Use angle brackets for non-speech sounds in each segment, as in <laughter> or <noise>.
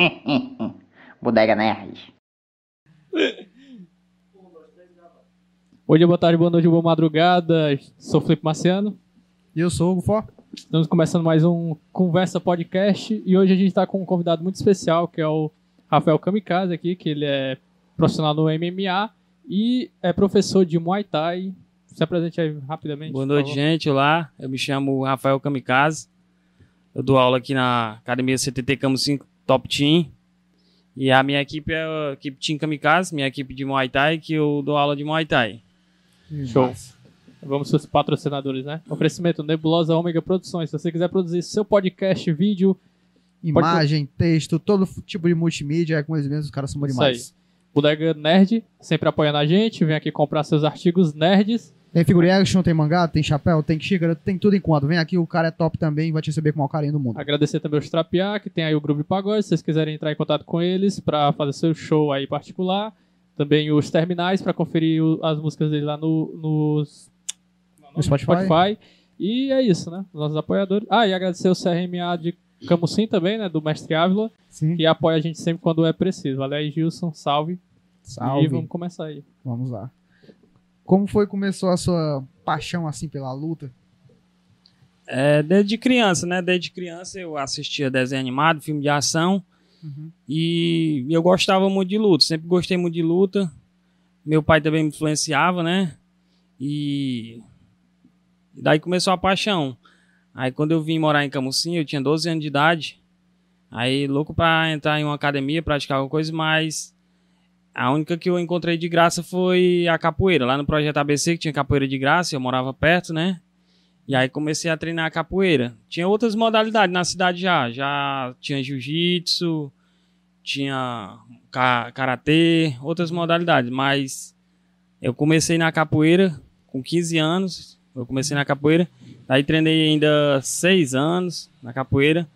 <laughs> Bodega Nerd. Bom dia, boa tarde, boa noite, boa madrugada. Sou Felipe Marciano. E eu sou o Gufó. Estamos começando mais um Conversa Podcast e hoje a gente está com um convidado muito especial que é o Rafael Kamikaze aqui, que ele é profissional no MMA e é professor de Muay Thai. Se apresente aí rapidamente. Boa noite, gente. Olá, eu me chamo Rafael Kamikaze. Eu dou aula aqui na Academia CTT Camo 5 Top Team. E a minha equipe é a equipe Team Kamikaze, minha equipe de Muay Thai, que eu dou aula de Muay Thai. Show. Vamos para os patrocinadores, né? Oferecimento Nebulosa Ômega Produções. Se você quiser produzir seu podcast, vídeo, Imagem, texto, todo tipo de multimídia, é com eles mesmos, os caras são bons Isso demais. Bodega Nerd, sempre apoiando a gente. Vem aqui comprar seus artigos nerds. Tem figura action, tem mangá, tem chapéu, tem xícara, tem tudo em conta. Vem aqui, o cara é top também, vai te receber com o maior carinho do mundo. Agradecer também os Trapiá, que tem aí o grupo de pagode. Se vocês quiserem entrar em contato com eles para fazer seu show aí particular. Também os terminais para conferir o- as músicas dele lá no, nos, No Spotify. E é isso, né? Nossos apoiadores. Ah, e agradecer o CRMA de Camusim também, né? Do Mestre Ávila, Sim. que apoia a gente sempre quando é preciso. Valeu aí, Gilson. Salve. Salve. E vamos começar aí. Vamos lá. Como foi que começou a sua paixão assim pela luta? É, desde criança, né? Desde criança eu assistia desenho animado, filme de ação. Uhum. E eu gostava muito de luta, sempre gostei muito de luta. Meu pai também me influenciava, né? E daí começou a paixão. Aí quando eu vim morar em Camusim, eu tinha 12 anos de idade. Aí louco pra entrar em uma academia, praticar alguma coisa, mas a única que eu encontrei de graça foi a capoeira. Lá no projeto ABC que tinha capoeira de graça, eu morava perto, né? E aí comecei a treinar a capoeira. Tinha outras modalidades na cidade já. Já tinha jiu-jitsu, tinha ka- karatê, outras modalidades. Mas eu comecei na capoeira com 15 anos. Eu comecei na capoeira. Daí treinei ainda 6 anos na capoeira.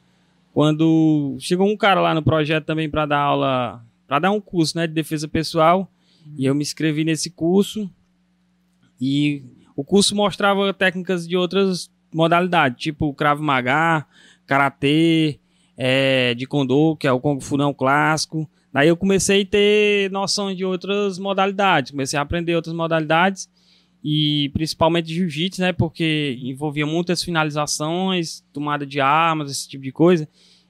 Quando chegou um cara lá no projeto também para dar aula, para dar um curso né, de defesa pessoal. E eu me inscrevi nesse curso. E o curso mostrava técnicas de outras modalidades, tipo Krav Maga, Karatê, é, de Kondo, que é o Kung Fu não clássico. Daí eu comecei a ter noção de outras modalidades, comecei a aprender outras modalidades e principalmente Jiu-Jitsu, né, porque envolvia muitas finalizações, tomada de armas, esse tipo de coisa,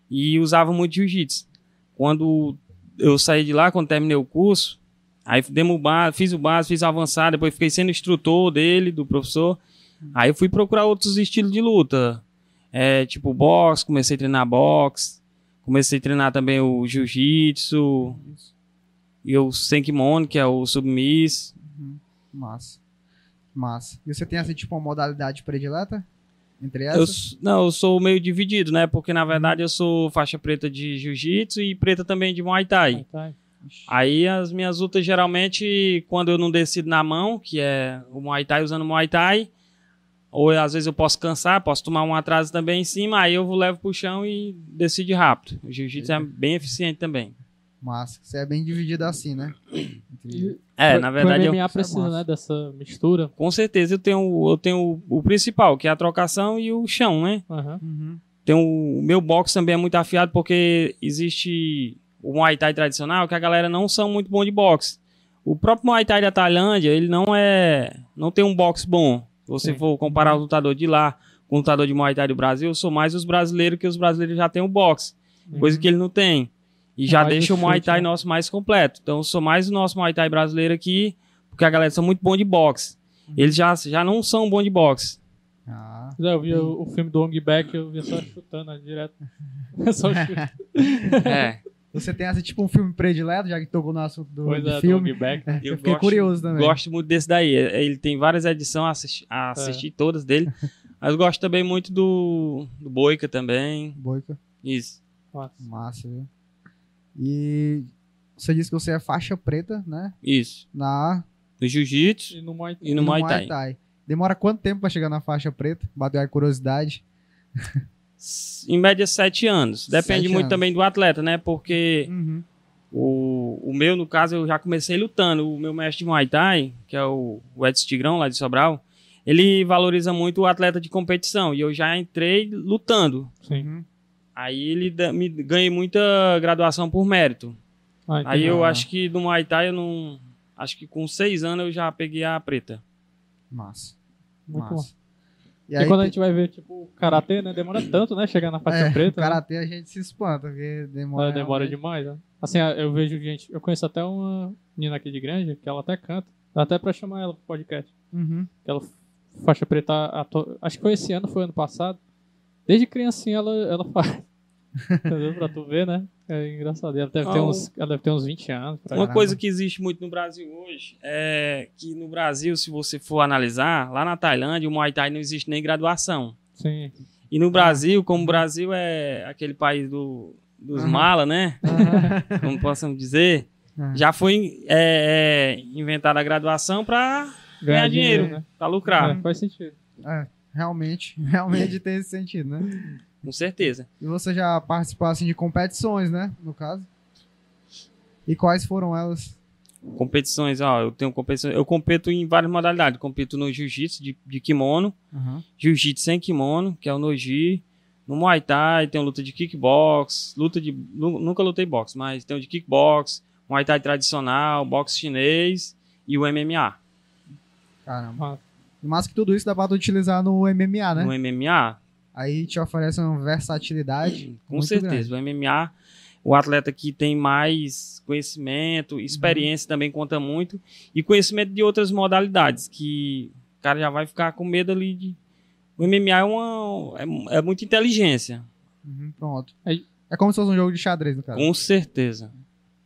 e usava muito Jiu-Jitsu. Quando eu saí de lá, quando terminei o curso, Aí demos o base, fiz o base, fiz o avançado, depois fiquei sendo instrutor dele, do professor. Aí eu fui procurar outros estilos de luta. É, tipo boxe, comecei a treinar boxe. Comecei a treinar também o jiu-jitsu. E o senkimono, que é o submiss. Massa. Massa. E você tem assim, tipo, uma modalidade predileta? Entre Eu, essas? s- não, eu sou meio dividido, né? Porque na verdade eu sou faixa preta de jiu-jitsu e preta também de muay thai. Tá. Aí as minhas lutas geralmente, quando eu não decido na mão, que é o Muay Thai usando Muay Thai, ou às vezes eu posso cansar, posso tomar um atraso também em cima, aí eu levo pro chão e decido rápido. O Jiu-Jitsu é bem eficiente também. Massa. Você é bem dividido assim, né? Entre- É, na verdade, eu, MMA Isso é precisa, né? Dessa mistura. com certeza eu tenho, eu tenho o principal, que é a trocação e o chão, né? Uhum. Tem o, o meu boxe também é muito afiado porque existe o Muay Thai tradicional que a galera não são muito bom de boxe. O próprio Muay Thai da Tailândia, ele não é, não tem um boxe bom. Se você Sim. for comparar o lutador de lá com o lutador de Muay Thai do Brasil, eu sou mais os brasileiros que os brasileiros já têm o boxe, coisa que ele não tem. E É já mais deixa o Muay Thai né? nosso mais completo. Então eu sou mais o nosso Muay Thai brasileiro aqui, porque a galera são muito bom de boxe. Eles já, já não são bons de boxe. Ah, É, eu vi o, o filme do Ong Back, eu vi só chutando né, direto. <laughs> só chute. É. Você tem assim, tipo um filme predileto, já que tocou no assunto do, Pois do é, do filme? Ong Back. É, Eu eu fiquei gosto- curioso também. Gosto muito desse daí. É, Ele tem várias edições, assisti, assisti todas dele. Mas eu gosto também muito do, do Boica também. Boica. Isso. Massa. Massa, viu? E você disse que você é faixa preta, né? Isso. Na No Jiu-Jitsu E no Muay e no, Muay Thai. Demora quanto tempo pra chegar na faixa preta? Bateu a curiosidade. Em média, sete anos. Depende Sete muito anos. também do atleta, né? Porque Uhum. o, o meu, no caso, eu já comecei lutando. O meu mestre de Muay Thai, que é o, o Edson Tigrão, lá de Sobral, ele valoriza muito o atleta de competição. E eu já entrei lutando. Sim. Uhum. Aí ele me ganhei muita graduação por mérito. Ah, Aí eu acho que do Muay Thai eu não. Acho que com seis anos eu já peguei a preta. Massa. Muito massa. E, aí quando a gente vai ver, tipo, o karatê, né? Demora tanto, né? Chegar na faixa é, preta. né? karatê a gente se espanta, porque demora. É, demora realmente. demais, né? Assim, eu vejo gente. Eu conheço até uma menina aqui de grande que ela até canta. Dá até pra chamar ela pro podcast. Uhum. Que ela faixa preta. Acho que foi esse ano, foi ano passado. Desde criancinha ela, ela faz. <laughs> Entendeu? Pra tu ver, né? É engraçado. Ela deve, ter uns, ela deve ter uns 20 anos. Uma Caramba. coisa que existe muito no Brasil hoje é que no Brasil, se você for analisar, lá na Tailândia, o Muay Thai não existe nem graduação. Sim. E no Brasil, como o Brasil é aquele país do, dos Uhum. mala, né? Aham. <laughs> Como possamos dizer, Uhum. já foi é, é, inventada a graduação para ganhar dinheiro, né? para lucrar, É, faz sentido. É, realmente, <laughs> realmente tem esse sentido, né? com certeza. E você já participou assim de competições, né? No caso. E quais foram elas? Competições, ó, eu tenho competições, eu compito em várias modalidades, compito no jiu-jitsu de, de kimono, Aham. jiu-jitsu sem kimono, que é o noji, no Muay Thai tem luta de kickbox, luta de nu- nunca lutei boxe, mas tem o de kickbox, Muay Thai tradicional, boxe chinês e o MMA. Caramba. Mas que tudo isso dá pra tu utilizar no MMA, né? No MMA, Aí te oferece uma versatilidade. com muito certeza, o MMA, o atleta que tem mais conhecimento, experiência também conta muito e conhecimento de outras modalidades que o cara já vai ficar com medo ali de o MMA é uma é, é muita inteligência, Uhum, pronto. Aí- É como se fosse um jogo de xadrez, no caso. com certeza.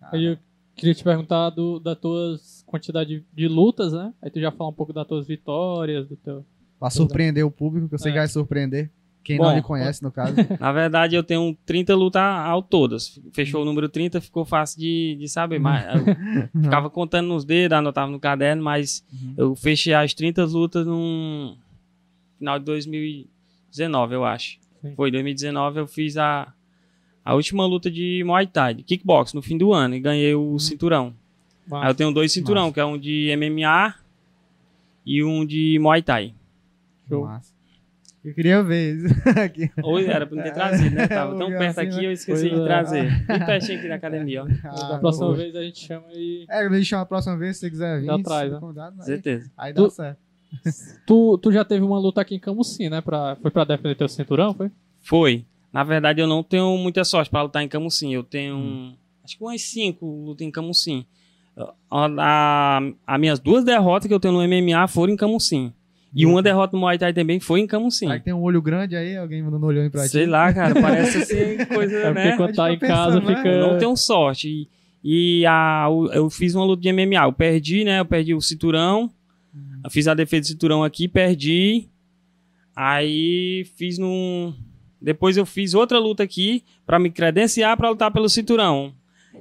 Aí eu queria te perguntar do, da tuas quantidade de, lutas, né? Aí tu já fala um pouco das tuas vitórias, do teu. Pra surpreender o público, que eu sei É. que vai surpreender. Quem Bom, não lhe conhece, no caso. <laughs> Na verdade, eu tenho 30 lutas ao todas. Fechou o número 30, ficou fácil de, de saber. Mas eu <laughs> ficava contando nos dedos, anotava no caderno, mas Uhum. eu fechei as 30 lutas no final de 2019, eu acho. Sim. Foi 2019, eu fiz a, a última luta de Muay Thai, kickbox, no fim do ano, e ganhei o cinturão. Aí eu tenho dois cinturão, Massa. que é um de MMA e um de Muay Thai. Show. Massa. Eu queria ver isso <laughs> aqui. Ou era pra não ter trazido, né? Tava <laughs> tão perto assim, aqui, né? eu esqueci de é. trazer. <laughs> Bem pertinho aqui da academia, ó. Da Ah, próxima poxa. vez a gente chama e. É, me chama a próxima vez, se você quiser vir. Já traz, for né? aí, certeza. aí dá Tu- certo. Tu, tu já teve uma luta aqui em Camusim, né? Pra, foi pra defender teu cinturão, foi? Foi. Na verdade, eu não tenho muita sorte para lutar em Camusim. Eu tenho, um- acho que umas cinco lutas em Camusim. A, a, as minhas duas derrotas que eu tenho no MMA foram em Camusim. E uma derrota no Muay Thai também foi em Camusim. Que tem um olho grande aí? Alguém mandando um olhão pra ti? Sei lá, cara, parece assim <laughs> coisa, É porque né? quando tá em tá casa né? fica. Eu não tenho sorte. E, e a, eu fiz uma luta de MMA. Eu perdi, né? Eu perdi o cinturão. Eu fiz a defesa do cinturão aqui, perdi. Aí fiz num. Depois eu fiz outra luta aqui pra me credenciar pra lutar pelo cinturão.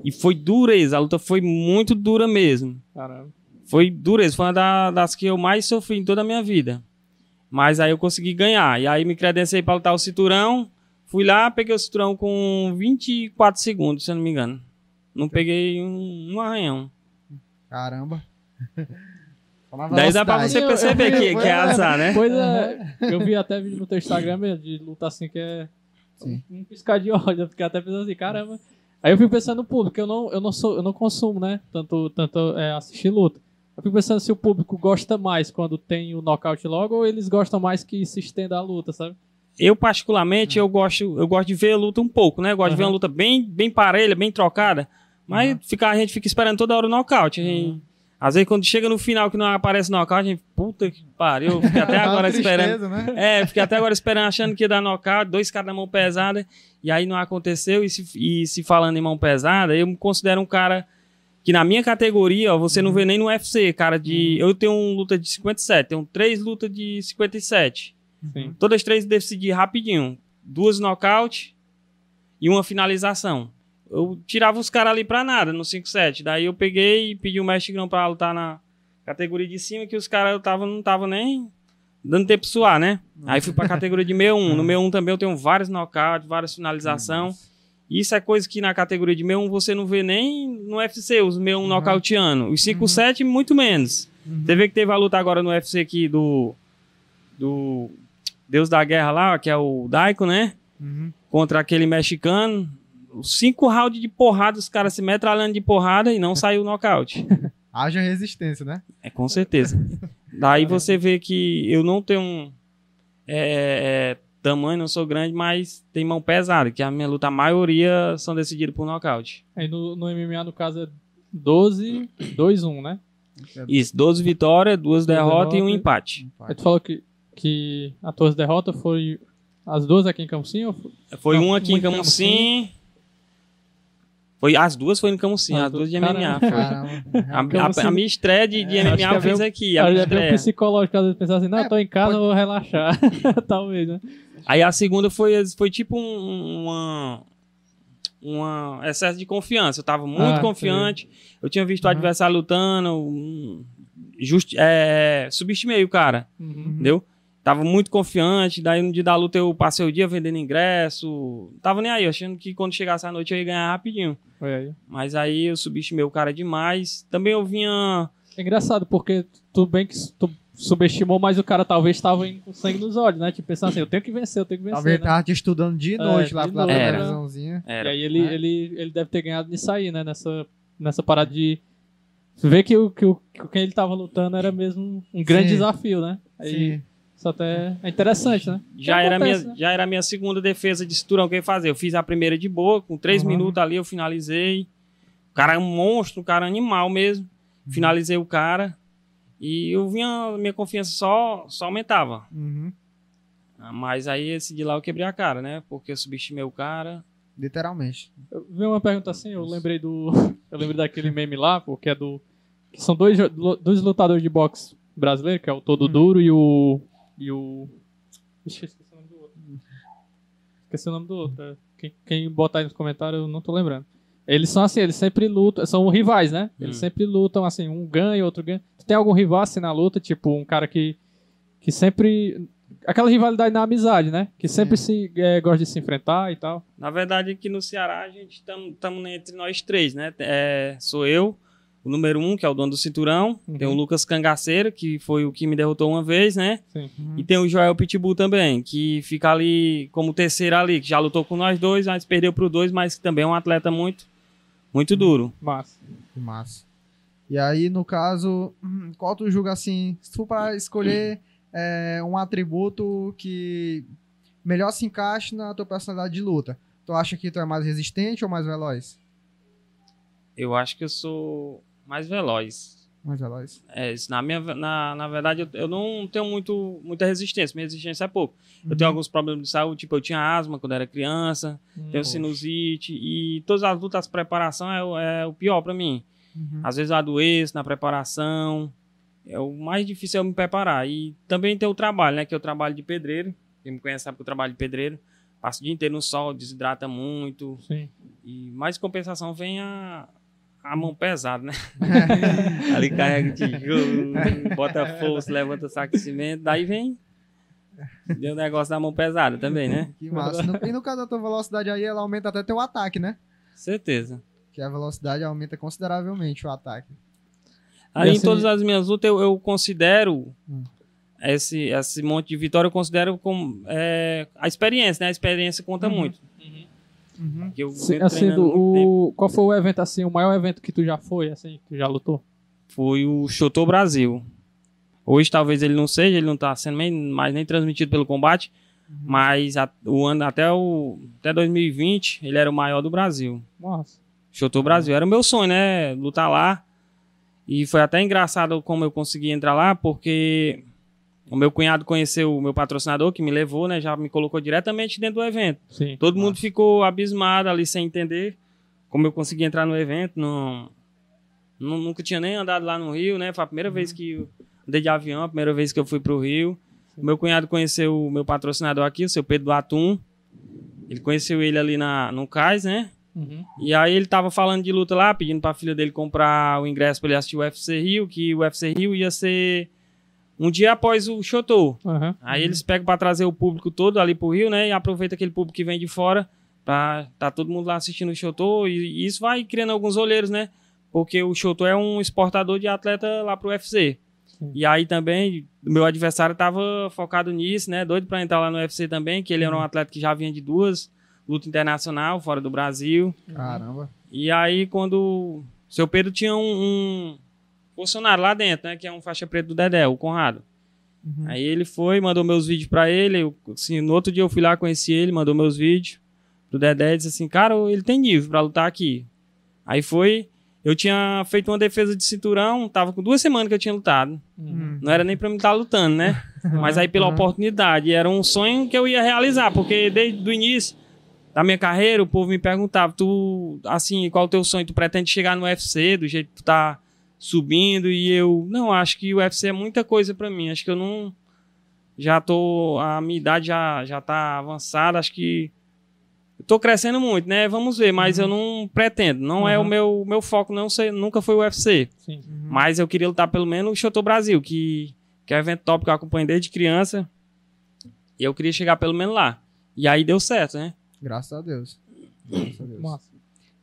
E foi dureza. A luta foi muito dura mesmo. Caramba. Foi dureza. Foi uma da- das que eu mais sofri em toda a minha vida. Mas aí eu consegui ganhar. E aí me credenciei pra lutar o cinturão. Fui lá, peguei o cinturão com 24 segundos, se eu não me engano. Não peguei um, um arranhão. Caramba. <laughs> Daí dá pra você Eu- eu perceber vi- que, que é é, azar, né? Pois é, eu vi até vídeo no teu Instagram mesmo, de luta assim que é Sim. um piscar de olho. Eu fiquei até pensando assim, caramba. Aí eu fico pensando no público, eu não, eu não sou, eu não consumo, né? Tanto, tanto é, assistir luta. Eu fico pensando se o público gosta mais quando tem o nocaute logo ou eles gostam mais que se estenda a luta, sabe? Eu, particularmente, eu gosto, eu gosto de ver a luta um pouco, né? Eu gosto de ver uma luta bem, bem parelha, bem trocada. Mas Uhum. ficar, a gente fica esperando toda hora o nocaute. Uhum. Às vezes, quando chega no final que não aparece nocaute, a gente, puta que pariu, fiquei até <laughs> agora esperando. né? É, fiquei até agora esperando, achando que ia dar nocaute, dois caras na mão pesada, e aí não aconteceu. E se, e se falando em mão pesada, eu me considero um cara que na minha categoria, ó, você não vê nem no UFC, cara, de. Eu tenho um luta de 57, tenho três lutas de 57. Sim. Todas as três decidi rapidinho. Duas nocaute e uma finalização. Eu tirava os caras ali pra nada no 5-7. Daí eu peguei e pedi o mestre Grão pra lutar na categoria de cima, que os caras não tava nem dando tempo suar, né? Aí fui pra categoria de 61. No 61 também eu tenho vários nocautes, várias finalização. Isso é coisa que na categoria de 61 você não vê nem no UFC, os 61 Uhum. nocauteando. Os 5-7, muito menos. Uhum. Você vê que teve a luta agora no UFC aqui do. Do Deus da Guerra lá, que é o Daiko, né? Uhum. contra aquele mexicano. Cinco rounds de porrada, os caras se metralhando de porrada e não <laughs> saiu nocaute. <laughs> Haja resistência, né? É, com certeza. Daí você vê que eu não tenho um é, é, tamanho, não sou grande, mas tem mão pesada, que a minha luta, a maioria são decididas por nocaute. Aí no, no MMA, no caso, é 12, 2-1, né? Isso, 12 vitórias, duas derrotas e um derrotas. empate. Aí tu falou que, que as tuas derrotas foi as duas aqui em Camusim ou foi... Foi Não, um aqui em muito Camusim. Foi, as duas foi no Camusim, Ah, as duas de caramba. MMA. Foi. Caramba. A, a- a minha estreia de, de É, MMA eu é fiz aqui, a minha é estreia. psicológico, às vezes pensar assim, não, eu tô em casa, eu vou relaxar. <laughs> Talvez, né? Aí a segunda foi, foi tipo um, uma, uma excesso de confiança. Eu tava muito Ah, confiante. Eu tinha visto o Uhum. adversário lutando. um, Just, é, subestimei o cara, Uhum. entendeu? Tava muito confiante. Daí no dia da luta eu passei o dia vendendo ingresso. Tava nem aí, achando que quando chegasse a noite eu ia ganhar rapidinho. Foi aí. Mas aí eu subestimei o cara demais. Também eu vinha. É engraçado, porque tudo bem que tu subestimou, mas o cara talvez estava com sangue nos olhos, né? Tipo, pensando assim, eu tenho que vencer, eu tenho que vencer, Talvez né? tava te estudando dia e É, noite lá de pela noite, né? televisãozinha. E Era. aí ele, É. ele, ele deve ter ganhado nisso aí, né? Nessa, nessa parada de ver que, o, que, o, que quem ele tava lutando era mesmo um grande Sim. desafio, né? Aí Sim. Isso até é interessante, né? Já Que era, acontece, minha, né? já era a minha segunda defesa de cinturão que eu ia fazer. Eu fiz a primeira de boa, com três Uhum. minutos ali eu finalizei. O cara é um monstro, um cara animal mesmo. Uhum. Finalizei o cara. E eu vinha, minha confiança só, só aumentava. Uhum. Ah, Mas aí esse de lá eu quebrei a cara, né? Porque eu subestimei o cara. Literalmente. Eu vi uma pergunta assim, eu lembrei do. <laughs> Eu lembrei daquele meme lá, porque é do. Que são dois, dois lutadores de boxe brasileiro, que é o Todo Hum. Duro e o. E o. <laughs> Ixi, esqueci o nome do outro. Esqueci o nome do outro. é. Quem, quem botar aí nos comentários, eu não tô lembrando. Eles são assim, eles sempre lutam, são rivais, né? Eles Hum. sempre lutam assim, um ganha, outro ganha. Tu tem algum rival assim na luta, tipo um cara que, que sempre. Aquela rivalidade na amizade, né? Que sempre se é, gosta de se enfrentar e tal. Na verdade, aqui no Ceará, a gente estamos entre nós três, né? É, sou eu, o número um, que é o dono do cinturão. Uhum. Tem o Lucas Cangaceiro, que foi o que me derrotou uma vez, né? Sim. E tem o Joel Pitbull também, que fica ali como terceiro ali, que já lutou com nós dois, mas perdeu pro dois, mas que também é um atleta muito, muito duro. Massa. Que massa. E aí, no caso, <clears throat> qual tu julga assim? Se tu for pra escolher é, <clears throat> um atributo que melhor se encaixe na tua personalidade de luta, tu acha que tu é mais resistente ou mais veloz? Eu acho que eu sou mais veloz. Mais veloz. É, isso, na, minha, na, na verdade, eu, eu não tenho muito, muita resistência. Minha resistência é pouco. Eu tenho alguns problemas de saúde, tipo, eu tinha asma quando era criança, tenho sinusite, e todas as lutas, preparação é, o- é o pior pra mim. Uhum. Às vezes eu adoeço na preparação. É o mais difícil é eu me preparar. E também tem o trabalho, né? Que eu trabalho de pedreiro. Quem me conhece sabe que eu trabalho de pedreiro. Passo o dia inteiro no sol, desidrata muito. Sim. E mais compensação vem a, a mão pesada, né? <laughs> Ali carrega tijolo, bota força, levanta saco de cimento. Daí vem. Deu o negócio da mão pesada também, né? Que massa. No- e no caso da tua velocidade aí, ela aumenta até teu ataque, né? Certeza. Que a velocidade aumenta consideravelmente o ataque. Aí E em assim- todas as minhas lutas eu, eu considero Hum. esse, esse monte de vitória, eu considero como é, a experiência, né? A experiência conta Uhum. muito. Uhum. Eu assim, treinando do- o, qual foi o evento, assim, o maior evento que tu já foi, assim, que tu já lutou? Foi o Chotô Brasil. Hoje talvez ele não seja, ele não tá sendo nem, mais nem transmitido pelo combate, mas a- o ano até, o, até 2020 ele era o maior do Brasil. Nossa. Chotô Brasil. Era o meu sonho, né? Lutar lá. E foi até engraçado como eu consegui entrar lá, porque o meu cunhado conheceu o meu patrocinador, que me levou, né? Já me colocou diretamente dentro do evento. Sim. Todo mundo ficou abismado ali sem entender como eu consegui entrar no evento. Não, nu- nunca tinha nem andado lá no Rio, né? Foi a primeira vez que eu andei de avião, a primeira vez que eu fui pro Rio. O meu cunhado conheceu o meu patrocinador aqui, o seu Pedro Atum. Ele conheceu ele ali na, no Cais, né? Uhum. E aí ele tava falando de luta lá, pedindo pra filha dele comprar o ingresso pra ele assistir o UFC Rio, que o UFC Rio ia ser um dia após o Chotô. Uhum. Aí eles pegam pra trazer o público todo ali pro Rio, né? E aproveita aquele público que vem de fora pra tá todo mundo lá assistindo o Chotô. E, e isso vai criando alguns olheiros, né? Porque o Chotô é um exportador de atleta lá pro UFC. Sim. E aí também, meu adversário tava focado nisso, né? Doido pra entrar lá no UFC também, que ele era um atleta que já vinha de duas luta internacional, fora do Brasil. Caramba. E aí, quando. Seu Pedro tinha um, um funcionário lá dentro, né? Que é um faixa preta do Dedé, o Conrado. Uhum. Aí ele foi, mandou meus vídeos pra ele. Eu, assim, no outro dia eu fui lá, conheci ele, mandou meus vídeos pro Dedé e disse assim: Cara, ele tem nível pra lutar aqui. Aí foi. Eu tinha feito uma defesa de cinturão, tava com duas semanas que eu tinha lutado. Uhum. Não era nem pra mim estar lutando, né? <laughs> Mas aí pela Uhum. oportunidade. Era um sonho que eu ia realizar, porque desde o início da minha carreira, o povo me perguntava, tu, assim, qual o teu sonho? Tu pretende chegar no UFC do jeito que tu tá subindo? E eu, não, acho que o UFC é muita coisa pra mim. Acho que eu não... Já tô... A minha idade já, já tá avançada, acho que... Eu tô crescendo muito, né? Vamos ver, mas eu não pretendo. Não é o Uhum. meu, meu foco, não sei, nunca foi o UFC. Sim. Uhum. Mas eu queria lutar pelo menos o Shoto Brasil, que, que é um evento top que eu acompanho desde criança. E eu queria chegar pelo menos lá. E aí deu certo, né? Graças a Deus. Graças a Deus. Massa.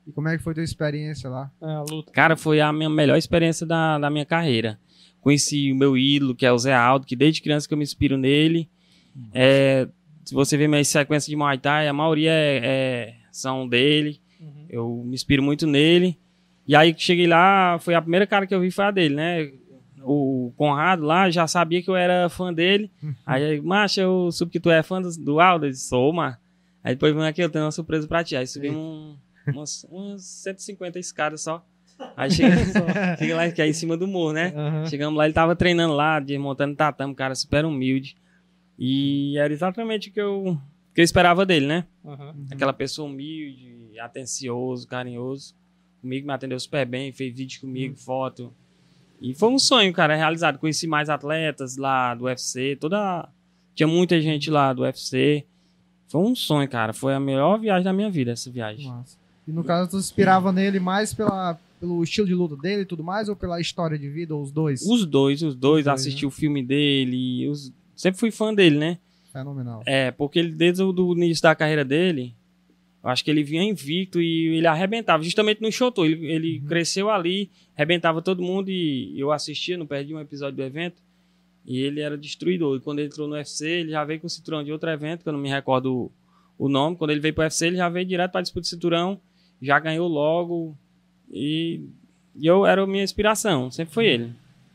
E como é que foi tua experiência lá? É, a luta. Cara, foi a minha melhor experiência da, da minha carreira. Conheci o meu ídolo, que é o Zé Aldo, que desde criança que eu me inspiro nele. É, se você ver minhas sequências de Muay Thai, a maioria é- é- são dele. Uhum. Eu me inspiro muito nele. E aí que cheguei lá, foi a primeira cara que eu vi foi a dele, né? O Conrado lá já sabia que eu era fã dele. Aí, macho, eu soube que tu é fã do, do Aldo. Eu disse, sou, mas. Aí depois vem aqui, eu tenho uma surpresa pra ti. Aí subi um, umas, umas 150 escadas só. Aí chega, <laughs> chega lá, que é em cima do morro, né? Aham. Chegamos lá, ele tava treinando lá, desmontando tatame, um cara super humilde. E era exatamente o que eu, que eu esperava dele, né? Aham. Aquela pessoa humilde, atencioso, carinhoso. Comigo me atendeu super bem, fez vídeo comigo, foto. E foi um sonho, cara, realizado. Conheci mais atletas lá do UFC, toda. Tinha muita gente lá do UFC. Foi um sonho, cara. Foi a melhor viagem da minha vida, essa viagem. Massa. E no caso, tu inspirava nele mais pela, pelo estilo de luta dele e tudo mais, ou pela história de vida, ou os dois? Os dois, os dois, assisti o filme dele. os- Sempre fui fã dele, né? Fenomenal. É, porque ele, desde o início da carreira dele, eu acho que ele vinha invicto e ele arrebentava, justamente no Shoto. Ele, ele cresceu ali, arrebentava todo mundo e eu assistia, não perdi um episódio do evento. E ele era destruidor. E quando ele entrou no UFC, ele já veio com o cinturão de outro evento, que eu não me recordo o, o nome. Quando ele veio pro UFC, ele já veio direto para disputa de cinturão, já ganhou logo. E, e eu era a minha inspiração, sempre foi ele.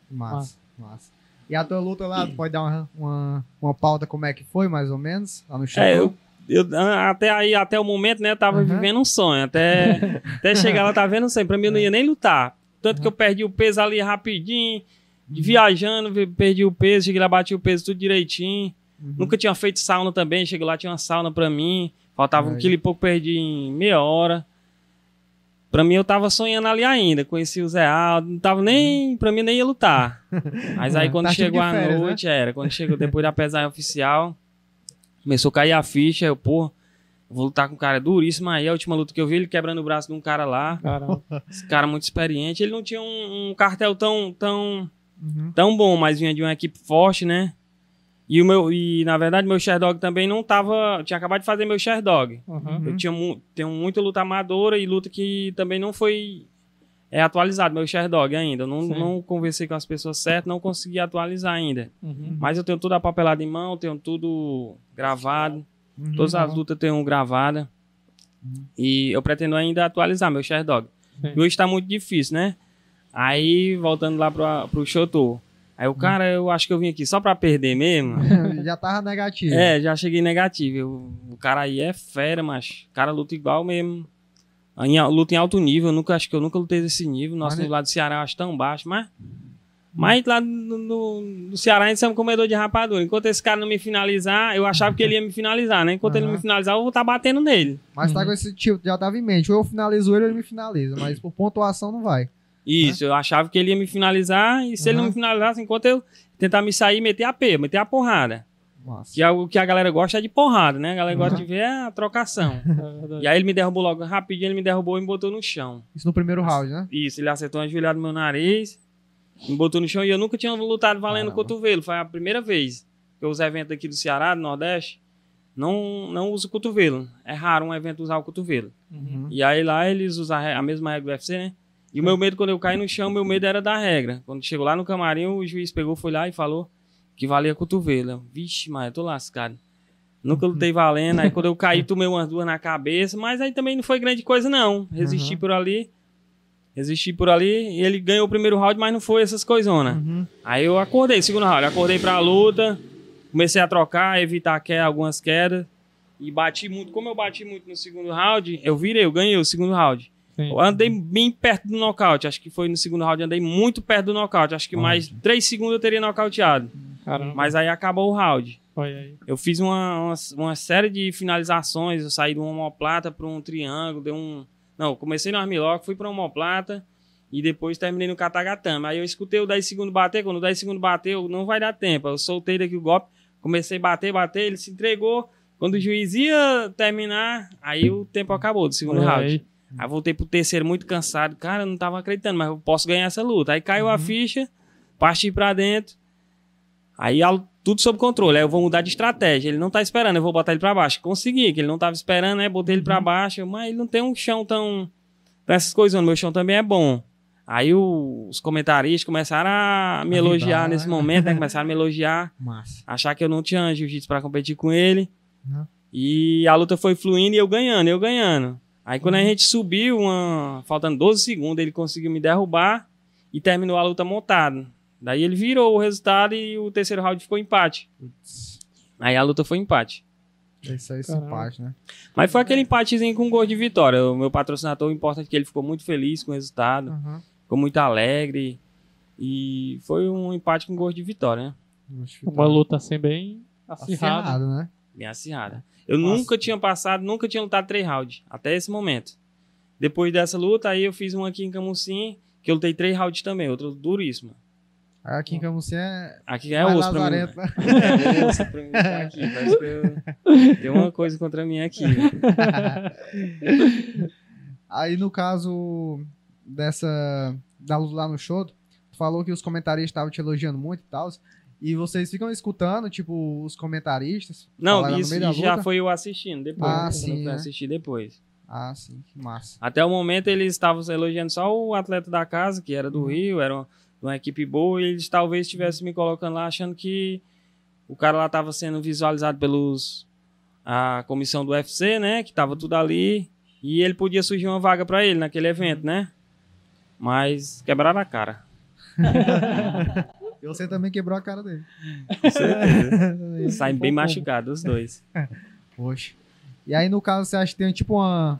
Massa, massa. E a tua luta lá, tu pode dar uma, uma, uma pauta como é que foi, mais ou menos, lá no show? É, eu, eu- até aí, até o momento, né, eu tava Uhum. vivendo um sonho. Até, <laughs> até chegar lá, tava vendo um sonho. Pra mim, eu não ia nem lutar. Tanto que eu perdi o peso ali rapidinho, viajando, vi- perdi o peso, cheguei lá, bati o peso tudo direitinho. Uhum. Nunca tinha feito sauna também, cheguei lá, tinha uma sauna pra mim. Faltava um quilo e pouco, perdi em meia hora. Pra mim, eu tava sonhando ali ainda. Conheci o Zé Aldo, não tava nem. Pra mim, nem ia lutar. Mas aí, <laughs> quando Tá chegou a férias, né? noite, era. Quando chegou depois da pesagem oficial, começou a cair a ficha. Eu, pô, vou lutar com um cara duríssimo. Aí, a última luta que eu vi, ele quebrando o braço de um cara lá. Caramba. Esse cara muito experiente. Ele não tinha um, um cartel tão, tão, Uhum. tão bom, mas vinha de uma equipe forte, né? E, o meu, e na verdade, meu Sherdog também não tava. Tinha acabado de fazer meu Sherdog. Aham. Eu tinha mu tenho muita luta amadora e luta que também não foi é, atualizado, meu Sherdog ainda. Eu não, Sim. não conversei com as pessoas certas, não consegui atualizar ainda. Uhum. Mas eu tenho tudo a papelada em mão, tenho tudo gravado. Uhum. Todas as lutas eu tenho gravada. E eu pretendo ainda atualizar meu Sherdog. Hoje tá muito difícil, né? Aí, voltando lá pro, pro Shoto. Aí o cara, eu acho que eu vim aqui só pra perder mesmo. <laughs> Já tava negativo. É, já cheguei negativo. Eu- o cara aí é fera, mas o cara luta igual mesmo. Em, luta em alto nível. Eu nunca, acho que eu nunca lutei desse nível. Nosso Mas- nível lá do Ceará eu acho tão baixo, mas. Mas lá no, no- no Ceará a gente é um comedor de rapadura. Enquanto esse cara não me finalizar, eu achava que ele ia me finalizar, né? Enquanto ele não me finalizar, eu vou estar batendo nele. Mas tá Uhum. com esse tipo, já tava em mente. Ou eu finalizo ele, ou ele me finaliza. Mas por pontuação não vai. Isso, eu achava que ele ia me finalizar. E se ele não Aham. me finalizasse, enquanto eu tentar me sair, meter a P, meter a porrada. Massa. Que é o que a galera gosta é de porrada, né? A galera gosta Uhum. de ver a trocação. <laughs> É. E aí ele me derrubou logo rapidinho, ele me derrubou e me botou no chão. Isso no primeiro round, né? Isso, ele acertou uma joelhada no meu nariz, me botou no chão e eu nunca tinha lutado valendo Caramba. cotovelo. Foi a primeira vez que os eventos aqui do Ceará, do Nordeste, não, não uso cotovelo. É raro um evento usar o cotovelo. Uhum. E aí lá eles usam a mesma regra do UFC, né? E o meu medo, quando eu caí no chão, meu medo era da regra. Quando chegou lá no camarim, o juiz pegou, foi lá e falou que valia cotovelo. Vixe, mas eu tô lascado. Nunca lutei valendo. Aí quando eu caí, tomei umas duas na cabeça. Mas aí também não foi grande coisa, não. Resisti Uhum. por ali. Resisti por ali. E ele ganhou o primeiro round, mas não foi essas coisonas. Uhum. Aí eu acordei, segundo round. Acordei pra luta. Comecei a trocar, evitar que algumas quedas. E bati muito. Como eu bati muito no segundo round, eu virei, eu ganhei o segundo round. Sim. Eu andei bem perto do nocaute. Acho que foi no segundo round, andei muito perto do nocaute. Acho que mais três segundos eu teria nocauteado. Caramba. Mas aí acabou o round. Eu fiz uma, uma, uma série de finalizações. Eu saí de uma homoplata para um triângulo. Deu um. Não, comecei no armlock, fui para homoplata. E depois terminei no katagatame. Aí eu escutei o 10 segundos bater. Quando o 10 segundos bateu, não vai dar tempo. Eu soltei daqui o golpe. Comecei a bater, bater. Ele se entregou. Quando o juiz ia terminar, aí o tempo acabou do segundo Olha round. aí. Aí voltei pro terceiro muito cansado. Cara, eu não tava acreditando, mas eu posso ganhar essa luta. Aí caiu a ficha, parti pra dentro. Aí tudo sob controle. Aí eu vou mudar de estratégia. Ele não tá esperando, eu vou botar ele pra baixo. Consegui, que ele não tava esperando, né? Botei ele pra baixo, mas ele não tem um chão tão. tão essas coisas, não. meu chão também é bom. Aí o- os comentaristas começaram a me A elogiar nesse né? momento, né? <laughs> Começaram a me elogiar Massa. achar que eu não tinha jiu-jitsu pra competir com ele. Uhum. E a luta foi fluindo e eu ganhando, eu ganhando. Aí quando a gente subiu, uma... faltando 12 segundos, ele conseguiu me derrubar e terminou a luta montado. Daí ele virou o resultado e o terceiro round ficou empate. Putz. Aí a luta foi empate. Isso aí, esse Caramba. empate, né? Mas foi aquele empatezinho com gol de vitória. O meu patrocinador, o importante é que ele ficou muito feliz com o resultado, Uhum. ficou muito alegre. E foi um empate com gol de vitória, né? Uma luta assim bem acirrada. Acirrado, né? Bem acirrada. Eu Nossa. nunca tinha passado, nunca tinha lutado três rounds, até esse momento. Depois dessa luta, aí eu fiz uma aqui em Camusim, que eu lutei três rounds também, outra duríssima. Aí Aqui em Camusim é Aqui é osso pra mim. né? <laughs> É osso pra mim tá aqui. Parece que eu... tem uma coisa contra mim aqui. <laughs> Aí no caso dessa da luta lá no show, tu falou que os comentaristas estavam te elogiando muito e tal. E vocês ficam escutando, tipo, os comentaristas? Não, isso meio da já luta? foi eu assistindo depois. Ah, né? Sim, eu né? assistir depois. Ah, sim, que massa. Até o momento eles estavam elogiando só o atleta da casa, que era do Rio, era uma, uma equipe boa, e eles talvez estivessem me colocando lá achando que o cara lá estava sendo visualizado pelos a comissão do UFC, né, que tava tudo ali, e ele podia surgir uma vaga para ele naquele evento, né? Mas quebraram a cara. <laughs> E você também quebrou a cara dele. Com certeza. <laughs> Saem bem machucados os dois. <laughs> Poxa. E aí, no caso, você acha que tem tipo uma.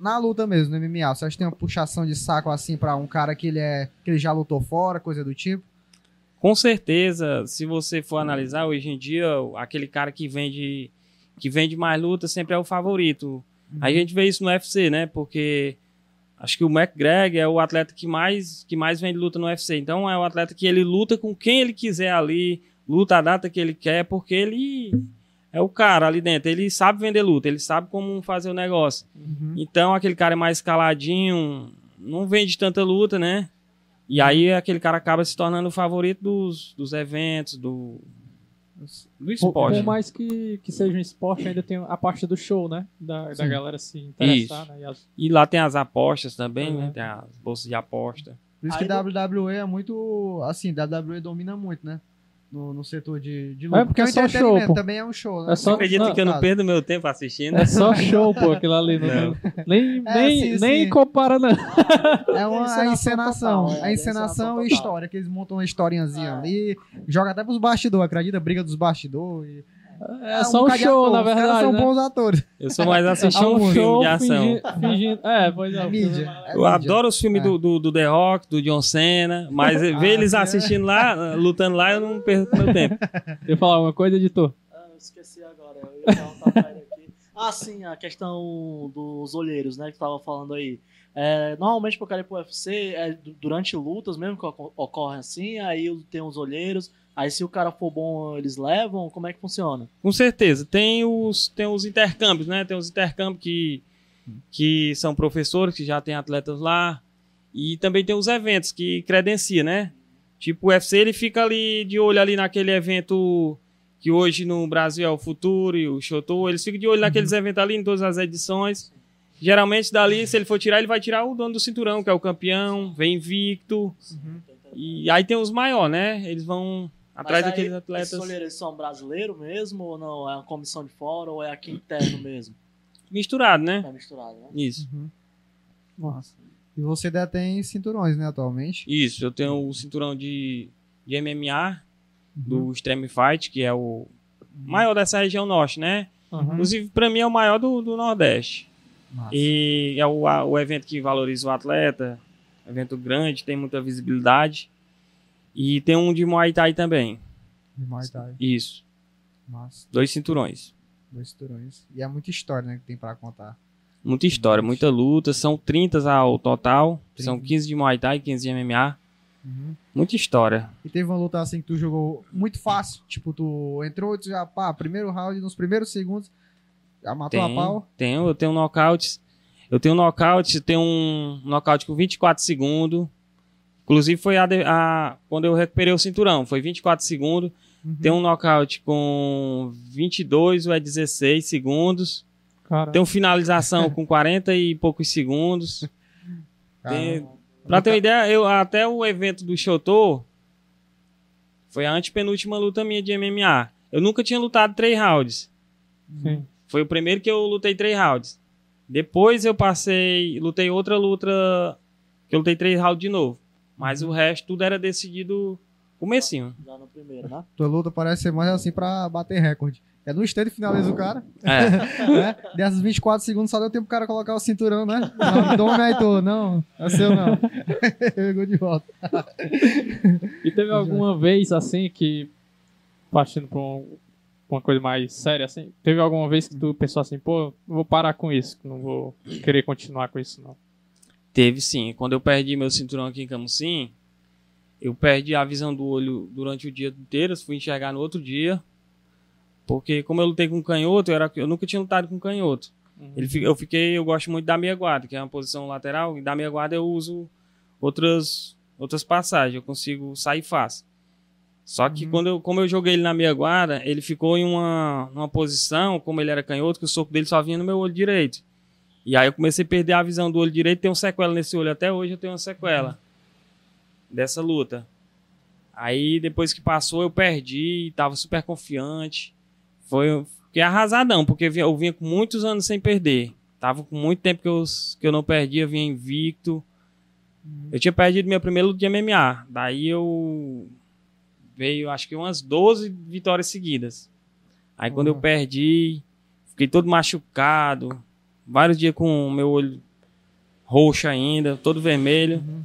Na luta mesmo, no MMA, você acha que tem uma puxação de saco assim pra um cara que ele é. que ele já lutou fora, coisa do tipo? Com certeza, se você for analisar hoje em dia, aquele cara que vende que vende mais luta sempre é o favorito. A gente vê isso no UFC, né? Porque acho que o McGregor é o atleta que mais que mais vende luta no UFC. Então é o atleta que ele luta com quem ele quiser ali, luta a data que ele quer, porque ele é o cara ali dentro. Ele sabe vender luta, ele sabe como fazer o negócio. Uhum. Então aquele cara é mais caladinho, não vende tanta luta, né? E aí aquele cara acaba se tornando o favorito dos, dos eventos, do, Por, esporte. por mais que, que seja um esporte, ainda tem a parte do show, né? Da, da Sim. galera se interessar, né? E as- E lá tem as apostas também, né? Uhum. Tem as bolsas de aposta. Por isso que Aí WWE é muito. Assim, WWE domina muito, né? No, no setor de, de É luta. porque o é só entretenimento show, pô. também é um show, né? É só- acredita não, que eu não perdo meu tempo assistindo? É só show, pô, aquilo ali. Não, Não. Nem, É, nem, sim, nem sim. compara, não. É uma <laughs> a encenação total, é, a é encenação e história, que eles montam uma historinhazinha É. ali. Joga até pros bastidores, acredita? Briga dos bastidores. É só um show, ator. na Os caras verdade. são né? bons atores. Eu sou mais É assistir um, um filme show de ação. fingi- fingindo. É, pois é. É mídia. é- É Eu mídia. adoro os filmes É. do, do, do The Rock, do John Cena, mas <laughs> ver Ah, eles sim, é. assistindo lá, lutando lá, eu não perco meu tempo. <laughs> Quer falar alguma coisa, editor? Ah, eu esqueci agora. Eu ia perguntar pra ele aqui. Ah, sim, a questão dos olheiros, né? Que tava falando aí. É, normalmente, pro cara ir pro UFC, é du- durante lutas mesmo que oco- ocorrem assim, aí tem os olheiros. Aí se o cara for bom, eles levam? Como é que funciona? Com certeza. Tem os, tem os intercâmbios, né? Tem os intercâmbios que, que são professores, que já tem atletas lá. E também tem os eventos que credencia, né? Tipo, o UFC, ele fica ali de olho ali naquele evento que hoje no Brasil é o Futuro e o Shotou. Eles ficam de olho naqueles eventos ali, em todas as edições. Geralmente, dali, se ele for tirar, ele vai tirar o dono do cinturão, que é o campeão, vem invicto. E aí tem os maiores, né? Eles vão Atrás aí, daqueles atletas Esses olheiros são brasileiros mesmo ou não? É uma comissão de fora ou é aqui interno mesmo? misturados, né? É misturado, né? Isso. Uhum. Nossa. E você detém cinturões, né, atualmente? Isso, eu tenho o cinturão de, de MMA Uhum. do Extreme Fight, que é o maior dessa região norte, né? Uhum. Inclusive, pra mim, é o maior do, do Nordeste. Massa. E é o, a- o evento que valoriza o atleta, evento grande, tem muita visibilidade. E tem um de Muay Thai também. De Muay Thai. Isso, Massa. dois cinturões. Dois cinturões. E é muita história, né, que tem pra contar. Muita história, muita luta. São 30 ao total. São 30. 15 de Muay Thai, 15 de MMA. Uhum. Muita história. E teve uma luta assim que tu jogou muito fácil. Tipo, tu entrou, tu já, pá, primeiro round, nos primeiros segundos, já matou a Tem, pau. tenho, eu tenho nocautes. Eu tenho nocaute, tenho um nocaute com 24 segundos. Inclusive foi a, a- quando eu recuperei o cinturão, foi 24 segundos. Uhum. Tem um nocaute com 22 ou é 16 segundos. Cara, Tem um finalização com 40 e poucos segundos. <laughs> Tem- Pra ter uma ideia, eu, até o evento do Shotô foi a antepenúltima luta minha de MMA. Eu nunca tinha lutado três rounds. sim. Foi o primeiro que eu lutei três rounds. Depois eu passei, lutei outra luta que eu lutei três rounds de novo. Mas o resto tudo era decidido comecinho. Já no primeiro, né? Tua luta parece ser mais assim pra bater recorde. É no stand finaliza o cara, É, <laughs> né? Dessas 24 segundos só deu tempo pro cara colocar o cinturão, né? Não, aí, tu. Não, é seu não. <laughs> Pegou de volta. E teve alguma vez assim que, partindo pra um- uma coisa mais séria assim, teve alguma vez que tu pensou assim, pô, não vou parar com isso, não vou querer continuar com isso não. Teve sim. Quando eu perdi meu cinturão aqui em Camusim, eu perdi a visão do olho durante o dia inteiro, fui enxergar no outro dia. Porque como eu lutei com canhoto, eu, era, eu nunca tinha lutado com canhoto. Ele, fi- eu fiquei, eu gosto muito da meia guarda, que é uma posição lateral, e da meia guarda eu uso outras outras passagens, eu consigo sair fácil. Só que Uhum. quando eu, como eu joguei ele na meia guarda, ele ficou em uma, uma posição, como ele era canhoto, que o soco dele só vinha no meu olho direito. E aí eu comecei a perder a visão do olho direito, tem um sequela nesse olho até hoje, eu tenho uma sequela dessa luta. Aí depois que passou eu perdi, tava super confiante. Foi fiquei arrasadão, porque eu vinha- com muitos anos sem perder. Tava com muito tempo que eu, que eu não perdia, vinha invicto. Eu tinha perdido minha primeira luta de MMA. Daí eu veio acho que umas 12 vitórias seguidas. Aí quando eu Uhum. perdi, fiquei todo machucado, vários dias com o meu olho roxo ainda, todo vermelho. Uhum.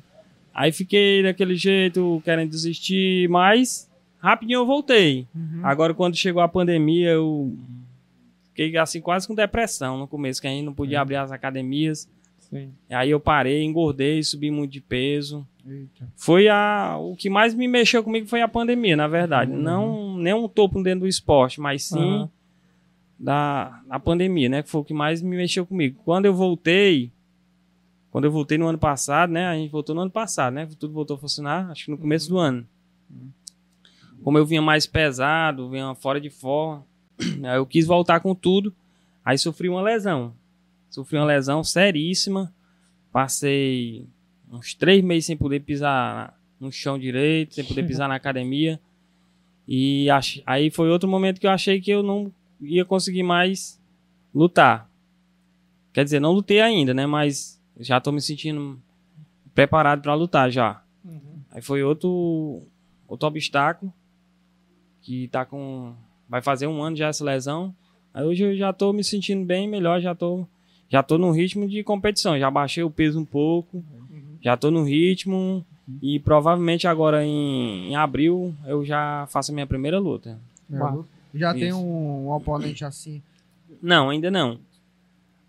Aí fiquei daquele jeito, querendo desistir, mas rapidinho eu voltei. Uhum. Agora, quando chegou a pandemia, eu fiquei assim quase com depressão no começo, que a gente não podia abrir as academias. Sim. Aí eu parei, engordei, subi muito de peso. Eita. Foi a, o que mais me mexeu comigo foi a pandemia, na verdade. Uhum. Não nem um topo dentro do esporte, mas sim Aham. Da, da pandemia, né? Que foi o que mais me mexeu comigo. Quando eu voltei, quando eu voltei no ano passado, né? A gente voltou no ano passado, né? Tudo voltou a funcionar, acho que no começo do ano. Como eu vinha mais pesado, vinha fora de forma, <clears throat> eu quis voltar com tudo. Aí sofri uma lesão. Sofri uma lesão seríssima. Passei uns três meses sem poder pisar no chão direito, sem poder <laughs> pisar na academia. E aí foi outro momento que eu achei que eu não ia conseguir mais lutar. Quer dizer, não lutei ainda, né? Mas já tô me sentindo preparado para lutar já. Uhum. Aí foi outro outro obstáculo que tá com vai fazer um ano já essa lesão. Aí hoje eu já tô me sentindo bem melhor, já tô já tô no ritmo de competição, já baixei o peso um pouco, já tô no ritmo e provavelmente agora em, em abril eu já faço a minha primeira luta. É, Bah. Já tem Isso. um, um oponente assim. Não, ainda não.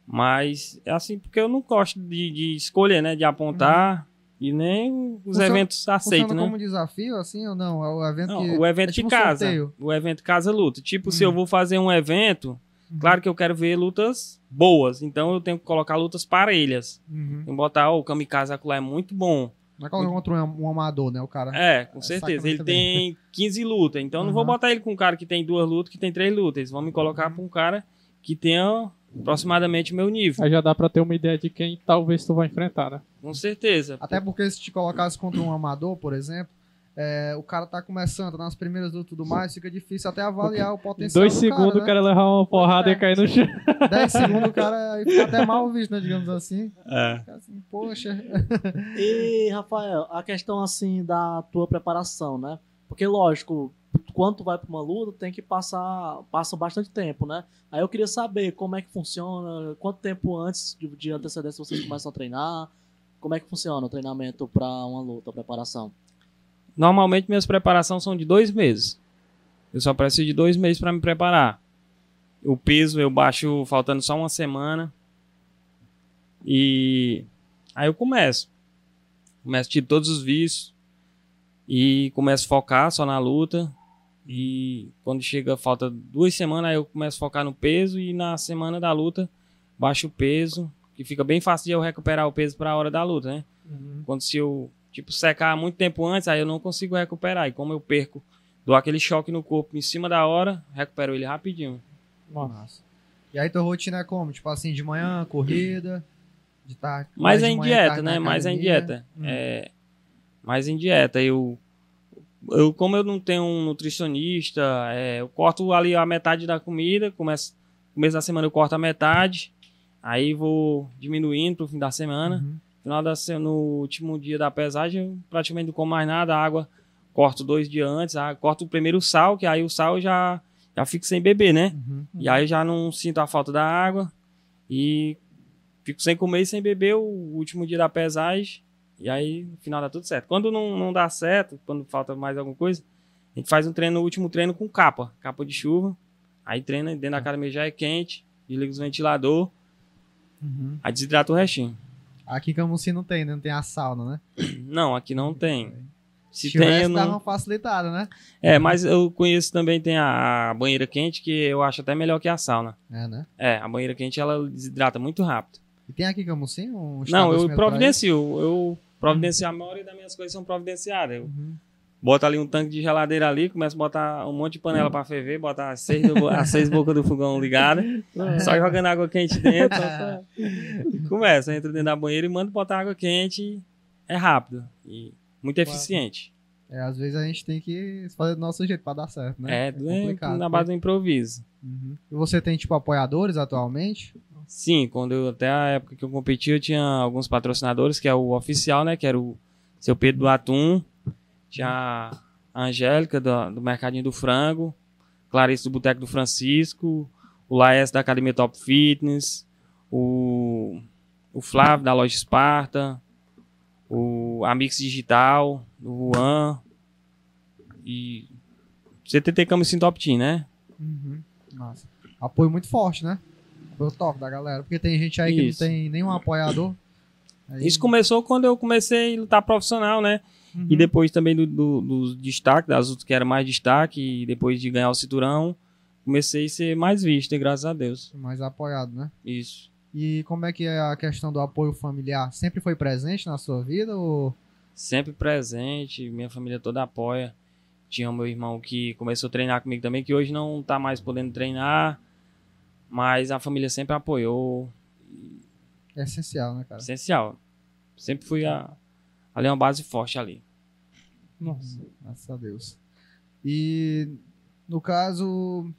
Mas é assim porque eu não gosto de, de escolher, né? De apontar e nem os Funciona- eventos aceitam, né? como desafio, assim, ou não? É o evento Não, que. o evento é tipo de casa. sorteio. O evento casa luta. Tipo, se Uhum. eu vou fazer um evento, Uhum. claro que eu quero ver lutas boas. Então eu tenho que colocar lutas parelhas. Uhum. Tem que botar, ó, o Kamikaze Acular é muito bom. Não é colocar contra um, um amador, né? O cara. É, com É certeza. Ele tem 15 lutas. Então eu não vou Uhum. botar ele com um cara que tem duas lutas, que tem três lutas. Eles vão me colocar pra um cara que tenha aproximadamente o meu nível. Aí já dá pra ter uma ideia de quem talvez tu vai enfrentar, né? Com certeza. Até porque se te colocasse contra um amador, por exemplo, é, o cara tá começando, tá nas primeiras lutas e tudo mais, fica difícil até avaliar o potencial Dois do segundos o cara, cara levar uma porrada É. e cair no chão. <laughs> né? 10 segundos o cara fica até mal visto, né, digamos assim. É. Fica assim, poxa. E, Rafael, a questão assim da tua preparação, né? Porque, lógico, quando tu vai pra uma luta, tem que passar passa bastante tempo, né? Aí eu queria saber como é que funciona, quanto tempo antes de, de antecedência vocês começam a treinar, como é que funciona o treinamento pra uma luta, a preparação. Normalmente minhas preparações são de dois meses. Eu só preciso de dois meses para me preparar. O peso eu baixo faltando só uma semana. E aí eu começo. Começo a tirar todos os vícios. E começo a focar só na luta. E quando chega, falta duas semanas, aí eu começo a focar no peso. E na semana da luta, baixo o peso. Que fica bem fácil de eu recuperar o peso para a hora da luta, né? Quando se eu, tipo, secar muito tempo antes, aí eu não consigo recuperar. E como eu perco, dou aquele choque no corpo em cima da hora, recupero ele rapidinho. Massa. E aí tua rotina é como? Tipo assim, de manhã, corrida, de tarde. Mas de é em dieta, tarde né? Mais em dieta. Hum. É, mais em dieta. Eu, eu, como eu não tenho um nutricionista, é, eu corto ali a metade da comida, começo, começo da semana eu corto a metade, aí vou diminuindo pro fim da semana. Uhum. Final da no último dia da pesagem, praticamente não como mais nada. A água corto dois dias antes. A, corto primeiro o sal, que aí o sal já, já fico sem beber, né? Uhum. E aí já não sinto a falta da água. E fico sem comer e sem beber o último dia da pesagem. E aí no final dá tudo certo. Quando não, não dá certo, quando falta mais alguma coisa, a gente faz um treino, o último treino com capa, capa de chuva. Aí treina dentro da academia já é quente, desliga os ventilador, Uhum. aí desidrata o restinho. Aqui em Camusim não tem, né? Não tem a sauna, né? <clears throat> Não, aqui não tem. Se Se tem, tivesse, eu não. uma facilitada, né? É, mas eu conheço também tem a, banheira quente, que eu acho até melhor que a sauna. É, né? É, a banheira quente ela desidrata muito rápido. E tem aqui em Camusim um Não, eu providencio. Eu providencio. A maioria das minhas coisas são providenciadas. Eu? Uhum. Boto ali um tanque de geladeira ali, começo a botar um monte de panela pra ferver, botar as seis, do- as seis bocas do fogão ligadas, só jogando água quente dentro. <laughs> Começa, entra dentro da banheira e manda botar água quente. É rápido e muito eficiente. É, às vezes a gente tem que fazer do nosso jeito pra dar certo, né? É, é complicado. na base do improviso. Uhum. E você tem, tipo, apoiadores atualmente? Sim, quando eu, até a época que eu competi, eu tinha alguns patrocinadores, que é o oficial, né? Que era o seu Pedro do Atum, tinha a Angélica do, do Mercadinho do Frango, Clarice do Boteco do Francisco, o Laes da Academia Top Fitness, o, o Flávio da Loja Esparta, o Amix Digital, o Juan e CTT Camisim Top Team, né? Uhum. Massa. Apoio muito forte, né? Apoio top da galera. Porque tem gente aí que Isso. não tem nenhum apoiador. Aí- Isso começou quando eu comecei a lutar profissional, né? Uhum. E depois também do, do, do destaque, das lutas que era mais destaque, e depois de ganhar o cinturão, comecei a ser mais visto, e graças a Deus. Mais apoiado, né? Isso. E como é que é a questão do apoio familiar? Sempre foi presente na sua vida ou... Sempre presente, minha família toda apoia. Tinha o meu irmão que começou a treinar comigo também, que hoje não tá mais podendo treinar, mas a família sempre apoiou. É essencial, né, cara? Essencial. Sempre fui a, ali uma base forte ali. Nossa. Graças a Deus. E no caso.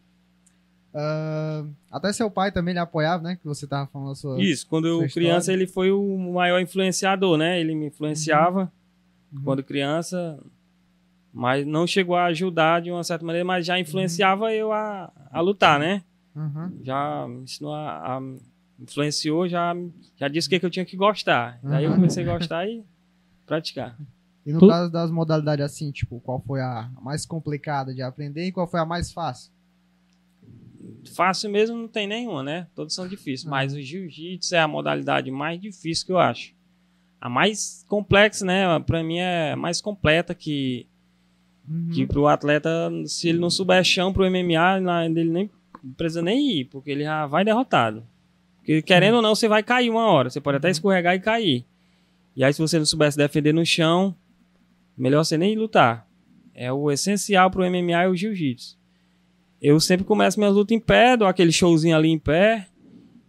ah, até seu pai também lhe apoiava, né? Que você tava falando a sua. Isso, quando sua eu história. criança, ele foi o maior influenciador, né? Ele me influenciava Uhum. quando criança, mas não chegou a ajudar de uma certa maneira, mas já influenciava eu a, a lutar, né? Uhum. Já me ensinou a, a- influenciou, já, já disse o que, que eu tinha que gostar. Daí eu Uhum. comecei a gostar e praticar. E no Tu- caso das modalidades assim, tipo, qual foi a mais complicada de aprender e qual foi a mais fácil? Fácil mesmo não tem nenhuma, né? Todos são difíceis, Uhum. mas o jiu-jitsu é a modalidade mais difícil que eu acho. A mais complexa, né? Pra mim é a mais completa que Uhum. Que pro atleta, se ele não souber chão pro MMA, ele nem precisa nem ir, porque ele já vai derrotado. Porque querendo ou não, você vai cair uma hora. Você pode até escorregar e cair. E aí, se você não souber se defender no chão, melhor você nem lutar. É o essencial pro MMA é o jiu-jitsu. Eu sempre começo minhas lutas em pé, dou aquele showzinho ali em pé.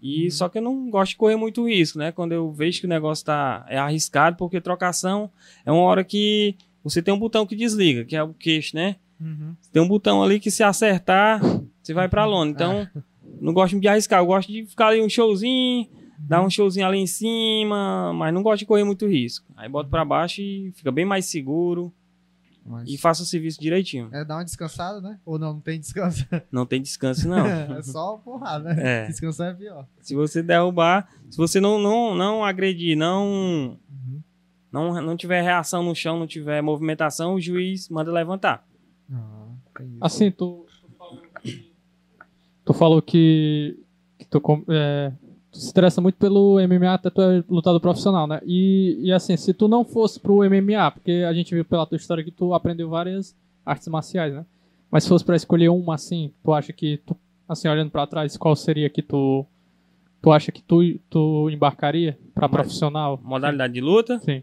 E só que eu não gosto de correr muito risco, né? Quando eu vejo que o negócio tá é arriscado, porque trocação é uma hora que você tem um botão que desliga, que é o queixo, né? Uhum. Tem um botão ali que se acertar, você vai pra lona. Então, não gosto de arriscar. Eu gosto de ficar ali um showzinho, dar um showzinho ali em cima, mas não gosto de correr muito risco. Aí boto pra baixo e fica bem mais seguro Mas e faço o serviço direitinho. É dar uma descansada, né? Ou não, não tem descanso. <laughs> Não tem descanso, não. <laughs> é só porrada, né? É. Descansar é pior. Se você derrubar, se você não, não, não agredir, não, Uhum. não, não tiver reação no chão, não tiver movimentação, o juiz manda levantar. Ah, tem isso. Assim, tu, tu falou que, tu, falou que, que tu, com- é, se interessa muito pelo MMA, até tu é lutador profissional, né? E, e assim, se tu não fosse pro MMA, porque a gente viu pela tua história que tu aprendeu várias artes marciais, né? Mas se fosse pra escolher uma, assim, tu acha que, tu, assim, olhando pra trás, qual seria que tu, tu acha que tu, tu embarcaria pra Mas- profissional? Modalidade de luta, Sim.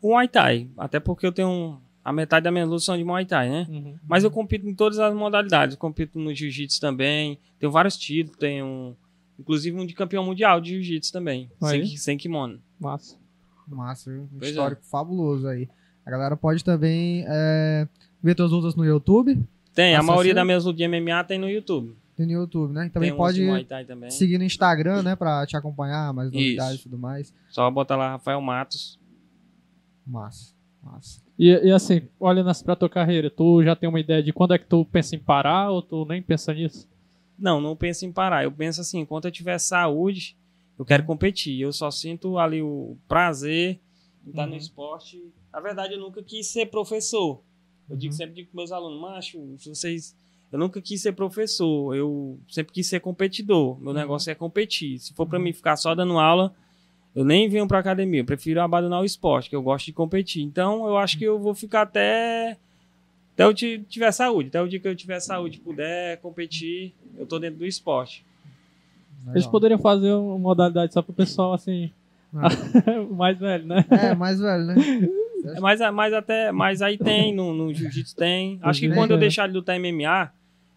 o Muay Thai. Até porque eu tenho a metade da minha luta são de Muay Thai, né? Uhum. Mas eu compito em todas as modalidades. Eu compito no Jiu-Jitsu também. Tenho vários títulos. Tenho, inclusive, um de campeão mundial de Jiu-Jitsu também. Sem, sem kimono. Massa. Massa, viu? Um é. histórico fabuloso aí. A galera pode também é, ver tuas lutas no YouTube. Tem, a maioria das minhas lutas de MMA tem no YouTube. Tem no YouTube, né? E também tem pode também. seguir no Instagram, né? Pra te acompanhar, mais novidades e tudo mais. Só bota lá Rafael Matos. Massa, massa. E, e assim, olhando pra tua carreira, tu já tem uma ideia de quando é que tu pensa em parar ou tu nem pensa nisso? Não, não penso em parar. Eu penso assim, enquanto eu tiver saúde, eu quero competir. Eu só sinto ali o prazer em estar no Uhum. esporte. Na verdade, eu nunca quis ser professor. Eu digo Uhum. sempre digo para meus alunos, macho, vocês. Eu nunca quis ser professor, eu sempre quis ser competidor. Meu negócio é competir. Se for para mim ficar só dando aula, eu nem venho para academia. Eu prefiro abandonar o esporte, que eu gosto de competir. Então, eu acho que eu vou ficar até até eu ti- tiver saúde, até o dia que eu tiver saúde, puder competir, eu tô dentro do esporte. Eles Legal. poderiam fazer uma modalidade só pro pessoal assim, Ah. <laughs> mais velho, né? É, mais velho, né? É, Mas, mas até, mas aí tem, no, no jiu-jitsu tem. Acho que quando eu é. deixar de lutar MMA,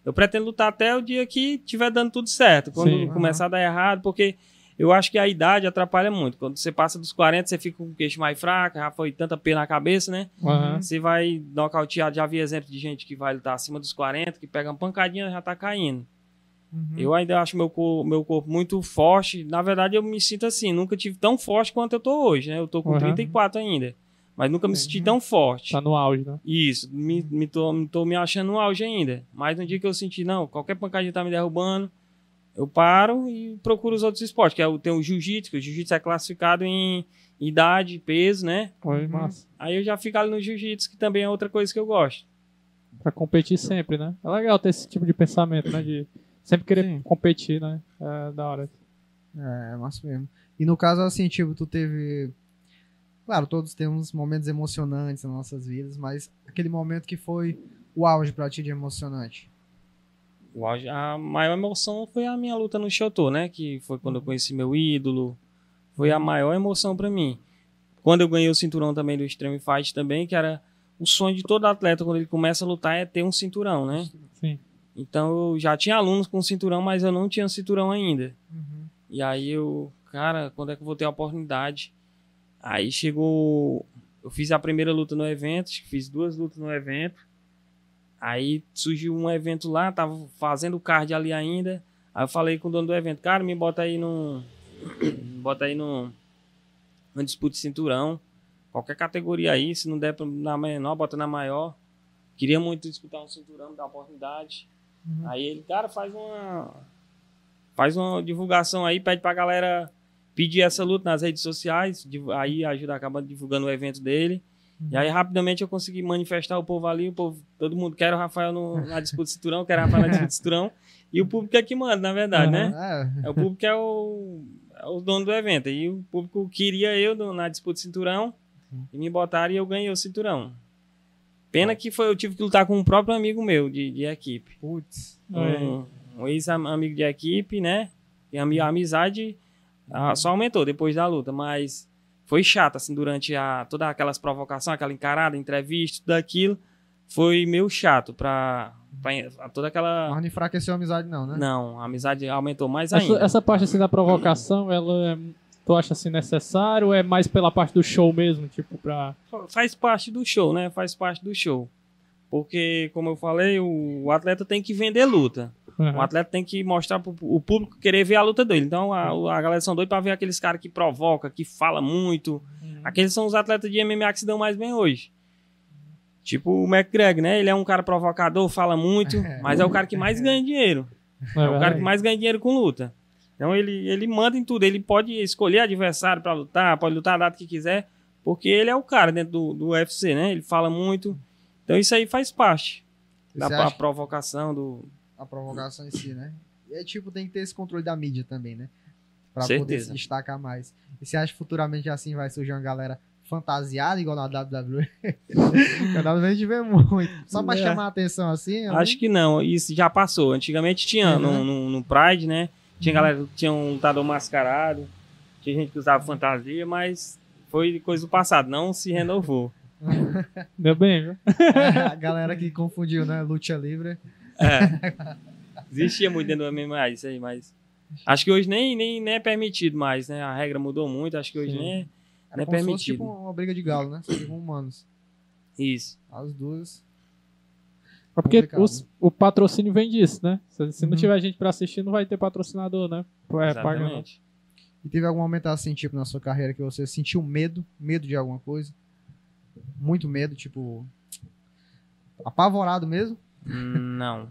eu pretendo lutar até o dia que tiver dando tudo certo. Quando Sim. começar a dar errado, porque eu acho que a idade atrapalha muito. Quando você passa dos 40, você fica com o queixo mais fraco, já foi tanta pena na cabeça, né? Aham. Você vai nocautear, já vi exemplo de gente que vai lutar acima dos 40, que pega uma pancadinha e já tá caindo. Uhum. Eu ainda acho meu, cor- meu corpo muito forte. Na verdade, eu me sinto assim, nunca tive tão forte quanto eu tô hoje, né? Eu tô com Uhum. 34 ainda. Mas nunca me senti tão forte. Tá no auge, né? Isso, me, me tô, me tô me achando no auge ainda. Mas no dia que eu senti, não, qualquer pancadinha tá me derrubando, eu paro e procuro os outros esportes, que é o, tem o jiu-jitsu, que o jiu-jitsu é classificado em idade, peso, né? Foi massa. Aí eu já fico ali no jiu-jitsu, que também é outra coisa que eu gosto. Pra competir sempre, né? É legal ter esse tipo de pensamento, né? De sempre querer Sim. competir, né? É da hora. É, é massa mesmo. E no caso, assim, tipo, tu teve. Claro, todos temos momentos emocionantes nas nossas vidas, mas aquele momento que foi o auge pra ti de emocionante. O auge- a maior emoção foi a minha luta no Shoto, né? Que foi quando eu conheci meu ídolo. Foi a maior emoção pra mim. Quando eu ganhei o cinturão também do Extreme Fight também, que era o sonho de todo atleta quando ele começa a lutar é ter um cinturão, né? Sim. Então eu já tinha alunos com cinturão, mas eu não tinha cinturão ainda. Uhum. E aí eu, cara, quando é que eu vou ter a oportunidade? Aí chegou. Eu fiz a primeira luta no evento, fiz duas lutas no evento. Aí surgiu um evento lá, tava fazendo o card ali ainda. Aí eu falei com o dono do evento, cara, me bota aí no. <clears throat> me bota aí no. Uma disputa de cinturão. Qualquer categoria aí, se não der pra- na menor, bota na maior. Queria muito disputar um cinturão, dar oportunidade. Uhum. Aí ele, cara, faz uma. Faz uma divulgação aí, pede pra galera pedir essa luta nas redes sociais. Aí ajuda, acaba divulgando o evento dele. Uhum. E aí rapidamente eu consegui manifestar o povo ali, o povo, todo mundo quer o Rafael no- na disputa de cinturão, quer o Rafael na disputa de cinturão. E o público é que manda, na verdade, Aham. né? É, É o público que é o, é o dono do evento. E o público queria eu no- na disputa de cinturão e me botaram e eu ganhei o cinturão. Pena que foi, eu tive que lutar com um próprio amigo meu de, de equipe. putz. Um, um ex-amigo de equipe, né? E a minha amizade ah, só aumentou depois da luta, mas foi chato, assim, durante a, todas aquelas provocações, aquela encarada, entrevista, tudo aquilo. Foi meio chato pra, pra toda aquela. Mas não enfraqueceu a amizade, não, né? Não, a amizade aumentou mais Essa, ainda. essa parte assim da provocação, ela é, Tu acha assim necessário ou é mais pela parte do show mesmo, tipo, pra. Faz parte do show, né? Faz parte do show. Porque, como eu falei, o, o atleta tem que vender luta. Uhum. O atleta tem que mostrar pro o público querer ver a luta dele. Então a, a galera são doidos pra ver aqueles caras que provoca, que fala muito. Uhum. Aqueles são os atletas de MMA que se dão mais bem hoje. Tipo o McGregor, né? Ele é um cara provocador, fala muito, <laughs> mas é o cara que mais ganha dinheiro. Não É o cara que mais ganha dinheiro com luta. Então ele, ele manda em tudo. Ele pode escolher adversário pra lutar, pode lutar a data que quiser, porque ele é o cara dentro do, do UFC, né? Ele fala muito. Então isso aí faz parte da Você pa- acha provocação do. A provocação em si, né? E é tipo, tem que ter esse controle da mídia também, né? Pra poder Certeza. se destacar mais. E você acha que futuramente assim vai surgir uma galera fantasiada igual na WWE? <laughs> Cada vez a gente vê muito. Só pra É. chamar a atenção assim. Acho que não, isso já passou. Antigamente tinha Uhum. no, no, no Pride, né? Tinha galera que tinha um lutador mascarado, tinha gente que usava fantasia, mas foi coisa do passado, não se renovou. <laughs> Deu bem, viu? <laughs> a galera que confundiu, né? Luta livre. É. <laughs> Existia muito dentro do MMA isso aí, mas. Acho que hoje nem, nem, nem é permitido mais, né? A regra mudou muito, acho que hoje Sim. nem é. Era Não é se fosse permitido. tipo uma briga de galo, né? Com humanos. Isso. As duas. É porque os- o patrocínio vem disso, né? Se, se não Uhum. tiver gente pra assistir, não vai ter patrocinador, né? É, não. Exatamente. E teve algum momento assim, tipo, na sua carreira que você sentiu medo? Medo de alguma coisa? Muito medo, tipo. Apavorado mesmo? Hum, Não.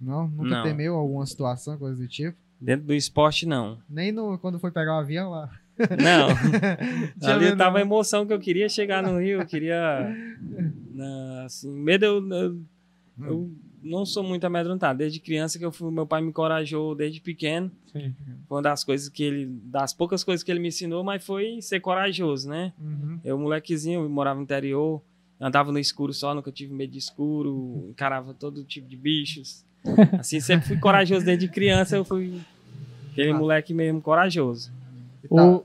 Não? Nunca Não. temeu alguma situação, coisa do tipo? Dentro do esporte, não. Nem no, quando foi pegar o avião lá. Não. <laughs> Ali medo, tava a não? emoção que eu queria chegar no Rio, eu queria. na- assim, medo eu, eu, eu não sou muito amedrontado. Desde criança que eu fui, meu pai me encorajou desde pequeno. Sim. Foi uma das coisas que ele. Das poucas coisas que ele me ensinou, mas foi ser corajoso, né? Uhum. Eu, molequezinho, eu morava no interior, andava no escuro só, nunca tive medo de escuro, encarava todo tipo de bichos. <laughs> Assim, sempre fui corajoso desde criança, eu fui aquele Ah. moleque mesmo corajoso. O,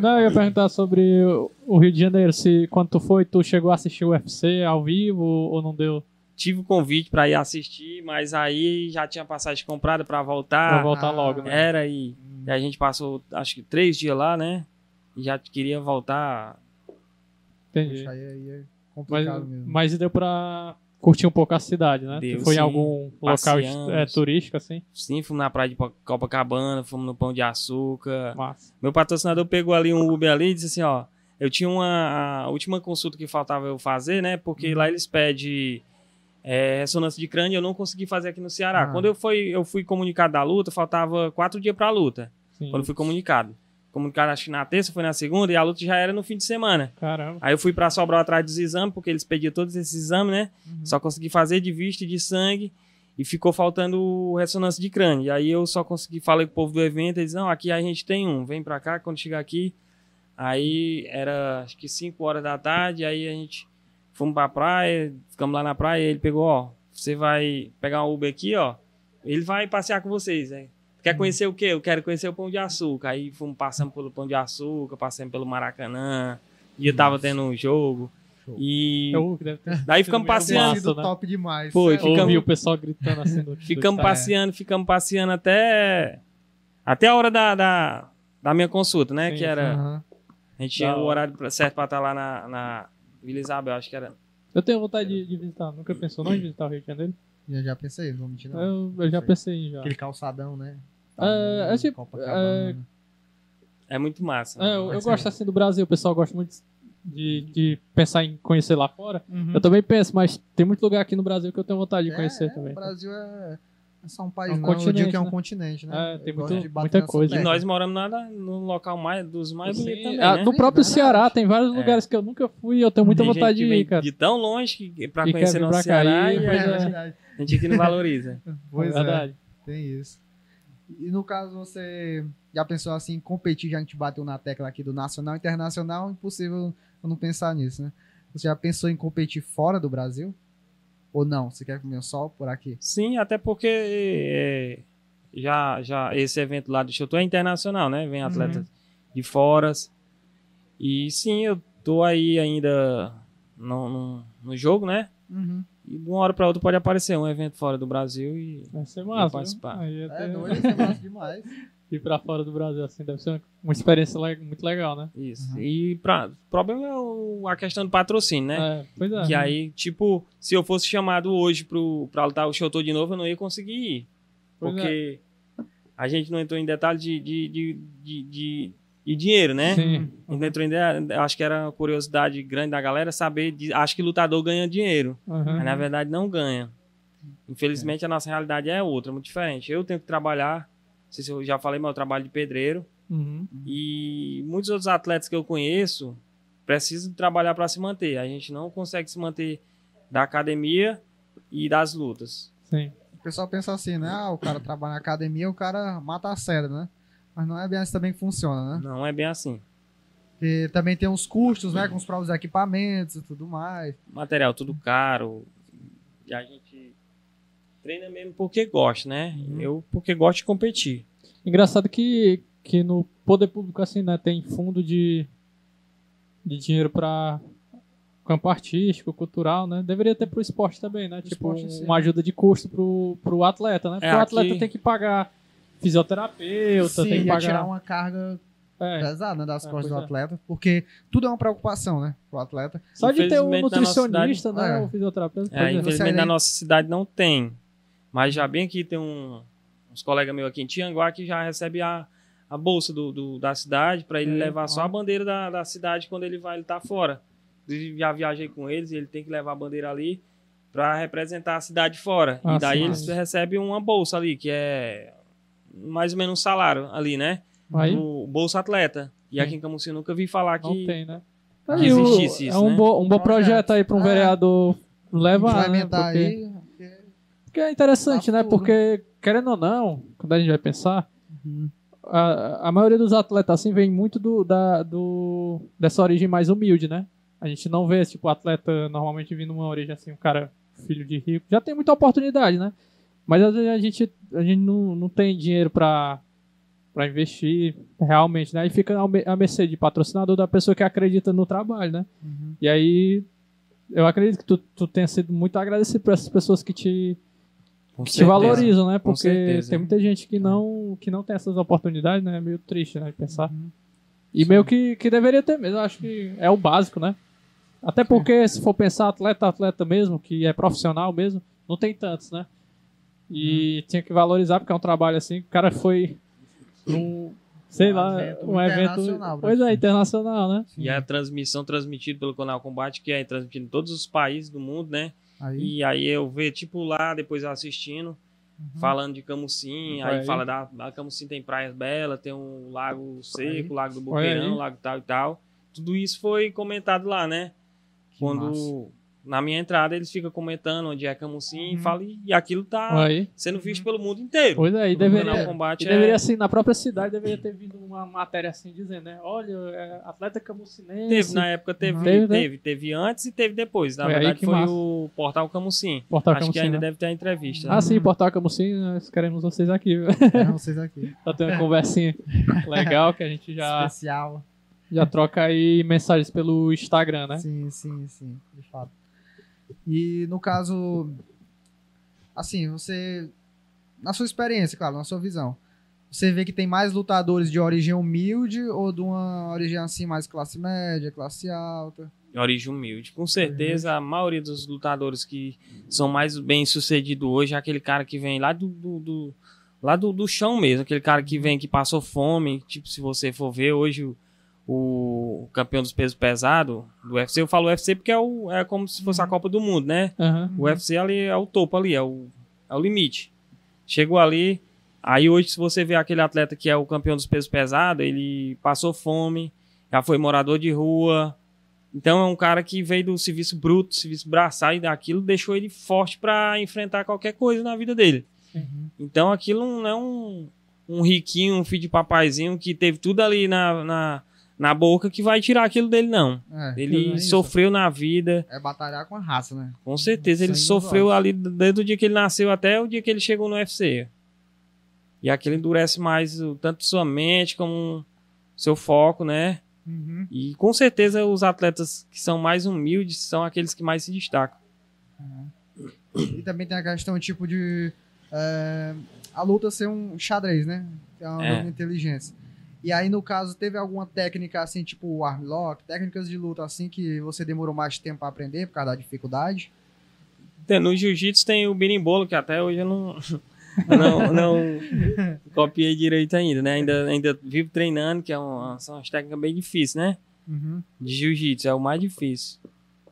não, eu ia perguntar sobre o, Rio de Janeiro, se quando tu foi, tu chegou a assistir o UFC ao vivo ou não deu Tive o convite para ir assistir, mas aí já tinha passagem comprada para pra voltar. voltar Ah, logo, né? Era e, e a gente passou acho que três dias lá, né? E já queria voltar. Entendi. Poxa, aí, aí é Mas, complicado mesmo. mas deu pra curtir um pouco a cidade, né? Deu, foi em sim. algum local é, turístico, assim? Sim, fomos na praia de Copacabana, fomos no Pão de Açúcar. Massa. Meu patrocinador pegou ali um Uber ali e disse assim, ó, eu tinha uma a última consulta que faltava eu fazer, né? Porque Uhum. lá eles pedem é, ressonância de crânio, eu não consegui fazer aqui no Ceará. Ah. Quando eu fui, eu fui comunicado da luta, faltava quatro dias pra luta. Sim. Quando eu fui comunicado. Comunicado acho que na terça, foi na segunda, e a luta já era no fim de semana. Caramba. Aí eu fui pra Sobral atrás dos exames, porque eles pediam todos esses exames, né? Uhum. Só consegui fazer de vista e de sangue. E ficou faltando ressonância de crânio. E aí eu só consegui, falei com o povo do evento, eles, não, aqui a gente tem um, vem pra cá, quando chegar aqui. Aí era acho que 5 horas da tarde, aí a gente fomos pra praia, ficamos lá na praia, e ele pegou, ó, você vai pegar um Uber aqui, ó, ele vai passear com vocês, né? Quer conhecer o quê? Eu quero conhecer o Pão de Açúcar. Aí fomos passando pelo Pão de Açúcar, passando pelo Maracanã, e eu tava tendo um jogo. Show. E É daí ficamos passeando. massa, sido né? top demais. Foi, é ficamos-. Ouvi o pessoal gritando assim do, Ficamos estádio. passeando, ficamos passeando até até a hora da, da, da minha consulta, né? Sim, que era. Aham. A gente tinha o horário certo pra estar lá na, na Vila Isabel, acho que era. Eu tenho vontade de, de visitar. Nunca pensou não em visitar o Rio de Janeiro? Já, já pensei, não vou mentir não. Eu, eu já Sei. pensei já. Aquele calçadão, né? Tipo, Copacabana. É muito massa. É, eu, eu gosto assim do Brasil, o pessoal gosta muito de, de pensar em conhecer lá fora. Uhum. Eu também penso, mas tem muito lugar aqui no Brasil que eu tenho vontade de É, conhecer é, também. O Brasil é, é só um país, É um não. Eu digo continente, que é um né? continente, né? É, tem muito- muita coisa. E tecla. nós moramos na, no local mais, dos mais bonitos também, ah, né? No próprio. Ceará tem vários É. lugares que eu nunca fui e eu tenho muita Tem vontade de ir, cara. de tão longe que, pra E conhecer nosso pra cá Ceará e- e É, é. a gente aqui não valoriza. <laughs> Pois é verdade. Tem isso. E no caso, você já pensou assim, competir, já a gente bateu na tecla aqui do nacional e internacional, impossível eu não pensar nisso, né? Você já pensou em competir fora do Brasil? Ou não? Você quer comer só por aqui? Sim, até porque é, já, já esse evento lá do Shoto é internacional, né? Vem atletas de foras. E sim, eu tô aí ainda no, no, no jogo, né? Uhum. E de uma hora pra outra pode aparecer um evento fora do Brasil e Vai ser massa. participar. Aí É ter- doido, é massa <laughs> demais. ir pra fora do Brasil, assim, deve ser uma, uma experiência le- muito legal, né? Isso. Uhum. E pra, o problema é o- a questão do patrocínio, né? É, pois é. Que aí, tipo, se eu fosse chamado hoje pro, pra lutar o Shoto de novo, eu não ia conseguir ir. Pois é. Porque a gente não entrou em detalhe de, de, de, de, de- de dinheiro, né? Sim. A gente não entrou em de- acho que era uma curiosidade grande da galera saber, de, acho que lutador ganha dinheiro. Uhum. Mas na verdade não ganha. Infelizmente a nossa realidade é outra, muito diferente. Eu tenho que trabalhar, não sei se eu já falei, mas eu trabalho de pedreiro. Uhum. E muitos outros atletas que eu conheço precisam trabalhar para se manter. A gente não consegue se manter da academia e das lutas. Sim. O pessoal pensa assim, né? Ah, o cara trabalha na academia, o cara mata a cedra, né? Mas não é bem assim também que funciona, né? Não é bem assim. Porque também tem uns custos, né? Com os próprios equipamentos e tudo mais. Material tudo caro. E a gente treina mesmo porque gosta, né? Uhum. Eu porque gosto de competir. Engraçado que, que no poder público, assim, né, tem fundo de, de dinheiro pra campo artístico, cultural, né? Deveria ter pro esporte também, né? Tipo, esporte, uma ajuda de custo pro, pro atleta, né? Porque É, o atleta aqui- tem que pagar fisioterapeuta, Sim, tem que pagar... tirar uma carga É, pesada né, das É, costas do é. atleta, porque tudo é uma preocupação, né? Pro atleta. só de ter um nutricionista, cidade- né? É. O fisioterapeuta. É, é. infelizmente na nossa cidade não tem. Mas já bem aqui tem um, uns colegas meus aqui em Tianguá que já recebe a, a bolsa do, do- da cidade para ele É, levar só ó. a bandeira da, da cidade quando ele vai ele tá fora. Já viajei com eles e ele tem que levar a bandeira ali para representar a cidade fora. Ah, e daí sim. eles recebem uma bolsa ali, que é mais ou menos um salário ali, né? Aí O Bolsa Atleta. E aqui em Camusim eu nunca vi falar que. não tem, né? que Aí o- existisse isso, é um, né? bo, um bom Projeto. aí para um É. vereador levar, né? Porque- aí. porque- Porque é interessante, Tá né? tudo. Porque, querendo ou não, quando a gente vai pensar, Uhum. a, a maioria dos atletas assim vem muito do, da, do, dessa origem mais humilde, né? A gente não vê, tipo, atleta normalmente vindo uma origem assim, um cara filho de rico. Já tem muita oportunidade, né? Mas às vezes a gente, a gente não, não tem dinheiro pra, pra investir realmente, né? E fica à mercê de patrocinador da pessoa que acredita no trabalho, né? Uhum. E aí, eu acredito que tu, tu tenha sido muito agradecido por essas pessoas que te, que te valorizam, né? Porque certeza. tem muita gente que não, que não tem essas oportunidades, né? É meio triste, né? de Pensar. Uhum. E meio que, que deveria ter mesmo. Eu acho que é o básico, né? Até porque, se for pensar atleta, atleta mesmo, que é profissional mesmo, não tem tantos, né? E Uhum. tinha que valorizar, porque é um trabalho assim. O cara foi num, sei Um lá, evento um evento. Pois é, praticamente. internacional, né? E a transmissão transmitida pelo canal Combate, que é transmitido em todos os países do mundo, né? Aí, E aí eu ver, tipo, lá, depois eu assistindo, Uhum. falando de Camusim, aí, aí. fala da, da Camusim tem praias belas, tem um lago seco, Aí. lago do. Boqueirão, lago tal e tal. Tudo isso foi comentado lá, né? Que Quando massa. Na minha entrada eles ficam comentando onde é Camusim, Uhum. fala, e, e aquilo tá Aí. sendo visto pelo mundo inteiro. Pois é, e O deveria, Combate E é- deveria, assim, na própria cidade, deveria ter vindo uma matéria assim, dizendo, né? Olha, é, atleta camucinense. Teve, na época teve, Uhum. teve, Teve, teve, né? antes e teve depois. Na Foi aí verdade que foi massa. o Portal Camusim. Portal Acho que Camusim, ainda né? deve ter a entrevista. Ah, sim, Portal Camusim, nós queremos vocês aqui. viu? é, vocês aqui. <laughs> Tá tendo uma conversinha legal que a gente já, Especial. já troca aí mensagens pelo Instagram, né? Sim, sim, sim, de fato. E no caso, assim, você, na sua experiência, claro, na sua visão, você vê que tem mais lutadores de origem humilde ou de uma origem assim mais classe média, classe alta? origem humilde. Com certeza, a maioria dos lutadores que são mais bem sucedidos hoje é aquele cara que vem lá do, do, do- lá do, do chão mesmo, aquele cara que vem que passou fome. Tipo, se você for ver hoje o, o campeão dos pesos pesados do UFC, eu falo UFC porque é, o, é como se fosse a Copa do Mundo, né? Aham. O UFC ali é o topo ali, é o, é o limite. Chegou ali, aí hoje se você vê aquele atleta que é o campeão dos pesos pesados, ele passou fome, já foi morador de rua. Então é um cara que veio do serviço bruto, serviço braçal e daquilo deixou ele forte para enfrentar qualquer coisa na vida dele. Então aquilo não é um, um riquinho, um filho de papaizinho que teve tudo ali na, na, na boca que vai tirar aquilo dele, não. É, Ele é sofreu na vida, É batalhar com a raça, né? com certeza, ele sofreu ali desde o dia que ele nasceu até o dia que ele chegou no UFC. E aquilo endurece mais tanto sua mente como seu foco, né? Uhum. E com certeza os atletas que são mais humildes são aqueles que mais se destacam. E também tem a questão, tipo, de. é, a luta ser um xadrez, né? É uma É. inteligência. E aí, no caso, teve alguma técnica assim, tipo o armlock, técnicas de luta assim que você demorou mais tempo pra aprender por causa da dificuldade? No jiu-jitsu tem o birimbolo, que até hoje eu não, <laughs> não, não <laughs> copiei direito ainda, né? Ainda, ainda vivo treinando, que é uma, são umas técnicas bem difíceis, né? Uhum. De jiu-jitsu, é o mais difícil.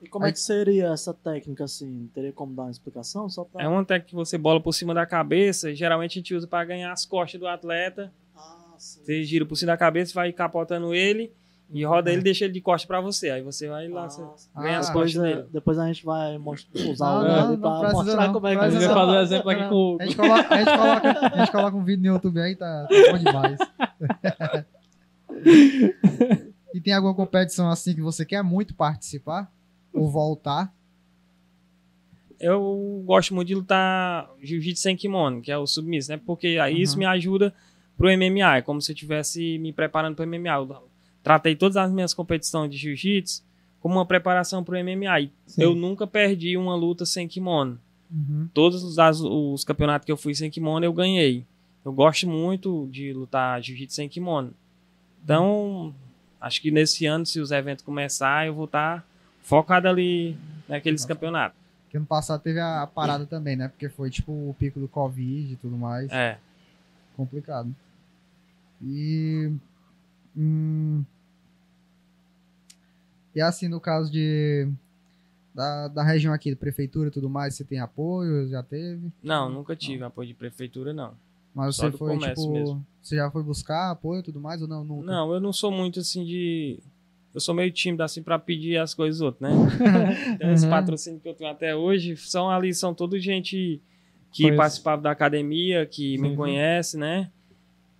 E como é que seria essa técnica, assim? Teria como dar uma explicação? Só pra... É uma técnica que você bola por cima da cabeça, geralmente a gente usa para ganhar as costas do atleta. Você gira por cima da cabeça, vai capotando ele e roda ele e deixa ele de costas para você. Aí você vai lá, você Ah, ganha as depois, costas é, dele. depois a gente vai mostrar, usar o não, não pra mostrar não, como é que Você não. vai fazer um exemplo aqui com A gente, coloca, a, gente coloca, a gente coloca um vídeo no YouTube aí, tá, tá bom demais. <laughs> e tem alguma competição assim que você quer muito participar? Ou voltar? Eu gosto muito de lutar jiu-jitsu sem kimono, que é o submisso, né? Porque aí isso Uhum. me ajuda pro MMA. É como se eu estivesse me preparando pro MMA. Eu tratei todas as minhas competições de jiu-jitsu como uma preparação pro MMA. E eu nunca perdi uma luta sem kimono. Uhum. Todos os, os campeonatos que eu fui sem kimono, eu ganhei. Eu gosto muito de lutar jiu-jitsu sem kimono. Então, acho que nesse ano, se os eventos começar, eu vou estar focado ali naqueles campeonatos. Que ano passado teve a, a parada também, né? Porque foi tipo o pico do Covid e tudo mais. É. Complicado. E. hum, e assim, no caso de. Da, da região aqui, da prefeitura e tudo mais, você tem apoio? Já teve? Não, nunca tive apoio de prefeitura, não. Mas Só você foi, tipo. mesmo. Você já foi buscar apoio e tudo mais ou não? Nunca? Não, eu não sou muito assim de. Eu sou meio tímido assim pra pedir as coisas dos outros, né? <laughs> então, os Uhum. patrocínios que eu tenho até hoje são ali, são todos gente que Conheço. participava da academia, que Sim, me conhece, né?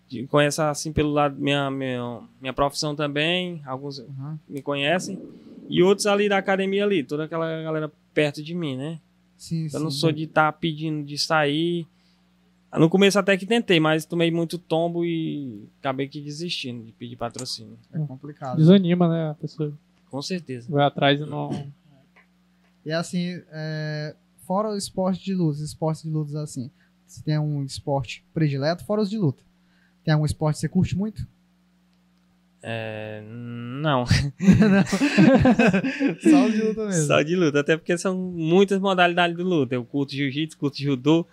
De- Conhece assim pelo lado minha, minha, minha profissão também, alguns Uhum. me conhecem. E outros ali da academia ali, toda aquela galera perto de mim, né? Sim, Eu não sim. sou de estar pedindo de sair. No começo até que tentei, mas tomei muito tombo e acabei que desistindo de pedir patrocínio. É complicado. Desanima, né? A pessoa Com certeza. vai atrás e não. E assim, é, fora o esporte de luta, esportes de lutas assim, você tem um esporte predileto, fora os de luta. Tem algum esporte que você curte muito? É, <laughs> não, Só os de luta mesmo. só de luta, até porque são muitas modalidades de luta. Eu curto jiu-jitsu, curto judô,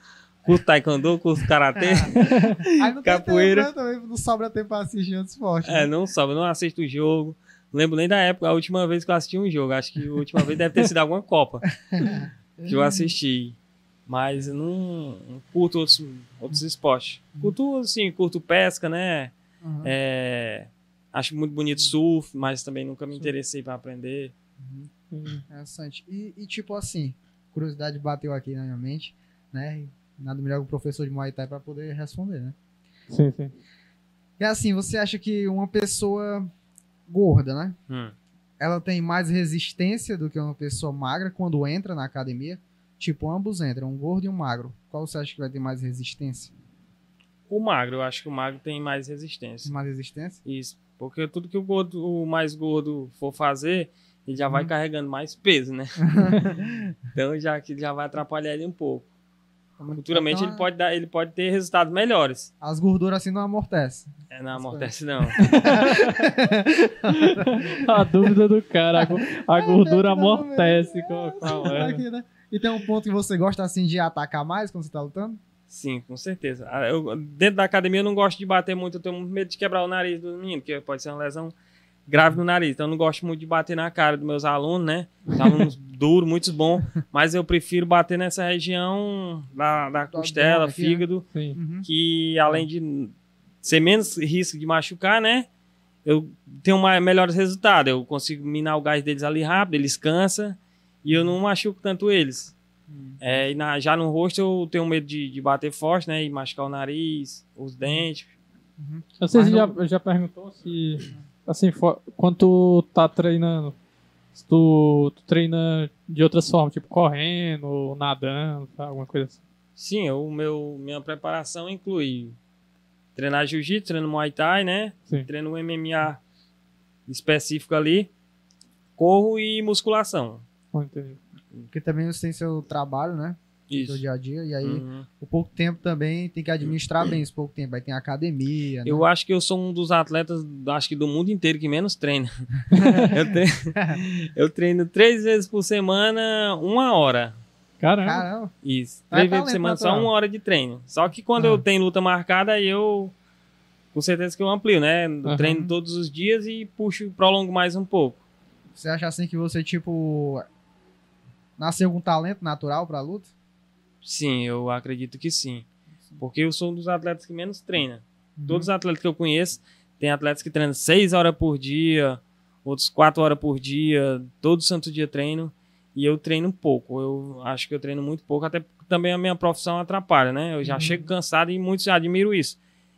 curto taekwondo, curto karatê. <laughs> Aí não tem Capoeira. tempo, né, também, não sobra tempo pra assistir outro esporte. É, não sobe, eu não assisto o jogo. Não lembro nem da época, a última vez que eu assisti um jogo. Acho que a última vez deve ter sido alguma Copa <laughs> que eu assisti. Mas não, não curto outros, outros esportes. Curto, assim, curto pesca, né? Uhum. É, acho muito bonito surf, mas também nunca me interessei para aprender. Interessante. E, e, tipo assim, curiosidade bateu aqui na minha mente, né? Nada melhor que o professor de Muay Thai pra poder responder, né? Sim, sim. E assim, você acha que uma pessoa gorda, né? Hum. Ela tem mais resistência do que uma pessoa magra quando entra na academia? Tipo, ambos entram, um gordo e um magro. Qual você acha que vai ter mais resistência? O magro, eu acho que o magro tem mais resistência. Mais resistência? Isso. Porque tudo que o, gordo, o mais gordo for fazer, ele já vai Uhum. carregando mais peso, né? <laughs> então já que já vai atrapalhar ele um pouco. Futuramente Então, ele pode dar, ele pode ter resultados melhores. As gorduras assim não amortecem. É, não amortece não. <laughs> A dúvida do cara, a, a gordura É, amortece. Qual, qual é? Aqui, né? E tem um ponto que você gosta assim de atacar mais quando você tá lutando? Sim, com certeza. Ah, eu- dentro da academia eu não gosto de bater muito, eu tenho muito medo de quebrar o nariz do menino, porque pode ser uma lesão grave no nariz. Então eu não gosto muito de bater na cara dos meus alunos, né? Os Alunos <laughs> duros, muitos bons, mas eu prefiro bater nessa região da, da costela, aqui, né? fígado. Uhum. que além de ser menos risco de machucar, né? Eu tenho mais, melhores resultados. Eu consigo minar o gás deles ali rápido, eles cansam e eu não machuco tanto eles. É, e na- já no rosto eu tenho medo de, de bater forte, né? E machucar o nariz, os dentes. Eu sei se Mas já, não- já perguntou se, assim, quando tu tá treinando, se tu, tu treina de outras formas, tipo correndo, nadando, tá? alguma coisa assim. Sim, o meu, minha preparação inclui treinar jiu-jitsu, treino muay thai, né? Sim. Treino MMA específico ali, corro e musculação. Entendi. Porque também você tem seu trabalho, né? No Isso. seu dia a dia. E aí, Uhum. o pouco tempo também tem que administrar bem esse pouco tempo. Aí tem academia, né? Eu acho que eu sou um dos atletas, acho que do mundo inteiro que menos treina. <laughs> eu, treino, eu treino três vezes por semana, uma hora. Caramba. Caramba. Isso. É Três vezes por semana, só natural. uma hora de treino. Só que quando Ah. eu tenho luta marcada, aí eu. Com certeza que eu amplio, né? Eu Aham. Treino todos os dias e puxo, prolongo mais um pouco. Você acha assim que você, tipo, nasceu com talento natural pra luta? Sim, eu acredito que sim. Porque eu sou um dos atletas que menos treina. Uhum. Todos os atletas que eu conheço, tem atletas que treinam seis horas por dia, outros quatro horas por dia, todo santo dia treino. E eu treino pouco. Eu acho que eu treino muito pouco, até porque também a minha profissão atrapalha, né? Eu já Uhum. chego cansado e muitos admiram isso.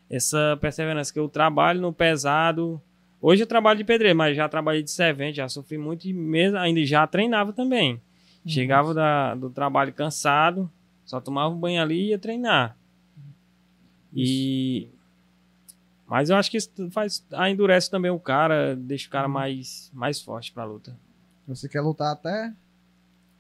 Essa perseverança que eu trabalho no pesado. Hoje eu trabalho de pedreiro, mas já trabalhei de servente, já sofri muito e mesmo ainda já treinava também. Chegava da- do trabalho cansado, só tomava um banho ali e ia treinar. E mas eu acho que isso faz ah, endurece também o cara, deixa o cara mais mais forte pra luta. Você quer lutar até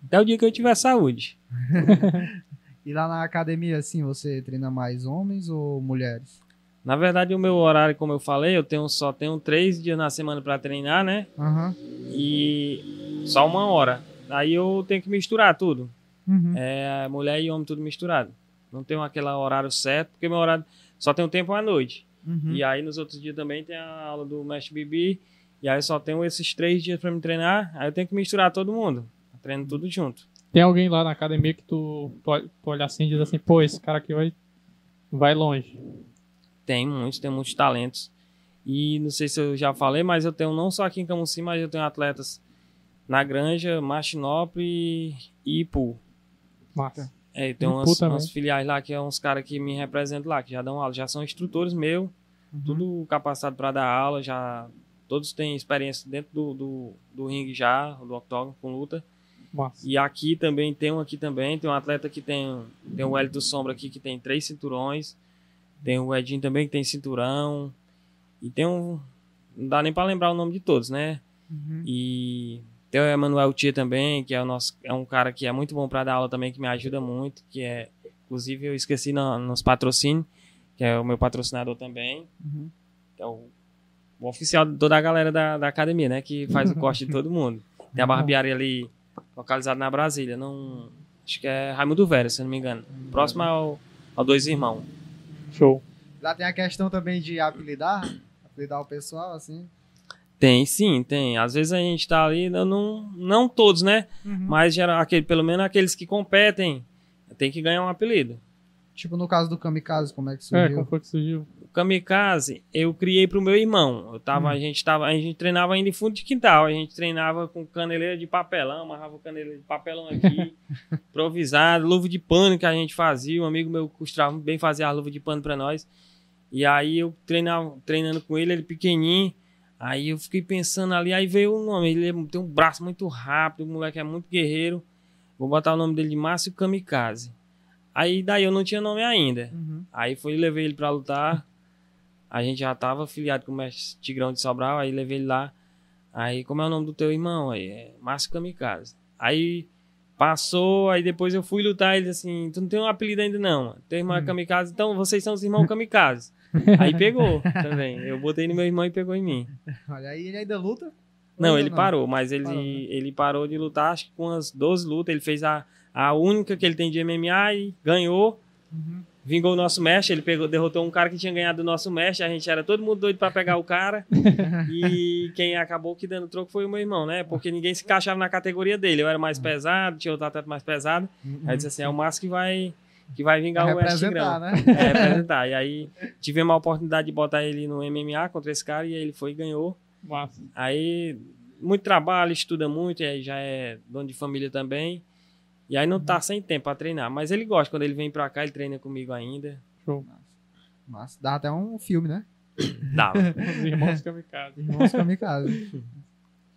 Até o dia que eu tiver saúde. <laughs> E lá na academia, assim, você treina mais homens ou mulheres? Na verdade, o meu horário, como eu falei, eu tenho só tenho três dias na semana pra treinar, né? Aham. E só uma hora. Aí eu tenho que misturar tudo. Uhum. É mulher e homem tudo misturado. Não tenho aquele horário certo, porque meu horário só tem um tempo à noite. Uhum. E aí nos outros dias também tem a aula do mestre Bibi. E aí eu só tenho esses três dias pra me treinar. Aí eu tenho que misturar todo mundo. Eu treino tudo junto. Tem alguém lá na academia que tu, tu, tu olha assim e diz assim, pô, esse cara aqui vai, vai longe. Tem muitos, tem muitos talentos. E não sei se eu já falei, mas eu tenho não só aqui em Camusim, mas eu tenho atletas na Granja, Machinópolis e Ipu. Massa. É, tem umas, umas filiais lá que é uns caras que me representam lá, que já dão aula, já são instrutores meus, Uhum. tudo capacitado para dar aula, já todos têm experiência dentro do, do, do ringue já, do octógono com luta. Massa. E aqui também tem um aqui também, tem um atleta que tem tem o Hélio do Sombra aqui que tem três cinturões, tem o Edinho também que tem cinturão e tem um não dá nem para lembrar o nome de todos, né? Uhum. E tem o Emanuel Tia também, que é o nosso é um cara que é muito bom para dar aula também, que me ajuda muito, que é inclusive eu esqueci no- nos patrocínios, que é o meu patrocinador também, Uhum. que é o, o oficial de toda a galera da, da academia, né? Que faz o corte de todo mundo. <laughs> Tem a barbearia ali localizada na Brasília, não. Acho que é Raimundo Vera, se eu não me engano. Próximo ao, ao Dois Irmãos. Show. Lá tem a questão também de apelidar, apelidar o pessoal, assim. Tem, sim, tem. Às vezes a gente tá ali, não, não, todos, né? Uhum. Mas geral, aquele, pelo menos aqueles que competem, tem que ganhar um apelido. Tipo no caso do Kamikaze, como é que É, surgiu? como foi que surgiu? O Kamikaze, eu criei pro meu irmão. Eu tava, a gente tava, a gente treinava ainda em fundo de quintal. A gente treinava com caneleira de papelão, amarrava caneleira de papelão aqui, <laughs> improvisado, luva de pano que a gente fazia. Um amigo meu costurava bem fazer a luva de pano pra nós. E aí eu treinava, treinando com ele, ele pequenininho. Aí eu fiquei pensando ali, aí veio o nome. Ele é- tem um braço muito rápido, o moleque é muito guerreiro. Vou botar o nome dele de Márcio Kamikaze. Aí daí eu não tinha nome ainda. Uhum. Aí fui levei ele pra lutar. A gente já tava afiliado com o mestre Tigrão de Sobral, aí levei ele lá. Aí, como é o nome do teu irmão? Aí, é Márcio Kamikaze. Aí passou, aí depois eu fui lutar, ele assim, tu não tem um apelido ainda não, mano. teu irmão é Kamikaze, então vocês são os irmãos Kamikaze. <laughs> aí pegou também, eu botei no meu irmão e pegou em mim. Olha aí, ele ainda luta? Não, ele parou, mas ele, Parou, né? ele parou de lutar, acho que com umas 12 lutas, ele fez a, a única que ele tem de MMA e ganhou. Uhum. Vingou o nosso mestre, ele pegou, derrotou um cara que tinha ganhado do nosso mestre, a gente era todo mundo doido pra pegar o cara. <laughs> e quem acabou que dando troco foi o meu irmão, né? Porque ninguém se encaixava na categoria dele. Eu era mais pesado, tinha outro atleta mais pesado. Uhum. Aí disse assim: é o Márcio que vai, que vai vingar o mestre representar, né? É, representar. E aí tivemos a oportunidade de botar ele no MMA contra esse cara e ele foi e ganhou. Massa. Aí, muito trabalho, estuda muito, e aí já é dono de família também. E aí não tá sem tempo pra treinar. Mas ele gosta, quando ele vem pra cá, ele treina comigo ainda. Show. Massa. Dá até um filme, né? <coughs> Dá. Os irmãos Kamikaze. Irmãos Kamikaze.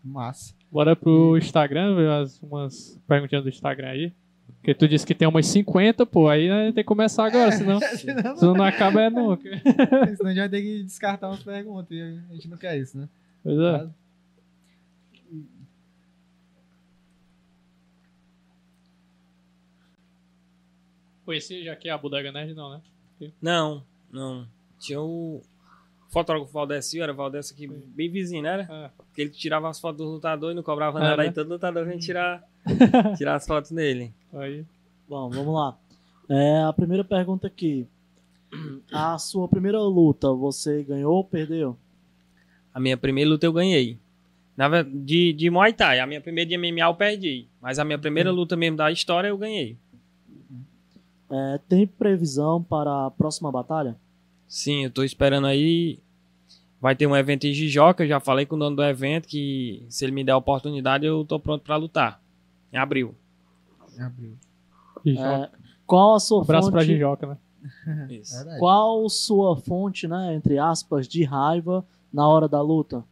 Massa. Bora pro Instagram, ver as, umas perguntinhas do Instagram aí. Porque tu disse que tem umas 50, pô, aí né, tem que começar agora, senão, <laughs> Senão, senão não acaba é <laughs> nunca. senão a gente vai ter que descartar umas perguntas e a gente não quer isso, né? Pois é. Conhecia já aqui a Bodega Nerd, não, né? Não, não. Tinha o fotógrafo Valdécio, era Valdécio aqui, bem vizinho, né? Era? É. Porque ele tirava as fotos do lutador e não cobrava É, nada. né? Aí todo lutador vinha tirar, <laughs> tirar as fotos dele. Aí. Bom, vamos lá. É, a primeira pergunta aqui. A sua primeira luta, você ganhou ou perdeu? A minha primeira luta eu ganhei. Na verdade, de, de Muay Thai. A minha primeira de MMA eu perdi. Mas a minha primeira luta mesmo da história eu ganhei. É, tem previsão para a próxima batalha? Sim, eu tô esperando aí. Vai ter um evento em Jijoca. Eu já falei com o dono do evento que se ele me der a oportunidade eu tô pronto pra lutar. Em abril. Abriu. Jijoca. É, qual a sua Abraço pra fonte? Jijoca, né? <laughs> Isso. Qual sua fonte, né, entre aspas, de raiva na hora da luta?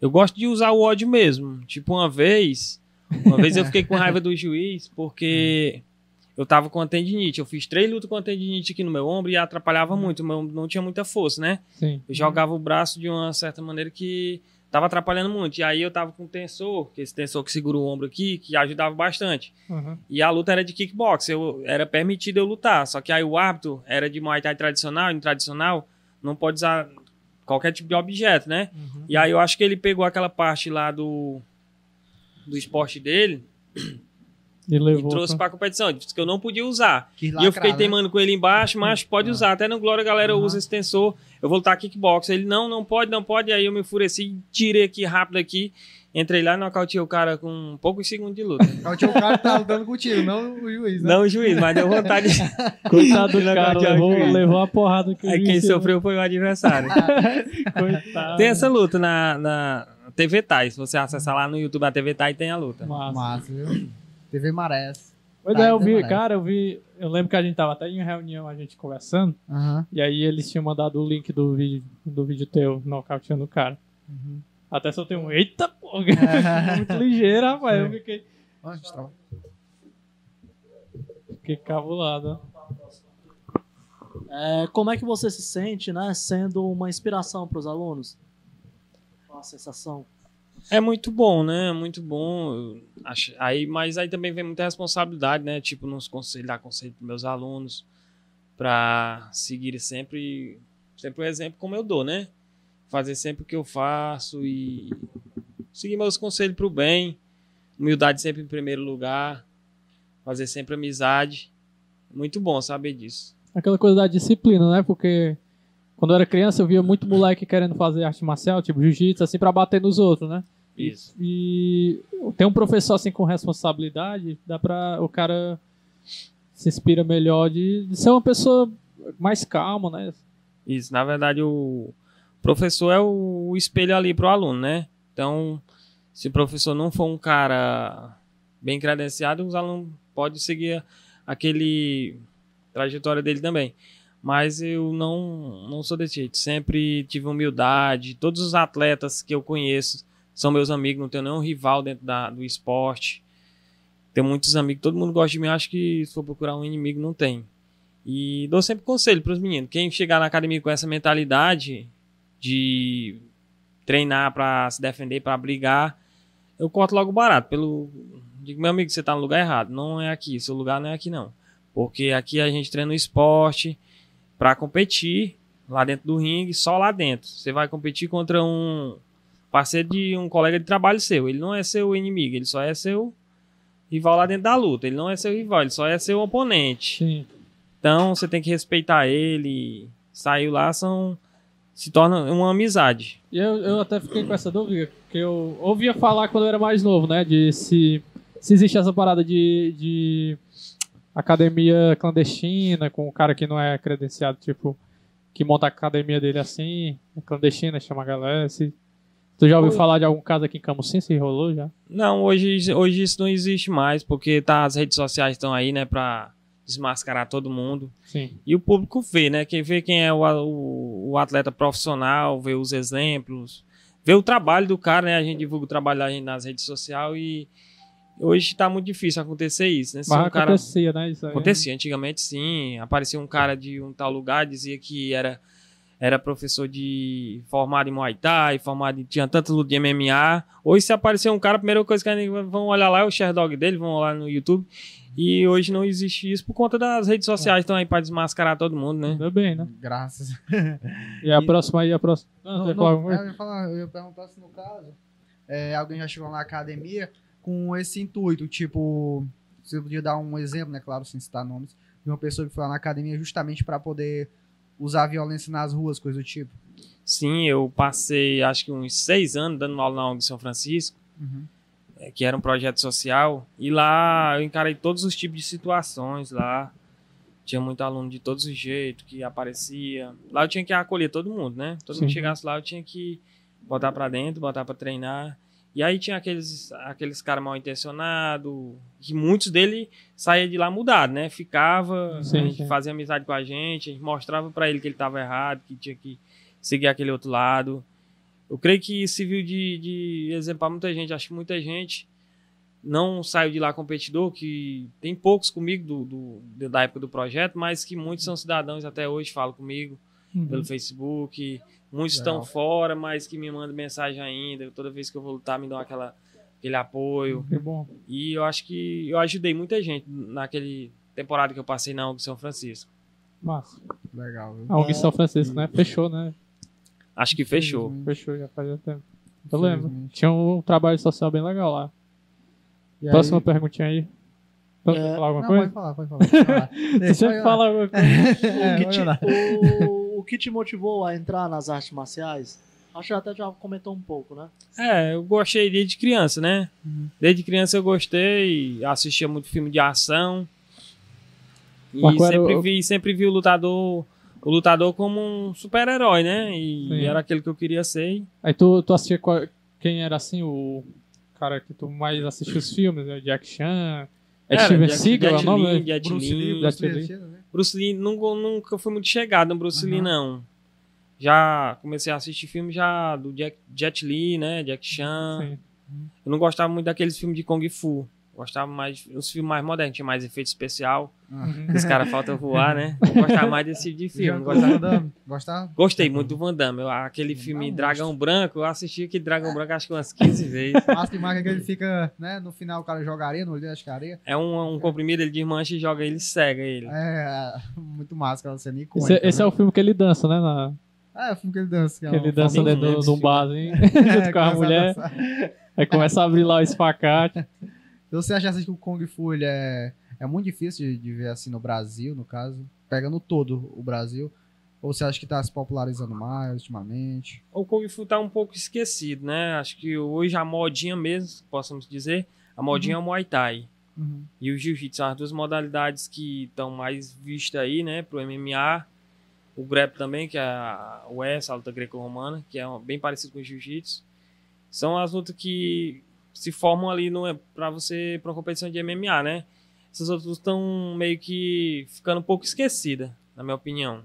Eu gosto de usar o ódio mesmo. Tipo, uma vez. Uma vez eu fiquei com raiva do juiz porque <laughs> eu tava com a tendinite. Eu fiz três lutas com a tendinite aqui no meu ombro e atrapalhava muito. O meu ombro não tinha muita força, né? Sim. Eu jogava o braço de uma certa maneira que tava atrapalhando muito. E aí eu tava com um tensor, que esse tensor que segura o ombro aqui, que ajudava bastante. Uhum. E a luta era de kickbox, eu, era permitido eu lutar. Só que aí o árbitro era de Muay Thai tradicional, e no tradicional não pode usar qualquer tipo de objeto, né? Uhum. E aí eu acho que ele pegou aquela parte lá do, do esporte dele E e levou. trouxe pra competição. Ele disse que eu não podia usar. E eu fiquei né? teimando com ele embaixo, mas pode Ah. usar. Até no Glória, galera, Aham. usa esse tensor. Eu vou lutar kickbox. Ele, não, não pode, não pode. Aí eu me enfureci, tirei aqui rápido aqui. Entrei lá e nocauteei o cara com poucos segundos de luta. O tio cara tá lutando contigo, não o juiz, né? não o juiz, mas deu vontade. de- <laughs> Coitado do <laughs> cara, levou, levou a porrada que o Aí juiz quem sofreu foi o adversário. <laughs> Coitado. Tem essa luta na, na TV Tai. Se você acessar lá no YouTube a TV Tai, tem a luta. Massa. Massa, viu? TV Marés. Pois Tá, é, eu vi, merece. cara, eu vi. Eu lembro que a gente tava até em reunião, a gente conversando, e aí eles tinham mandado o link do vídeo, do vídeo teu, nocauteando o cara. Uhum. Até só tem um. Eita porra! <laughs> <laughs> Muito ligeiro, rapaz. Eu fiquei, Ó, gente, tá- fiquei cabulado. É, como é que você se sente, né, sendo uma inspiração para os alunos? Qual a sensação? É muito bom, né? Muito bom. Aí, mas aí também vem muita responsabilidade, né? Tipo, nos conselhos, dar conselho para meus alunos, para seguir sempre, sempre o exemplo como eu dou, né? Fazer sempre o que eu faço e seguir meus conselhos para o bem. Humildade sempre em primeiro lugar. Fazer sempre amizade. Muito bom saber disso. Aquela coisa da disciplina, né? Porque quando eu era criança eu via muito moleque querendo fazer arte marcial, tipo jiu-jitsu, assim, pra bater nos outros, né? Isso. E tem um professor assim com responsabilidade, dá pra o cara se inspira melhor de, de ser uma pessoa mais calma, né? Isso, na verdade, o professor é o, o espelho ali pro aluno, né? Então, se o professor não for um cara bem credenciado, os alunos podem seguir aquele trajetória dele também. Mas eu não, não sou desse jeito. Sempre tive humildade. Todos os atletas que eu conheço são meus amigos, não tenho nenhum rival dentro da, do esporte. Tenho muitos amigos, todo mundo gosta de mim. Acho que se for procurar um inimigo, não tem. E dou sempre conselho para os meninos. Quem chegar na academia com essa mentalidade de treinar para se defender, para brigar, eu corto logo barato. Pelo digo, meu amigo, você tá no lugar errado. Não é aqui, seu lugar não é aqui não. Porque aqui a gente treina o esporte para competir lá dentro do ringue, só lá dentro. Você vai competir contra um parceiro de um colega de trabalho seu. Ele não é seu inimigo, ele só é seu rival lá dentro da luta. Ele não é seu rival, ele só é seu oponente. Sim. Então você tem que respeitar ele. Saiu lá, são. Se torna uma amizade. E eu, eu até fiquei com essa dúvida, que eu ouvia falar quando eu era mais novo, né? De se, se existe essa parada de, de academia clandestina, com o cara que não é credenciado, tipo, que monta a academia dele assim, é clandestina, chama a galera. Se, tu já ouviu Oi. falar de algum caso aqui em Camusim, se rolou já? Não, hoje, hoje isso não existe mais, porque tá, as redes sociais estão aí, né, pra desmascarar todo mundo. Sim. E o público vê, né? Quem vê quem é o, o, o atleta profissional, vê os exemplos, vê o trabalho do cara, né? A gente divulga o trabalho da gente nas redes sociais e hoje tá muito difícil acontecer isso, né? Se Mas um cara acontecia, né? Isso aí. Acontecia, antigamente sim. Aparecia um cara de um tal lugar, dizia que era era professor de formado em Muay Thai, formado em, tinha tanto luta de MMA. Hoje se aparecer um cara, a primeira coisa que a gente vão olhar lá é o Sherdog dele, vão olhar no YouTube. E hoje não existe isso por conta das redes sociais estão aí para desmascarar todo mundo, né? Ainda bem, né? Graças. E a E- próxima aí, a próxima. Não, Não, não, eu, ia falar, eu ia perguntar se no caso é, alguém já chegou na academia com esse intuito, tipo, você podia dar um exemplo, né, claro, sem citar nomes, de uma pessoa que foi lá na academia justamente para poder usar a violência nas ruas, coisa do tipo. Sim, eu passei acho que uns seis anos dando aula na ONG de São Francisco. Uhum. é, que era um projeto social, e lá eu encarei todos os tipos de situações lá. Tinha muito aluno de todos os jeitos que aparecia. Lá eu tinha que acolher todo mundo, né? Todo mundo Sim. chegasse lá, eu tinha que botar pra dentro, botar pra treinar. E aí tinha aqueles, aqueles caras mal intencionados, que muitos deles saíam de lá mudado, né? Ficava, Sim, sim. fazia amizade com a gente, a gente mostrava pra ele que ele tava errado, que tinha que seguir aquele outro lado. Eu creio que serviu de, de exemplo para muita gente. Acho que muita gente não saiu de lá competidor, que tem poucos comigo do, do- da época do projeto, mas que muitos são cidadãos até hoje, falam comigo Uhum. pelo Facebook. Muitos Legal. estão fora, mas que me mandam mensagem ainda. Toda vez que eu vou lutar, me dão aquela, aquele apoio. Que bom. E eu acho que eu ajudei muita gente naquele temporada que eu passei na ONG São Francisco. Massa. Legal, viu? A ONG São Francisco, né? Fechou, né? Acho que fechou. Fechou já faz tempo. Eu lembro. Tinha um trabalho social bem legal lá. E aí- Próxima perguntinha aí. Pode É, falar alguma Não, coisa? pode falar, pode falar. Pode falar. <laughs> Você sempre fala alguma coisa. <laughs> É, o, que te, o, o que te motivou a entrar nas artes marciais? Acho que até já comentou um pouco, né? É, eu gostei desde criança, né? Uhum. Desde criança eu gostei, assistia muito filme de ação. E Mas sempre o- vi, sempre vi o lutador, o lutador como um super-herói, né? E Sim. era aquele que eu queria ser. Aí tu, tu assistia qual- quem era assim o cara que tu mais assistia os filmes, né? Jack Chan. É Era Steven Jet- Seagal, é o Jet nome? Li, né? Jet Bruce. Lee, Bruce Lee. Lee, tinha, né? Bruce Lee nunca, nunca fui muito chegado no Bruce Lee, Aham. não. Já comecei a assistir filmes já do Jack, Jet Li, né? Jack Chan. Sim. Eu não gostava muito daqueles filmes de Kung Fu. Gostava mais dos filmes mais modernos, tinha mais efeito especial. Uhum. Os caras faltam voar, né? <laughs> Gostava mais desse tipo de filme. Gostava- Claude Van Damme. Gostava? Gostei muito do Van Damme. Aquele filme um Dragão Branco, eu assisti aquele Dragão Branco acho que umas 15 vezes. <laughs> Massa demais que ele fica, né? No final o cara joga areia, no olho acho que é areia. É um, um comprimido, ele desmancha e joga ele, cega ele. É, muito massa aquela cena Esse, icônica. é- esse é o filme que ele dança, né? Na, Ah, é o filme que ele dança. Que, é que ele um dança dentro de um assim, É, <laughs> junto com a mulher. Aí começa a abrir lá o espacate. Você acha assim que o Kung Fu ele é, é muito difícil de, de ver assim no Brasil, no caso? Pegando todo o Brasil. Ou você acha que tá se popularizando mais ultimamente? O Kung Fu tá um pouco esquecido, né? Acho que hoje a modinha mesmo, possamos dizer, a modinha é o Muay Thai. Uhum. E o Jiu-Jitsu são as duas modalidades que estão mais vistas aí, né? Pro MMA. O Grep também, que é a US, a luta greco-romana, que é bem parecido com o Jiu-Jitsu. São as lutas que se formam ali pra você, pra uma competição de MMA, né? Essas outras estão meio que ficando um pouco esquecidas, na minha opinião.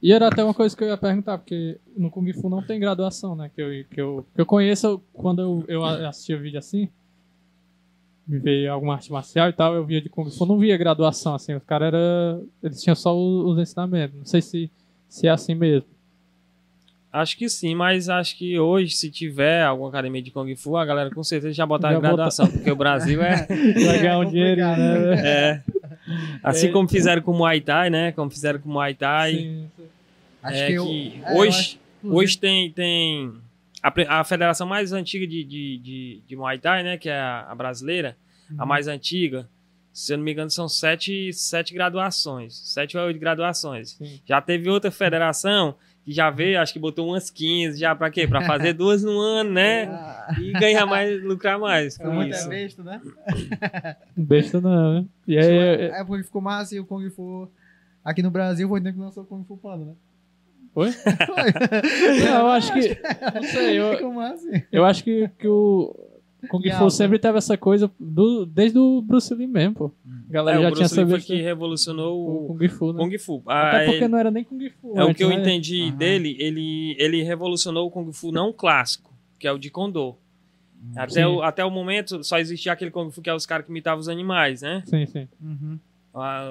E era até uma coisa que eu ia perguntar, porque no Kung Fu não tem graduação, né? Que eu, que eu, que eu conheço quando eu, eu assistia vídeo assim, me veio alguma arte marcial e tal, eu via de Kung Fu, não via graduação, assim, os caras era. Eles tinham só os, os ensinamentos. Não sei se, se é assim mesmo. Acho que sim, mas acho que hoje, se tiver alguma academia de Kung Fu, a galera com certeza já botar Já em graduação, porque o Brasil é. <laughs> Vai ganhar um dinheiro, né? é. Assim É. como fizeram com o Muay Thai, né? Como fizeram com o Muay Thai. Sim, sim. Acho é que, eu, que é, eu hoje, acho- hoje tem, tem a, a federação mais antiga de, de, de, de Muay Thai, né? Que é a, a brasileira, a Uhum. mais antiga. Se eu não me engano, são sete, sete graduações. Sete ou oito graduações. Sim. Já teve outra federação que já veio, acho que botou umas 15 já pra quê? Pra fazer <laughs> duas no ano, né? Ah, E ganhar mais, lucrar mais é com muito isso. besta, né? <laughs> Besta não, né? E aí, É porque ficou massa e o Kung Fu aqui no Brasil foi o tempo que lançou o Kung Fu Panda, né? Foi? <laughs> Foi. Não, eu acho que. Não sei, eu, Ficou massa. eu acho que, que o Kung E Fu sempre teve essa coisa do, desde o Bruce Lee mesmo, pô. A galera É, já o tinha Bruce Lee essa foi que revolucionou o Kung Fu, né? Kung Fu. Até Ah, porque ele- não era nem Kung Fu. É o que eu né? entendi Aham. dele, ele, ele revolucionou o Kung Fu não clássico, que é o de Kondo. Até Sim. o, até o momento só existia aquele Kung Fu que é os caras que imitavam os animais, né? Sim, sim. Uhum.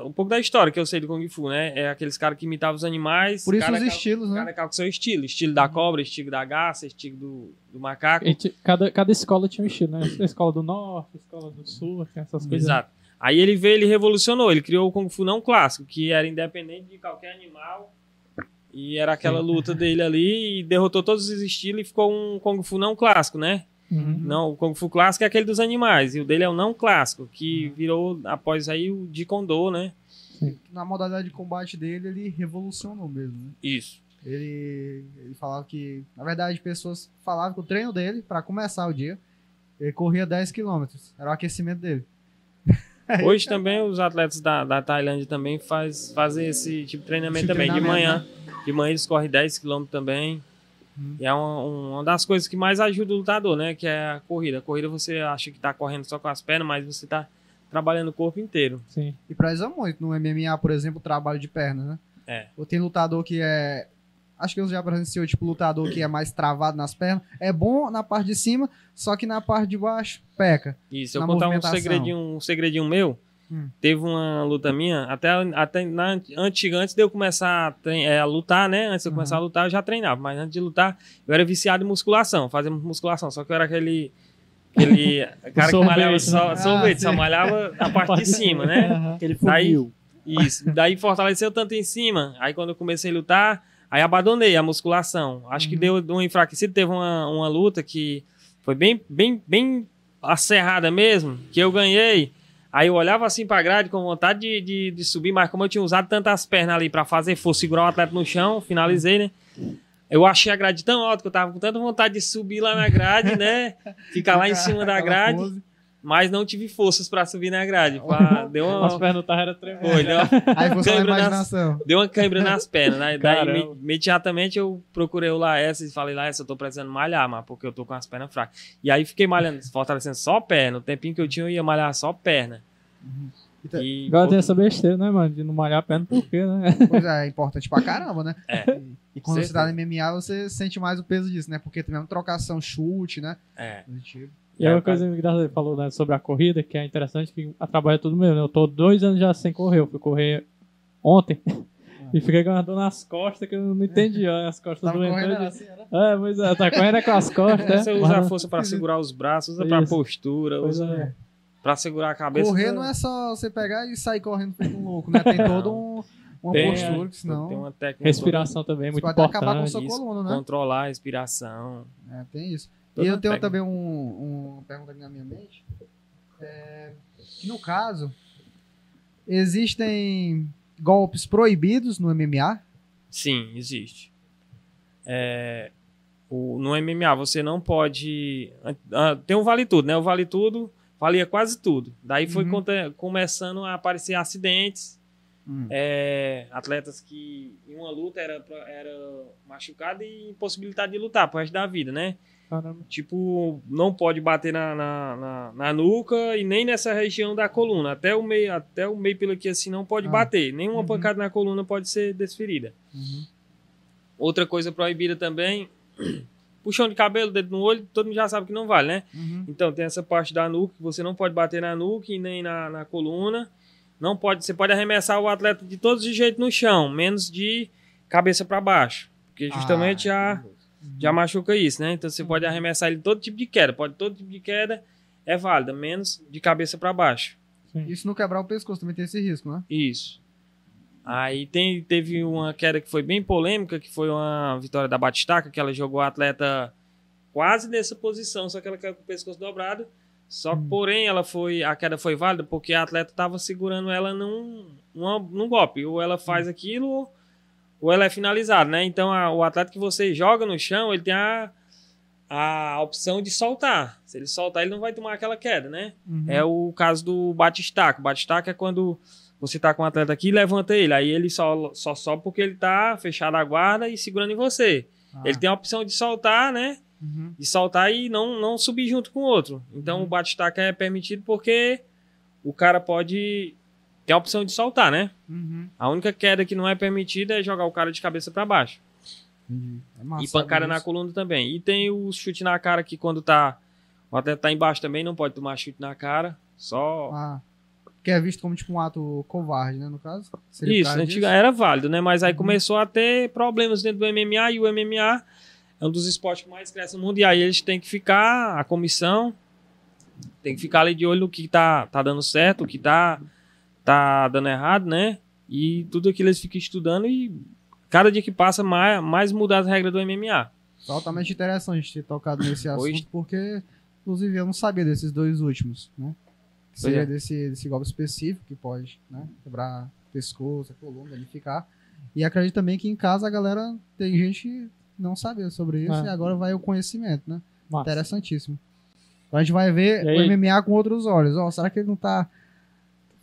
Um pouco da história que eu sei do Kung Fu, né? É aqueles caras que imitavam os animais. Por isso cada os ca- estilos, né? Cada cara com seu estilo. Estilo da cobra, estilo da garça, estilo do, do macaco. Cada, cada escola tinha um estilo, né? A escola do norte, a escola do sul, essas coisas. Exato. Aí ele veio, ele revolucionou. Ele criou o Kung Fu não clássico, que era independente de qualquer animal. E era aquela luta dele ali e derrotou todos os estilos e ficou um Kung Fu não clássico, né? Uhum. Não, o Kung Fu clássico é aquele dos animais. E o dele é o não clássico, que virou após aí o de Kondo, né? Na modalidade de combate dele, ele revolucionou mesmo, né? Isso. Ele, ele falava que, na verdade, pessoas falavam que o treino dele, pra começar o dia, ele corria 10 km. Era o aquecimento dele. <laughs> Hoje também os atletas da, da Tailândia também faz, fazem esse tipo de treinamento Tipo de também. De treinamento, manhã. De manhã eles correm 10 km também. Hum. E é uma, uma das coisas que mais ajuda o lutador, né? Que é a corrida. A corrida você acha que tá correndo só com as pernas, mas você tá trabalhando o corpo inteiro. Sim. E preza muito no MMA, por exemplo, o trabalho de pernas, né? É. Ou tem lutador que é. Acho que eu já presenciei, tipo, lutador que é mais travado nas pernas. É bom na parte de cima, só que na parte de baixo, peca. Isso, eu contar um segredinho, um segredinho meu. Hum. Teve uma luta minha, até, até na antiga, antes de eu começar a, trein- é, a lutar, né? Antes de eu começar a lutar, eu já treinava. Mas antes de lutar, eu era viciado em musculação, fazia musculação. Só que eu era aquele. Aquele <laughs> cara que malhava né? só, Ah, sorvete, só malhava <laughs> a parte de cima, né? Aham. Aquele Daí- funil. Isso. Daí fortaleceu tanto em cima. Aí quando eu comecei a lutar, aí abandonei a musculação. Acho que deu um enfraquecido. Teve uma, uma luta que foi bem, bem, bem acerrada mesmo, que eu ganhei. Aí eu olhava assim pra grade com vontade de, de, de subir, mas como eu tinha usado tantas pernas ali pra fazer força, segurar o atleta no chão, finalizei, né? Eu achei a grade tão alta que eu tava com tanta vontade de subir lá na grade, né? <laughs> Ficar lá em cima da grade, pose. mas não tive forças pra subir na grade. Pá, Deu As uma. pernas do Tarra era tremendo. Foi, deu uma- <laughs> Aí foi só a Câimbra nas- imaginação. Deu uma cãibra nas pernas, né? Daí, Caramba. imediatamente eu procurei o Laércio e falei, Laércio, eu tô precisando malhar, mas porque eu tô com as pernas fracas. E aí fiquei malhando, fortalecendo só perna. O tempinho que eu tinha, eu ia malhar só perna. Então- E, Agora pô, tem essa besteira, né, mano? De não malhar a perna por quê, né? <laughs> Pois é, é importante pra caramba, né? É. E quando você Certeza. tá no MMA, você sente mais o peso disso, né? Porque tem mesmo trocação, chute, né? é. Positivo. E É, uma coisa engraçada que ele falou né, sobre a corrida, que é interessante, que atrapalha tudo mesmo. né? Eu tô dois anos já sem correr. Eu fui correr ontem <laughs> e fiquei com uma dor nas costas que eu não entendia. As costas Tava doendo. correndo assim, era? dia. É, pois é, tá correndo com as costas, <laughs> né? Você usa a força pra segurar os braços, usa pra Isso. postura, Pois usa é. Pra segurar a cabeça. Correr não é só você pegar e sair correndo feito um louco, né? Tem todo um, uma Tem, postura, que Tem senão uma técnica Respiração também é você muito pode acabar com importante. sua isso, coluna, né? controlar a respiração. É, tem isso. Toda e eu tenho técnica. também um, um- uma pergunta aqui na minha mente. É, que no caso, existem golpes proibidos no MMA? Sim, existe. É, o- no MMA você não pode. ah, tem um vale tudo, né? O vale tudo valia quase tudo. Daí foi Uhum. conte- começando a aparecer acidentes. Hum. é, atletas que em uma luta era, era machucado e impossibilidade de lutar pro resto da vida, né? Caramba. Tipo, não pode bater na, na, na, na nuca e nem nessa região da coluna. Até o meio, até o meio pelo aqui assim não pode Ah. bater. Nenhuma Uhum. pancada na coluna pode ser desferida. Uhum. Outra coisa proibida também, puxão de cabelo, dedo no olho, todo mundo já sabe que não vale, né? Uhum. Então tem essa parte da nuca que você não pode bater na nuca e nem na, na coluna. Não pode, você pode arremessar o atleta de todos os jeitos no chão, menos de cabeça para baixo, porque justamente Ah, já já machuca isso, né? Então você pode arremessar ele todo tipo de queda, pode todo tipo de queda é válida, menos de cabeça para baixo. Isso não quebrar o pescoço também tem esse risco, né? Isso. Aí tem, teve uma queda que foi bem polêmica, que foi uma vitória da Batistaca, que ela jogou a atleta quase nessa posição, só que ela caiu com o pescoço dobrado. Só que, porém, ela foi, a queda foi válida porque a atleta estava segurando ela num, numa- num golpe. Ou ela faz aquilo, ou ela é finalizada, né? Então, a- o atleta que você joga no chão, ele tem a, a opção de soltar. Se ele soltar, ele não vai tomar aquela queda, né? Uhum. É o caso do batistaca. O batistaca é quando você tá com o atleta aqui levanta ele. Aí ele só, só sobe porque ele tá fechado a guarda e segurando em você. Ah. Ele tem a opção de soltar, né? Uhum. De soltar e não, não subir junto com o outro. Então o batistaca é permitido porque o cara pode ter a opção de soltar, né? Uhum. A única queda que não é permitida é jogar o cara de cabeça para baixo. Entendi. É massa e pancada saber na coluna também. E tem o chute na cara que quando tá. O atleta tá embaixo também, não pode tomar chute na cara. Só Ah, que é visto como tipo um ato covarde, né, no caso? Seria Isso, antiga, era válido, né? Mas aí Uhum. começou a ter problemas dentro do MMA e o MMA é um dos esportes que mais cresce no mundo. E aí eles têm que ficar, a comissão tem que ficar ali de olho no que tá, tá dando certo, o que tá, tá dando errado, né? E tudo aquilo eles ficam estudando e cada dia que passa mais, mais muda as regras do MMA. Totalmente interessante ter tocado nesse assunto, Hoje- porque, inclusive, eu não sabia desses dois últimos, né? Seria é. desse, desse golpe específico que pode, né? Quebrar pescoço, a coluna, danificar. E acredito também que em casa a galera tem gente que não sabia sobre isso É. e agora vai o conhecimento, né? Massa. Interessantíssimo. Então a gente vai ver o? MMA com outros olhos. Ó, será que ele não tá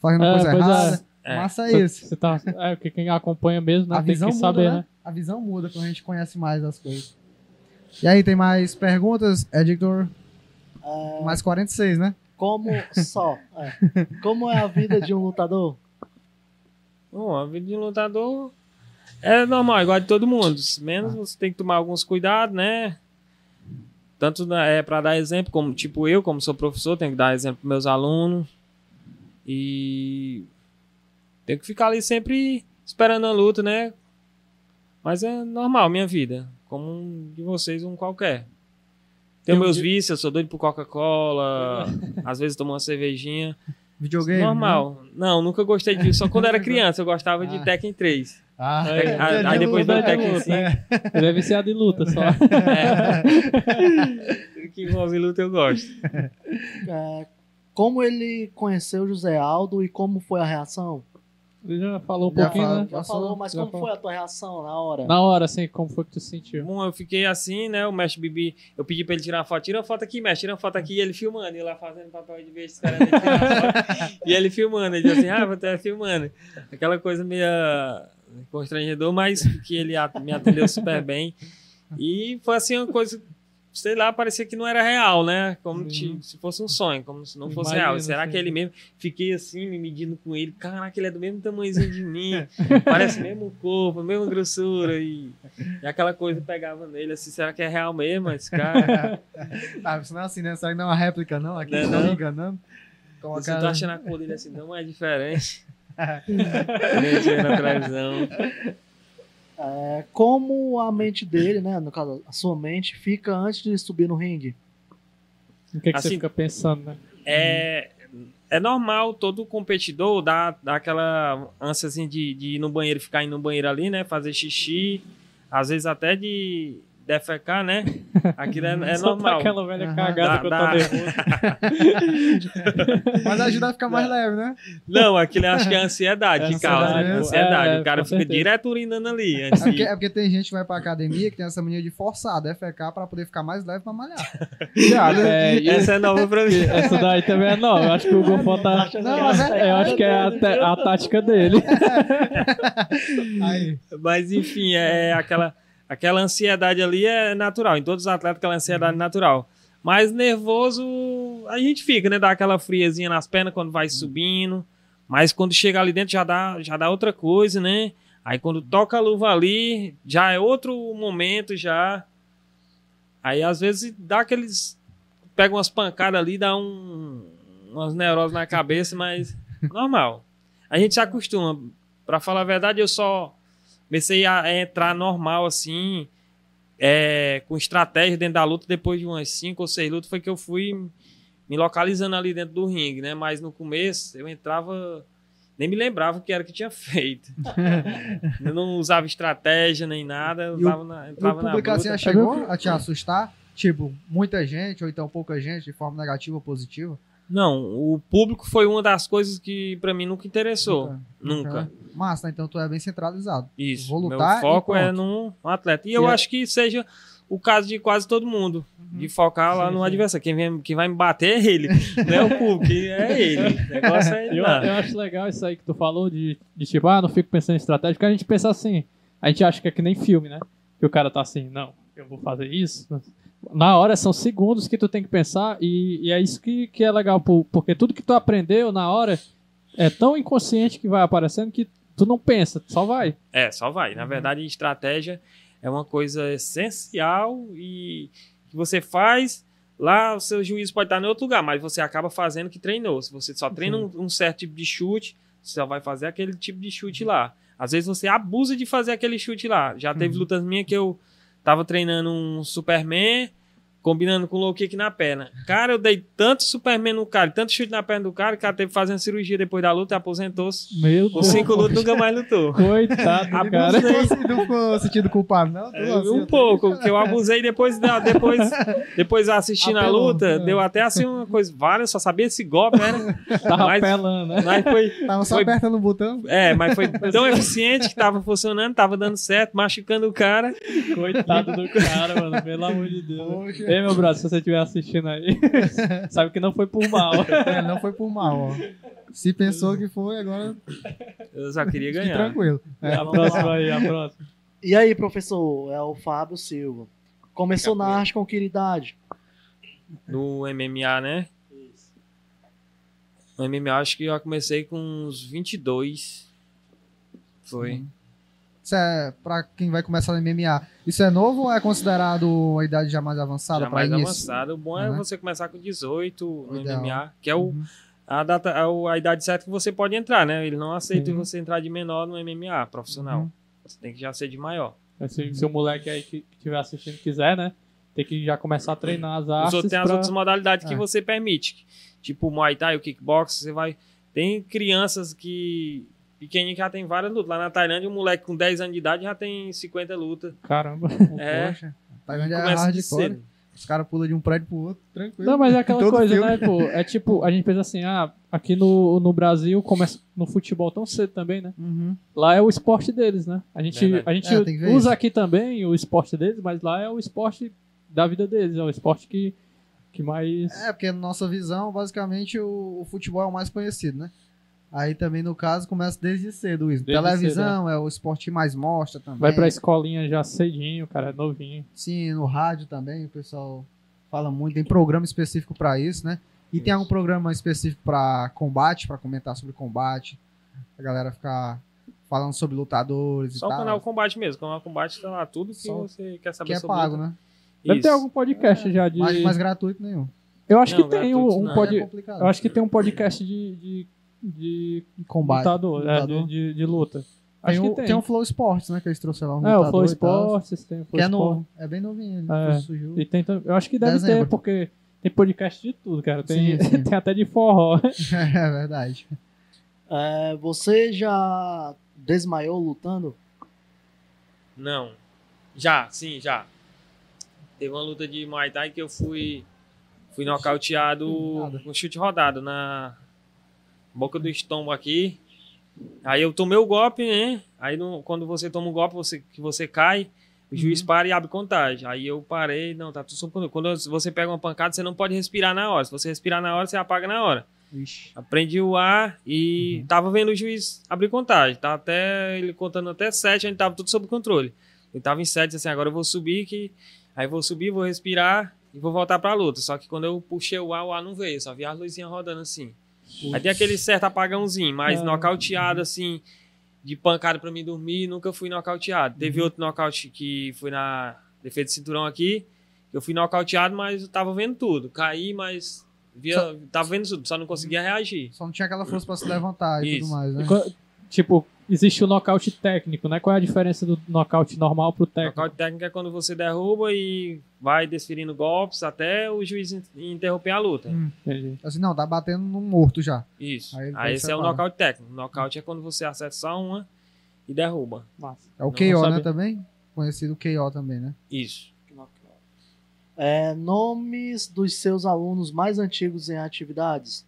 fazendo É, coisa é. errada? É. Massa Você- isso. Você tá, é, porque quem acompanha mesmo, né, A tem visão que muda, saber, né? né? A visão muda quando a gente conhece mais as coisas. E aí, tem mais perguntas, Editor? É, Mais 46, né? Como só? é. Como é a vida de um lutador? Bom, a vida de um lutador é normal, igual de todo mundo. Menos você tem que tomar alguns cuidados, né? Tanto na- é para dar exemplo, como tipo eu, como sou professor, tenho que dar exemplo para meus alunos. E tenho que ficar ali sempre esperando a luta, né? Mas é normal minha vida, como um de vocês, um qualquer. Tenho Eu meus vícios, eu sou doido por Coca-Cola, <laughs> às vezes tomo uma cervejinha. Videogame. né? Normal. Não, nunca gostei disso. Só quando era <laughs> criança eu gostava de Ah. Tekken 3. Ah, É, é, aí- é, aí depois é, do é, Tekken é, 5. é. Ele é viciado em luta só. <laughs> Tudo que envolve luta eu gosto. É, como ele conheceu o José Aldo e como foi a reação? Ele já falou um Já pouquinho, fala- né? Já Passou, falou, mas já como falou. foi a tua reação na hora? Na hora, assim, como foi que tu sentiu? Bom, eu fiquei assim, né? O mestre Bibi, eu pedi pra ele tirar uma foto. Tira uma foto aqui, mestre, tira uma foto aqui. E ele filmando, e lá fazendo papel de beijo, esperando ele tirar a foto. E ele filmando, ele disse assim, ah, você é filmando. Aquela coisa meio constrangedor, mas que ele me atendeu super bem. E foi assim uma coisa, sei lá, parecia que não era real, né? Como Uhum. se fosse um sonho, como se não fosse Imagina, real. Será assim. que é ele mesmo? Fiquei assim, me medindo com ele. Caraca, ele é do mesmo tamanhozinho de mim. <laughs> Parece o mesmo corpo, a mesma grossura. E, e aquela coisa pegava nele, assim, será que é real mesmo esse cara? <laughs> Ah, isso não é assim, né? Será que não é uma réplica, não? Aqui Não é estão não? enganando. A Você tá <laughs> achando a cor dele assim, não é diferente. Nem tinha na televisão. É, como a mente dele, né, no caso, a sua mente, fica antes de subir no ringue? O que, que você Assim- fica pensando, né? É, é normal todo competidor dar, dar aquela ânsia assim, de, de ir no banheiro, ficar indo no banheiro ali, né? Fazer xixi, às vezes até de defecar, né? Aquilo é, é Soltar normal. aquela velha Aham. cagada Dá- que eu tô nervoso. <laughs> Mas ajuda a ficar mais leve, né? Não, aquilo eu acho que é a ansiedade que causa. Ansiedade, né? né? Ansiedade. É, o cara com fica certeza. direto urinando ali. Antes É porque, de... é porque tem gente que vai pra academia que tem essa mania de forçar, defecar pra poder ficar mais leve pra malhar. <laughs> É, e Essa é nova pra mim. <laughs> essa daí também é nova. Eu acho que o Gofó tá. Não, é- Eu acho que é a, te- a tática dele. Aí, Mas enfim, é aquela, aquela ansiedade ali é natural. Em todos os atletas, aquela ansiedade é natural. Mas nervoso, a gente fica, né? Dá aquela friazinha nas pernas quando vai subindo. Mas quando chega ali dentro já dá, já dá outra coisa, né? Aí quando toca a luva ali, já é outro momento já. Aí às vezes dá aqueles. Pega umas pancadas ali, dá um, umas neuroses na cabeça, mas <laughs> normal. A gente se acostuma. Pra falar a verdade, eu só comecei a entrar normal assim, é, com estratégia dentro da luta. Depois de umas 5 ou 6 lutas, foi que eu fui me localizando ali dentro do ringue, né? Mas no começo eu entrava. Nem me lembrava o que era que tinha feito. <laughs> eu não usava estratégia nem nada, eu E o- usava na, o entrava na público assim chegou a te assustar? Tipo, muita gente, ou então pouca gente, de forma negativa ou positiva? Não, o público foi uma das coisas que pra mim nunca interessou. Nunca. Massa, então tu é bem centralizado. Isso. Vou Meu lutar e foco é num um atleta. E eu é- acho que seja o caso de quase todo mundo. De focar lá Sim, no sim. adversário. Quem, vem, quem vai me bater é ele. <laughs> não é o público, é ele. O negócio é ele. Eu, lá. eu acho legal isso aí que tu falou de, de tipo, ah, não fico pensando em estratégia, porque a gente pensa assim, a gente acha que é que nem filme, né? Que o cara tá assim, não, eu vou fazer isso. Na hora são segundos que tu tem que pensar e, e é isso que, que é legal, por- porque tudo que tu aprendeu na hora é tão inconsciente que vai aparecendo que tu não pensa, só vai. É, só vai. Na verdade, estratégia é uma coisa essencial e que você faz Lá o seu juiz pode estar em outro lugar, mas você acaba fazendo o que treinou. Se você só treina um, um certo tipo de chute, você só vai fazer aquele tipo de chute lá. Às vezes você abusa de fazer aquele chute lá. Já teve Uhum. lutas minhas que eu tava treinando um Superman, combinando com o low kick na perna. Cara, eu dei tanto Superman no cara, tanto chute na perna do cara, que o cara teve que fazer uma cirurgia depois da luta e aposentou-se. Meu Deus. cinco lutas nunca mais lutou. Coitado, Não cara. não ficou sentindo culpado, não? É, assim, um pouco, que eu abusei depois, da- depois, <laughs> depois assistindo a luta, é. deu até assim uma coisa, várias, só sabia esse golpe, né? Tava Mas- pelando, né? Mas foi, Tava só Foi- apertando o botão. é, mas foi tão eficiente que tava funcionando, tava dando certo, machucando o cara. Coitado do cara, mano. Pelo amor de Deus. Poxa. Ei, meu braço, se você estiver assistindo aí, <laughs> sabe que não foi por mal. É, não foi por mal, ó. Se pensou que foi, agora Eu só queria fique ganhar. tranquilo. É. A próxima aí, a próxima. E aí, professor? É o Fábio Silva. Começou na arte com que idade? No MMA, né? No MMA, acho que eu comecei com uns 22. Foi. Isso é pra quem vai começar no MMA. Isso é novo ou é considerado a idade já mais avançada Já para mais início? avançado. O bom é Uhum. você começar com 18 no Ideal. MMA, que é o, Uhum. a, data, é o- a idade certa que você pode entrar, né? Ele não aceita Sim. você entrar de menor no MMA profissional. Uhum. Você tem que já ser de maior. Se, se o moleque aí que estiver assistindo quiser, né? Tem que já começar a treinar as artes tem as pra... outras modalidades que É. você permite. Tipo o Muay Thai, o Kickbox, você vai... Tem crianças que... Pequenininho que já tem várias lutas. Lá na Tailândia, um moleque com 10 anos de idade já tem 50 lutas. Caramba. É. Poxa, tá grande é hardcore. cedo. Os caras pulam de um prédio pro outro, tranquilo. Não, mas é aquela coisa, filme. né, pô? É tipo, a gente pensa assim, ah, aqui no, no Brasil começa no futebol tão cedo também, né? Uhum. Lá é o esporte deles, né? A gente, Verdade. a gente É, usa isso. aqui também o esporte deles, mas lá é o esporte da vida deles, é o esporte que, que mais. É, porque na nossa visão, basicamente, o, o futebol é o mais conhecido, né? Aí também, no caso, começa desde cedo isso. Desde Televisão é o esporte que mais mostra também. Vai pra escolinha já cedinho, cara, é novinho. Sim, no rádio também, o pessoal fala muito. Tem programa específico pra isso, né? E tem algum programa específico pra combate, pra comentar sobre combate. A galera ficar falando sobre lutadores Só e o tal. canal Combate mesmo. O canal Combate tá lá tudo que Só você quer saber que é sobre pago, luta. né? Deve ter Isso. algum podcast já de. Mas, mas gratuito nenhum. Eu acho Não, que tem um, um não. pod... É. Eu acho que tem um podcast de. de, de Combate. lutador, é, de, de, de luta. Tem, Acho o, que tem. tem o Flow Sports, né? Que eles trouxeram lá um é, o Flow. Sports, tem o Flow Que é novo. É bem novinho. Ele É. surgiu. E tem, eu acho que deve Dezembro. ter, porque tem podcast de tudo, cara. Tem, Sim, <laughs> sim. tem até de forró. <laughs> é verdade. É, você já desmaiou lutando? Não. Já, sim, já. Teve uma luta de Muay Thai que eu fui fui nocauteado com chute rodado na boca do estômago aqui. Aí eu tomei o golpe, né? Aí no- quando você toma o golpe, você, que você cai, o juiz Uhum. para e abre contagem. Aí eu parei, não, tá tudo sob controle. Quando você pega uma pancada, você não pode respirar na hora. Se você respirar na hora, você apaga na hora. Ixi. Aprendi o ar e Uhum. tava vendo o juiz abrir contagem. Tá até ele contando até sete, a gente tava tudo sob controle. Ele tava em sete, assim, agora eu vou subir que. Aí vou subir, vou respirar e vou voltar pra luta. Só que quando eu puxei o ar, o ar não veio, só vi as luzinhas rodando assim. Aí tem aquele certo apagãozinho, mas Ah. nocauteado assim, de pancada pra mim dormir, nunca fui nocauteado. Teve outro nocaute que foi na defesa de cinturão aqui, que eu fui nocauteado, mas eu tava vendo tudo. Caí, mas via, tava vendo tudo, só não conseguia reagir. Só não tinha aquela força pra se levantar e Isso. tudo mais, né? E tipo, existe o nocaute técnico, né? Qual é a diferença do nocaute normal pro técnico? Nocaute técnico é quando você derruba e vai desferindo golpes até o juiz in- interromper a luta. Hum. Entendi. Assim, não, tá batendo no morto já. Isso. Aí Aí, esse é o nocaute técnico. O nocaute é quando você acerta só uma e derruba. Massa. É o Não, KO, não né, também? Conhecido KO também, né? Isso. É, nomes dos seus alunos mais antigos em atividades?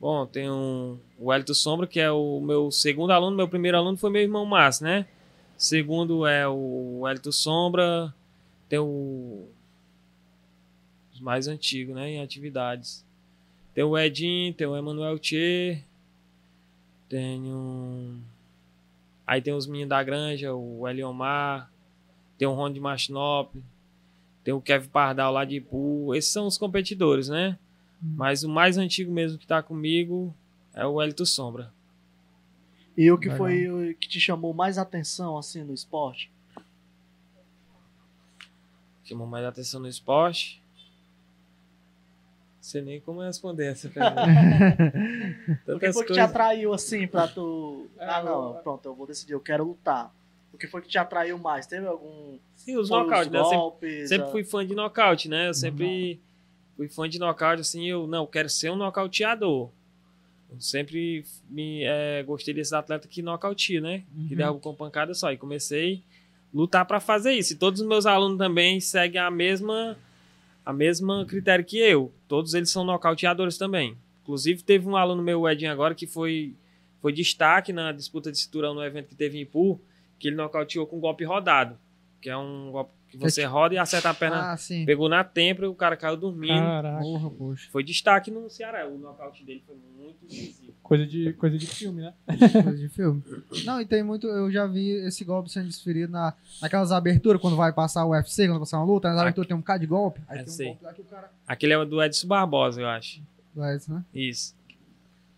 Bom, tem um, o Hélito Sombra, que é o meu segundo aluno. Meu primeiro aluno foi meu irmão Márcio, né? Segundo é o Hélito Sombra. Tem o... Os mais antigos, né? Em atividades. Tem o Edinho, tem o Emanuel Tchê. Tem um... Aí tem os meninos da granja, o Eliomar. Tem o Ron de Machinop. Tem o Kevin Pardal lá de Ipu. Esses são os competidores, né? Mas o mais antigo mesmo que tá comigo é o Hélito Sombra. E o que Legal. foi o que te chamou mais atenção assim no esporte? Chamou mais atenção no esporte. sei nem como responder essa pergunta. <laughs> O que foi que te atraiu assim pra tu. Ah, não, pronto, eu vou decidir, eu quero lutar. O que foi que te atraiu mais? Teve algum. Sim, os nocaute, né? Golpes, sempre, sempre a- fui fã de nocaute, né? Eu sempre fui fã de nocaute, assim, eu não, quero ser um nocauteador. Eu sempre me, eh, gostei desse atleta que nocauteia, né? Que Uhum. derruba com pancada só. E comecei a lutar pra fazer isso. E todos os meus alunos também seguem a mesma, a mesma critério que eu. Todos eles são nocauteadores também. Inclusive, teve um aluno meu, o Edinho, agora, que foi, foi destaque na disputa de cinturão no evento que teve em Ipu, que ele nocauteou com golpe rodado. Que é um golpe que você roda e acerta a perna. Ah, sim. Pegou na têmpora e o cara caiu dormindo. Caraca, Porra, poxa. Foi destaque no Ceará. O nocaute dele foi muito decisivo. coisa de, coisa de filme, né? Coisa de filme. Não, e tem muito. Eu já vi esse golpe sendo desferido na, naquelas aberturas, quando vai passar o UFC, quando vai passar uma luta, nas aberturas tem um bocado de golpe. Aí É, tem um golpe lá que o cara. Aquele é do Edson Barbosa, eu acho. É isso, né? Isso.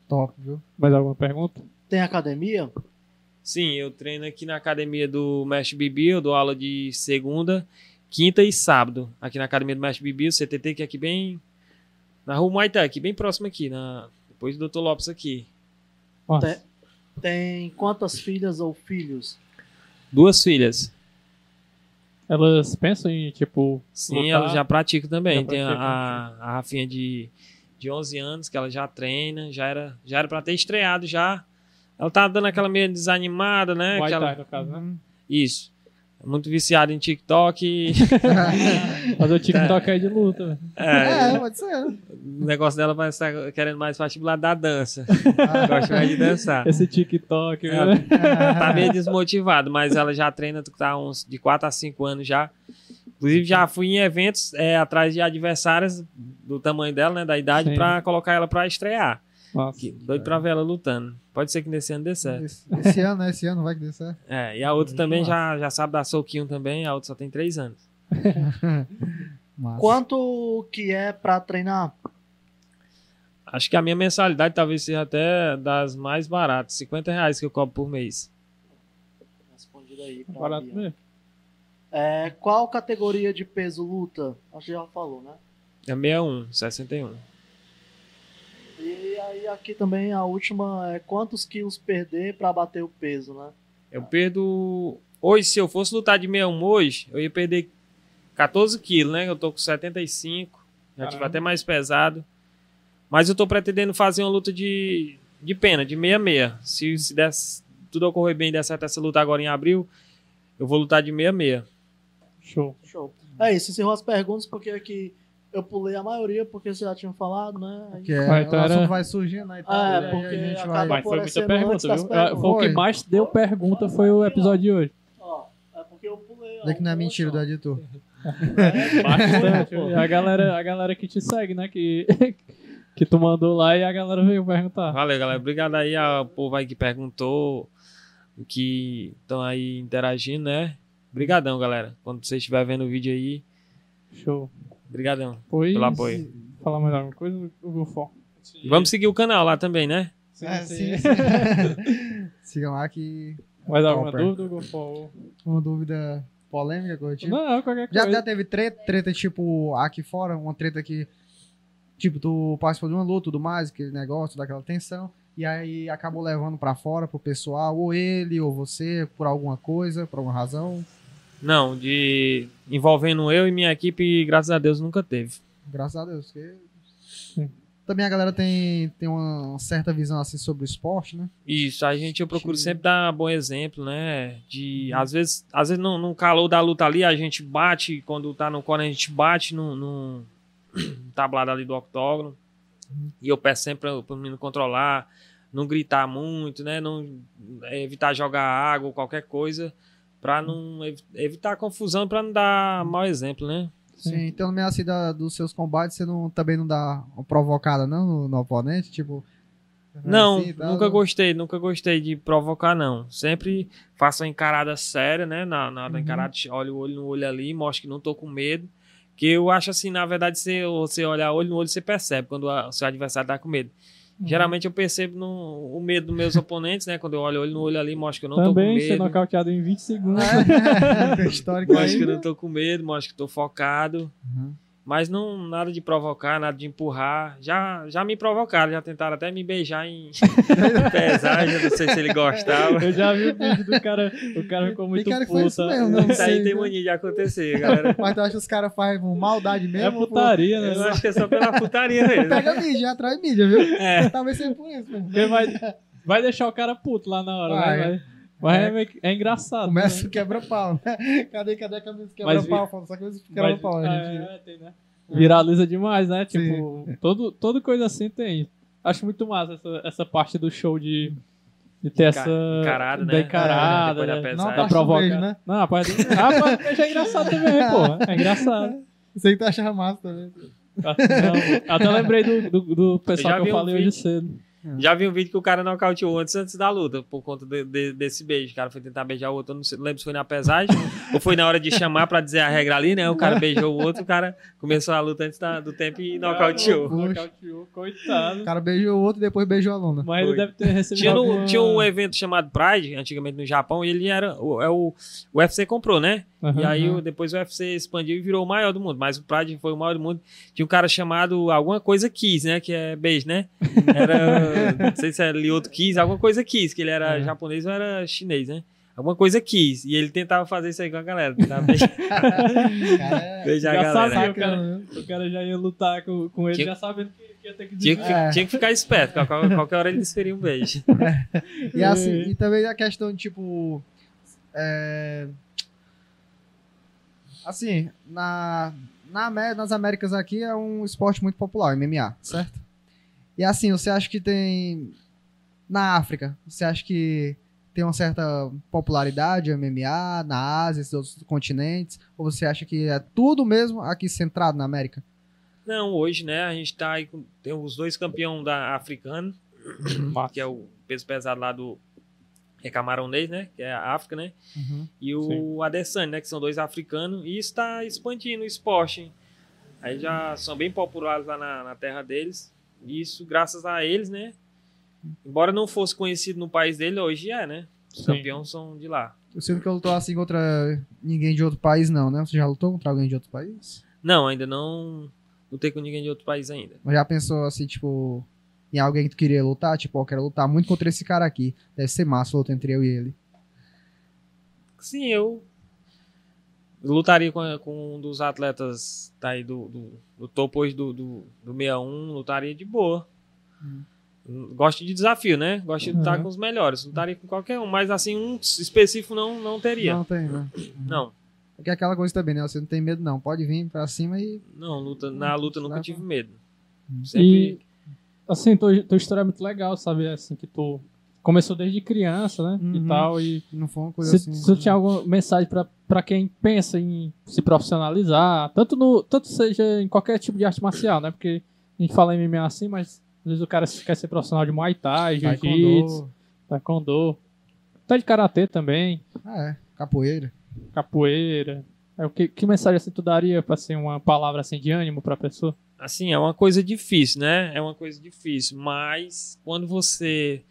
Top, viu? Mais alguma pergunta? Tem academia? Sim, eu treino aqui na academia do Mestre Bibi, eu dou aula de segunda, quinta e sábado. Aqui na academia do Mestre Bibi, o CTT, que é aqui bem. Na rua Maitá, aqui bem próximo aqui, na, depois do Dr. Lopes aqui. Tem. Tem quantas filhas ou filhos? Duas filhas. elas pensam em, tipo, Sim, lutar? ela já pratica também. Já Tem a, pratica, a, a Rafinha de, de 11 anos, que ela já treina, já era, já era pra ter estreado já. Ela tá dando aquela meio desanimada, né? Muay Aquela- Thai, no caso, né? Uhum. Isso. Muito viciada em TikTok. <laughs> Fazer o TikTok aí <laughs> de luta. É, é, pode ser. o negócio dela vai estar querendo mais lado da dança. <laughs> Ah, Gosta mais de dançar. Esse TikTok, É, né? tá meio desmotivado, mas ela já treina tá uns de 4 a 5 anos já. Inclusive, já fui em eventos é, atrás de adversárias do tamanho dela, né? Da idade, pra colocar ela pra estrear. Nossa. Que- Doido pra ver ela lutando. Pode ser que nesse ano dê certo. Esse, esse ano, né? Esse ano vai que dê certo. É, e a outra também já, já sabe dar soquinho também, a outra só tem 3 anos. <laughs> Massa. Quanto que é pra treinar? Acho que a minha mensalidade talvez seja até das mais baratas, 50 reais que eu cobro por mês. Respondido aí. pra Barato Bia. mesmo. É, qual categoria de peso luta? Acho que já falou, né? É 61, 61. E aí aqui também a última é quantos quilos perder pra bater o peso, né? Eu perdo. Hoje, se eu fosse lutar de 61 hoje, eu ia perder 14 quilos, né? Eu tô com 75. Já tive Caramba. até mais pesado. Mas eu tô pretendendo fazer uma luta de, de pena, de 66. Se, se der, tudo ocorrer bem e der certo essa luta agora em abril, eu vou lutar de 66. Show. Show. É isso, encerrou as perguntas porque aqui eu pulei a maioria porque vocês já tinham falado, né? Que é, Ah, então o assunto era- vai surgindo aí. Ah, tá? é, porque a gente vai... Mas foi muita pergunta, viu? É, Foi o que mais deu pergunta foi o episódio de hoje. Ó, é porque eu pulei. ó, Vê que não é mentira do editor. ó. Bastante. <laughs> A galera, a galera que te segue, né? Que, <laughs> que tu mandou lá e a galera veio perguntar. Valeu, galera. Obrigado aí ao povo aí que perguntou, que estão aí interagindo, né? Obrigadão, galera. Quando você estiver vendo o vídeo aí, Show. Obrigadão. Pois, Pelo apoio. Falar mais alguma coisa? E Vamos seguir o canal lá também, né? Sim, É, sim. sim. <laughs> Sigam lá que Mais alguma Topper. dúvida, Gufão? uma dúvida polêmica eu tive. Não, qualquer Já, coisa. já teve treta, treta tipo aqui fora, uma treta que tipo tu participou de uma luta, tudo mais, aquele negócio, daquela tensão, e aí acabou levando pra fora pro pessoal, ou ele ou você, por alguma coisa, por alguma razão. Não, de envolvendo eu e minha equipe, graças a Deus nunca teve. Graças a Deus. Porque... Também a galera tem, tem uma certa visão assim sobre o esporte, né? Isso, a gente eu procuro sempre dar bom exemplo, né? De às vezes, às vezes no, no calor da luta ali, a gente bate, quando tá no corner, a gente bate no, no <clears throat> tablado ali do octógono. E eu peço sempre para o menino controlar, não gritar muito, né? Não é, evitar jogar água ou qualquer coisa, para não ev- evitar confusão, para não dar mau exemplo, né? Sim. Então, no meio assim da, dos seus combates, você não, também não dá uma provocada, não, no, no oponente? Tipo. Não, assim tal, nunca né? gostei, nunca gostei de provocar, não. Sempre faço uma encarada séria, né? Na, na, na Uhum. encarada, olho o olho no olho ali, mostro que não tô com medo. Que eu acho assim, na verdade, se você olhar olho no olho, você percebe quando a- o seu adversário tá com medo. Uhum. Geralmente eu percebo no, o medo dos meus <laughs> oponentes, né? Quando eu olho olho no olho ali, mostro que eu não tô com Também ser medo. nocauteado em 20 segundos. É, <laughs> Mostro que eu não tô com medo, mostro que tô focado. Uhum. Mas não nada de provocar, nada de empurrar. Já, já me provocaram, já tentaram até me beijar em <laughs> pesagem, não sei se ele gostava. Eu já vi o vídeo do cara, o cara ficou muito foi isso puta. mesmo, não Isso aí sei, tem né? mania de acontecer, galera. <laughs> Mas tu acha que os caras fazem com maldade É mesmo? por- putaria, né? Eu acho que é só pela putaria mesmo. Pega mídia, atrai mídia, viu? É. Talvez seja por isso, mesmo. Vai, vai deixar o cara puto lá na hora, Vai. né? Vai. Mas é, É. que- é engraçado. Começa né? o quebra-pau, né? Cadê, cadê a camisa quebra-pau? Só camisa quebra-pau, né, é, é, tem, né? Viraliza demais, né? Tipo, todo, toda coisa assim tem. Acho muito massa essa, essa parte do show de, de ter essa. encarada, né? da encarada, Depois da né? Não, Da parte do provoca- beijo, né? Não, a parte do... Ah, beijo é engraçado também, pô. É engraçado. Isso aí tu achava massa também. Não, até lembrei do, do, do pessoal que eu um falei vídeo. hoje cedo. Já vi um vídeo que o cara nocauteou antes, antes da luta, por conta de- de- desse beijo. O cara foi tentar beijar o outro, eu não sei- não lembro se foi na pesagem ou foi na hora de chamar pra dizer a regra ali, né? O cara beijou o outro, o cara começou a luta antes da- do tempo e nocauteou. Nocauteou, coitado. O cara beijou o outro e depois beijou a aluna. Mas ele Foi. deve ter recebido Tinha, no- alguma... tinha um evento chamado Pride, antigamente no Japão, e ele era. O, é o, o UFC comprou, né? Aham. E aí o- depois o UFC expandiu e virou o maior do mundo. Mas o Pride foi o maior do mundo. Tinha um cara chamado alguma coisa Kiss, né? Que é beijo, né? Era. Não sei se é Lioto Kiss, alguma coisa Kiss, que ele era É. japonês ou era chinês, né? Alguma coisa Kiss. E ele tentava fazer isso aí com a galera. Tentava <laughs> beijar, Cara, é beijar Já a galera. sabia, o cara, o cara já ia lutar com, com ele, Tinha- já sabendo que, que ia ter que Tinha que, É. tinha que ficar esperto. Qual- Qualquer hora ele desferia um beijo. <laughs> E, assim, e também a questão de, tipo. é, Assim, na, na, nas Américas aqui é um esporte muito popular, MMA, certo? E assim, você acha que tem. Na África, você acha que tem uma certa popularidade o MMA, na Ásia, esses outros continentes? Ou você acha que é tudo mesmo aqui centrado na América? Não, hoje, né? A gente tá aí com. Tem os dois campeões da africana, que é o peso pesado lá do. É camaronês, né? Que é a África, né? E o Sim. Adesanya, né? Que são dois africanos. E está expandindo o esporte. hein? Aí já são bem populares lá na, na terra deles. Isso graças a eles, né? Embora não fosse conhecido no país dele, hoje é, né? Os Sim. campeões são de lá. Você nunca lutou assim contra ninguém de outro país, não, né? Você já lutou contra alguém de outro país? Não, ainda não lutei com ninguém de outro país ainda. Mas já pensou assim, tipo, em alguém que tu queria lutar? Tipo, ó, eu quero lutar muito contra esse cara aqui. Deve ser massa a luta entre eu e ele. Sim, eu lutaria com, com um dos atletas tá aí do, do, do topo hoje do, do, do 61, lutaria de boa. Gosto de desafio, né? Gosto de lutar Uhum. com os melhores. Lutaria com qualquer um, mas assim, um específico não, não teria. Não tem, né? <clears throat> Não, Porque é aquela coisa também, né? Você não tem medo, não. Pode vir pra cima e. não, luta, na luta eu nunca tive medo. E, Sempre. assim, tua, tua história é muito legal, sabe? Assim, que tu começou desde criança, né? E Uhum. tal, e Não foi uma coisa se, assim. se tu tinha alguma mensagem pra, pra quem pensa em se profissionalizar, tanto, no, tanto seja em qualquer tipo de arte marcial, né? Porque a gente fala em MMA assim, mas às vezes o cara quer ser profissional de Muay Thai, Jiu-Jitsu, Taekwondo. Até de Karatê também, Ah, é. Capoeira. capoeira. É, o que, que mensagem assim, tu daria pra ser uma palavra assim, de ânimo pra pessoa? Assim, é uma coisa difícil, né? É uma coisa difícil, mas quando você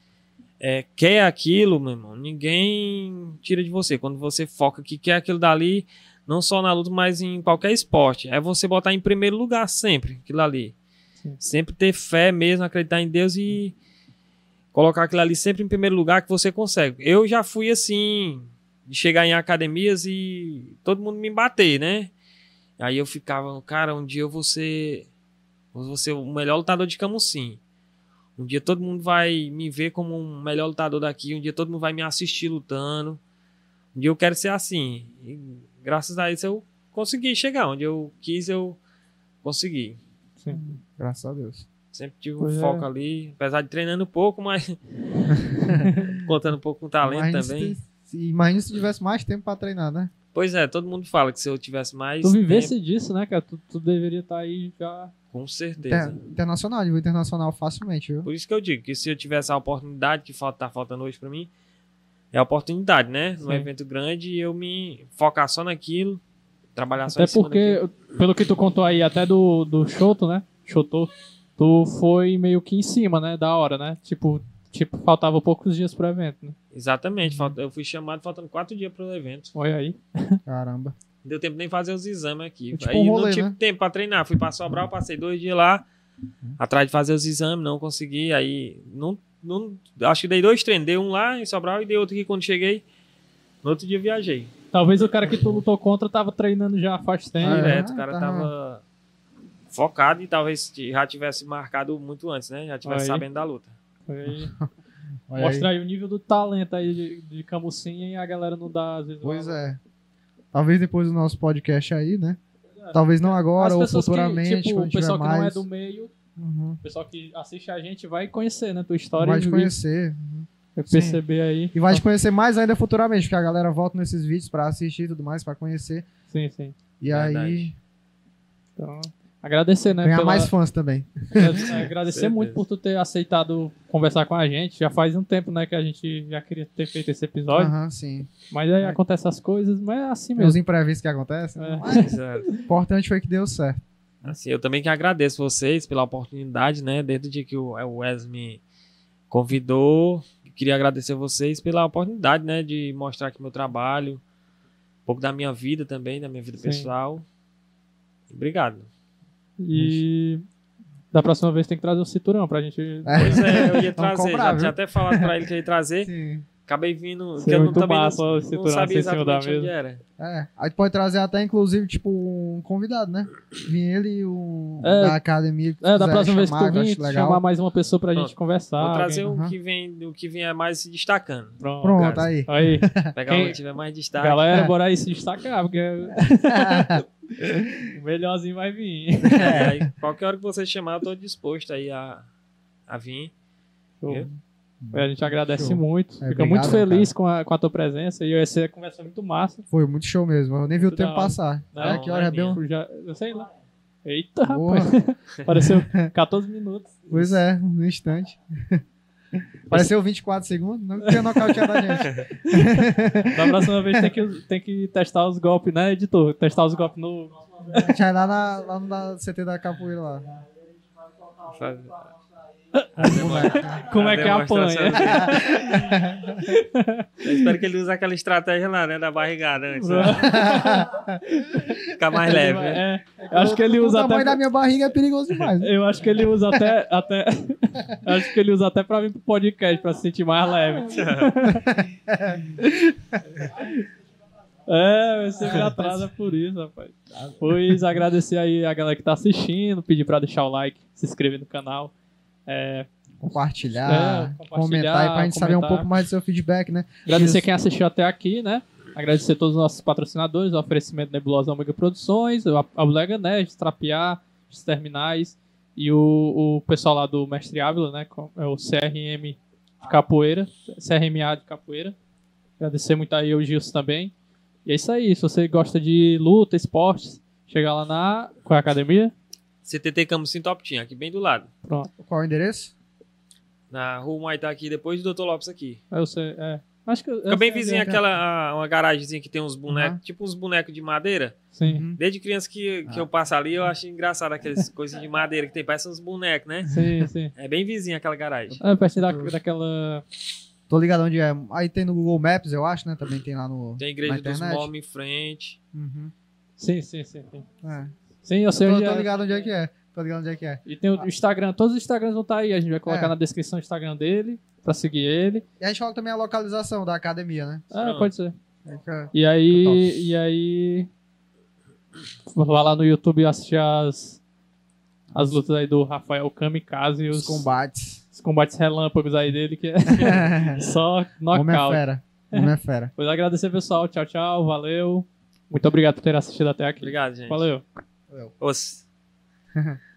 é, quer aquilo, meu irmão, ninguém tira de você. Quando você foca que quer aquilo dali, não só na luta, mas em qualquer esporte, é você botar em primeiro lugar sempre aquilo ali. Sim. Sempre ter fé mesmo, acreditar em Deus e colocar aquilo ali sempre em primeiro lugar que você consegue. Eu já fui assim, de chegar em academias e todo mundo me bater, né? Aí eu ficava, cara, um dia eu vou ser, vou ser o melhor lutador de Camusim. Um dia todo mundo vai me ver como um melhor lutador daqui. Um dia todo mundo vai me assistir lutando. Um dia eu quero ser assim. E graças a isso eu consegui chegar. Onde eu quis, eu consegui. Sim. Graças a Deus. Sempre tive Pois um é. foco ali. Apesar de treinando pouco, mas <laughs> contando um pouco com talento Imagina também. Se, imagina se tivesse mais tempo pra treinar, né? Pois é, todo mundo fala que se eu tivesse mais. Tu vivesse tempo, disso, né, cara? Tu, tu deveria estar aí já. com Inter- certeza. internacional, nível internacional facilmente, viu? Por isso que eu digo que se eu tivesse a oportunidade que falta, tá faltando hoje pra mim, é a oportunidade, né? Num Sim. evento grande, eu me focar só naquilo, trabalhar só Até em cima porque, daquilo. pelo que tu contou aí, até do, do Shoto, né? Shoto, tu foi meio que em cima, né? Da hora, né? Tipo, tipo faltava poucos dias pro evento, né? Exatamente, falta- eu fui chamado faltando quatro dias pro evento. Olha aí. <laughs> Caramba. Não deu tempo nem fazer os exames aqui. É tipo Aí um não rolê, tive né? tempo pra treinar. Fui pra Sobral, passei dois dias lá, atrás de fazer os exames, não consegui. Aí, não, não, acho que dei dois treinos. Dei um lá em Sobral e dei outro aqui quando cheguei. No outro dia viajei. Talvez o cara que tu lutou contra tava treinando já faz tempo. Ah, é? Direto, o cara tá. tava focado e talvez já tivesse marcado muito antes, né? Já tivesse Aí. sabendo da luta. <laughs> Olha Mostrar aí. aí o nível do talento aí de, de Camucinha e a galera não dá, às vezes. Pois é. Talvez depois do nosso podcast aí, né? Talvez não agora As ou pessoas que, futuramente, tipo, o tiver pessoal que não é mais. do meio, Uhum. o pessoal que assiste a gente vai conhecer, né? Tua história Vai te conhecer. vai perceber aí. E vai te conhecer mais ainda futuramente, porque a galera volta nesses vídeos pra assistir e tudo mais, pra conhecer. Sim, sim. E aí, Verdade. Então, agradecer, né? ganhar pela- mais fãs também. É, agradecer muito por tu ter aceitado conversar com a gente. Já faz um tempo, né, que a gente já queria ter feito esse episódio. Aham, sim. Mas aí acontecem as coisas, mas é assim Tem os mesmo. imprevistos que acontecem. É. Mas Exato. o importante foi que deu certo. Assim, eu também que agradeço vocês pela oportunidade, né? Desde o dia que o o Wes me convidou, queria agradecer vocês pela oportunidade, né? De mostrar aqui meu trabalho, um pouco da minha vida também, da minha vida Sim. pessoal. Obrigado. E da próxima vez tem que trazer um cinturão pra gente. Pois é, eu ia trazer. comprar, já tinha até falado pra ele que eu ia trazer. <laughs> Sim. Acabei vindo. Seria que eu não, muito também massa não, o não cinturão sabia exatamente onde mesa. era. É. Aí tu pode trazer até, inclusive, tipo, um convidado, né? Vim ele e o É. da academia. que É, da próxima vez que chamar, tu eu vir, acho legal. chamar mais uma pessoa pra Pronto. gente conversar. Vou trazer alguém- o Aham. que vem, o que vier mais se destacando. Pronto. Pronto, aí. Aí, <laughs> Pegar Quem- o que tiver mais destaque. galera, <laughs> bora aí se destacar, porque <laughs> o melhorzinho vai vir. É, aí, qualquer hora que você chamar, eu tô disposto aí a, a vir. Show. Viu? A gente agradece Show. muito. É, Fica muito feliz com a, com a tua presença. E essa conversa muito massa. Foi muito show mesmo. Eu nem vi o tempo passar. Não, é, que hora é é? Eu já, eu sei lá. Eita, Boa. rapaz. <laughs> Pareceu <laughs> 14 minutos. Pois é, um instante. <laughs> Pareceu 24 segundos, não tinha nocauteado a gente. Da próxima vez tem que, tem que testar os golpes, né, editor? Testar os golpes no. A gente vai lá na, lá na CT da capoeira lá. Faz- Como a é que demonstração apanha? Eu espero que ele use aquela estratégia lá, né? Da barrigada antes. né? Ficar mais leve, né? É, eu acho que ele o usa tamanho até. da minha barriga é perigoso demais. né? Eu acho que ele usa até. até eu acho que ele usa até pra vir pro podcast, pra se sentir mais leve. É, você me atrasa por isso, rapaz. Pois agradecer aí a galera que tá assistindo, pedir pra deixar o like, se inscrever no canal. É, Compartilhar, É, compartilhar, comentar aí pra gente saber um comentar. pouco mais do seu feedback, né? Agradecer Isso. quem assistiu até aqui, né? Agradecer a todos os nossos patrocinadores, o oferecimento Nebulosa Omega Produções, a a Lega Nerd, Trapear, os Terminais e o, o pessoal lá do Mestre Ávila, né? É o CRM de Capoeira, CRMA de Capoeira. Agradecer muito aí ao Gilson também. E é isso aí, se você gosta de luta, esportes, chega lá na. Qual é a academia? CTT Camusim Top Team, aqui bem do lado. Pronto. Qual é o endereço? Na rua Maitá aqui, depois do Dr. Lopes aqui. Aí você. É. Acho que. Fica bem vizinho aquela, uma garagemzinha que tem uns bonecos, Uhum. tipo uns bonecos de madeira. Sim. Uhum. Desde criança que, que eu passo ali, eu acho engraçado aquelas <laughs> coisas de madeira que tem, parece uns bonecos, né? Sim, sim. É bem vizinho aquela garagem. É, pertinho da, daquela. Tô ligado onde é. Aí tem no Google Maps, eu acho, né? Também tem lá no. Tem a igreja dos. Mormons em frente. Uhum. Sim, sim, sim. Sim, É. sim eu sei Tô, onde tô é. ligado onde é que é. Tô ligado onde é que é. E tem o Instagram, todos os Instagrams vão estar aí. A gente vai colocar É. na descrição o Instagram dele, pra seguir ele. E a gente fala também a localização da academia, né? Ah, Pronto. pode ser. Fica- E aí. E aí. Vai lá no YouTube e assistir as. As lutas aí do Rafael Kamikaze e os, Os combates. os combates relâmpagos aí dele, que é <laughs> só Homem é knockout. fera. Homem é fera. Pois agradecer, pessoal. Tchau, tchau. Valeu. Muito obrigado por ter assistido até aqui. Obrigado, gente. Valeu. Os. <laughs>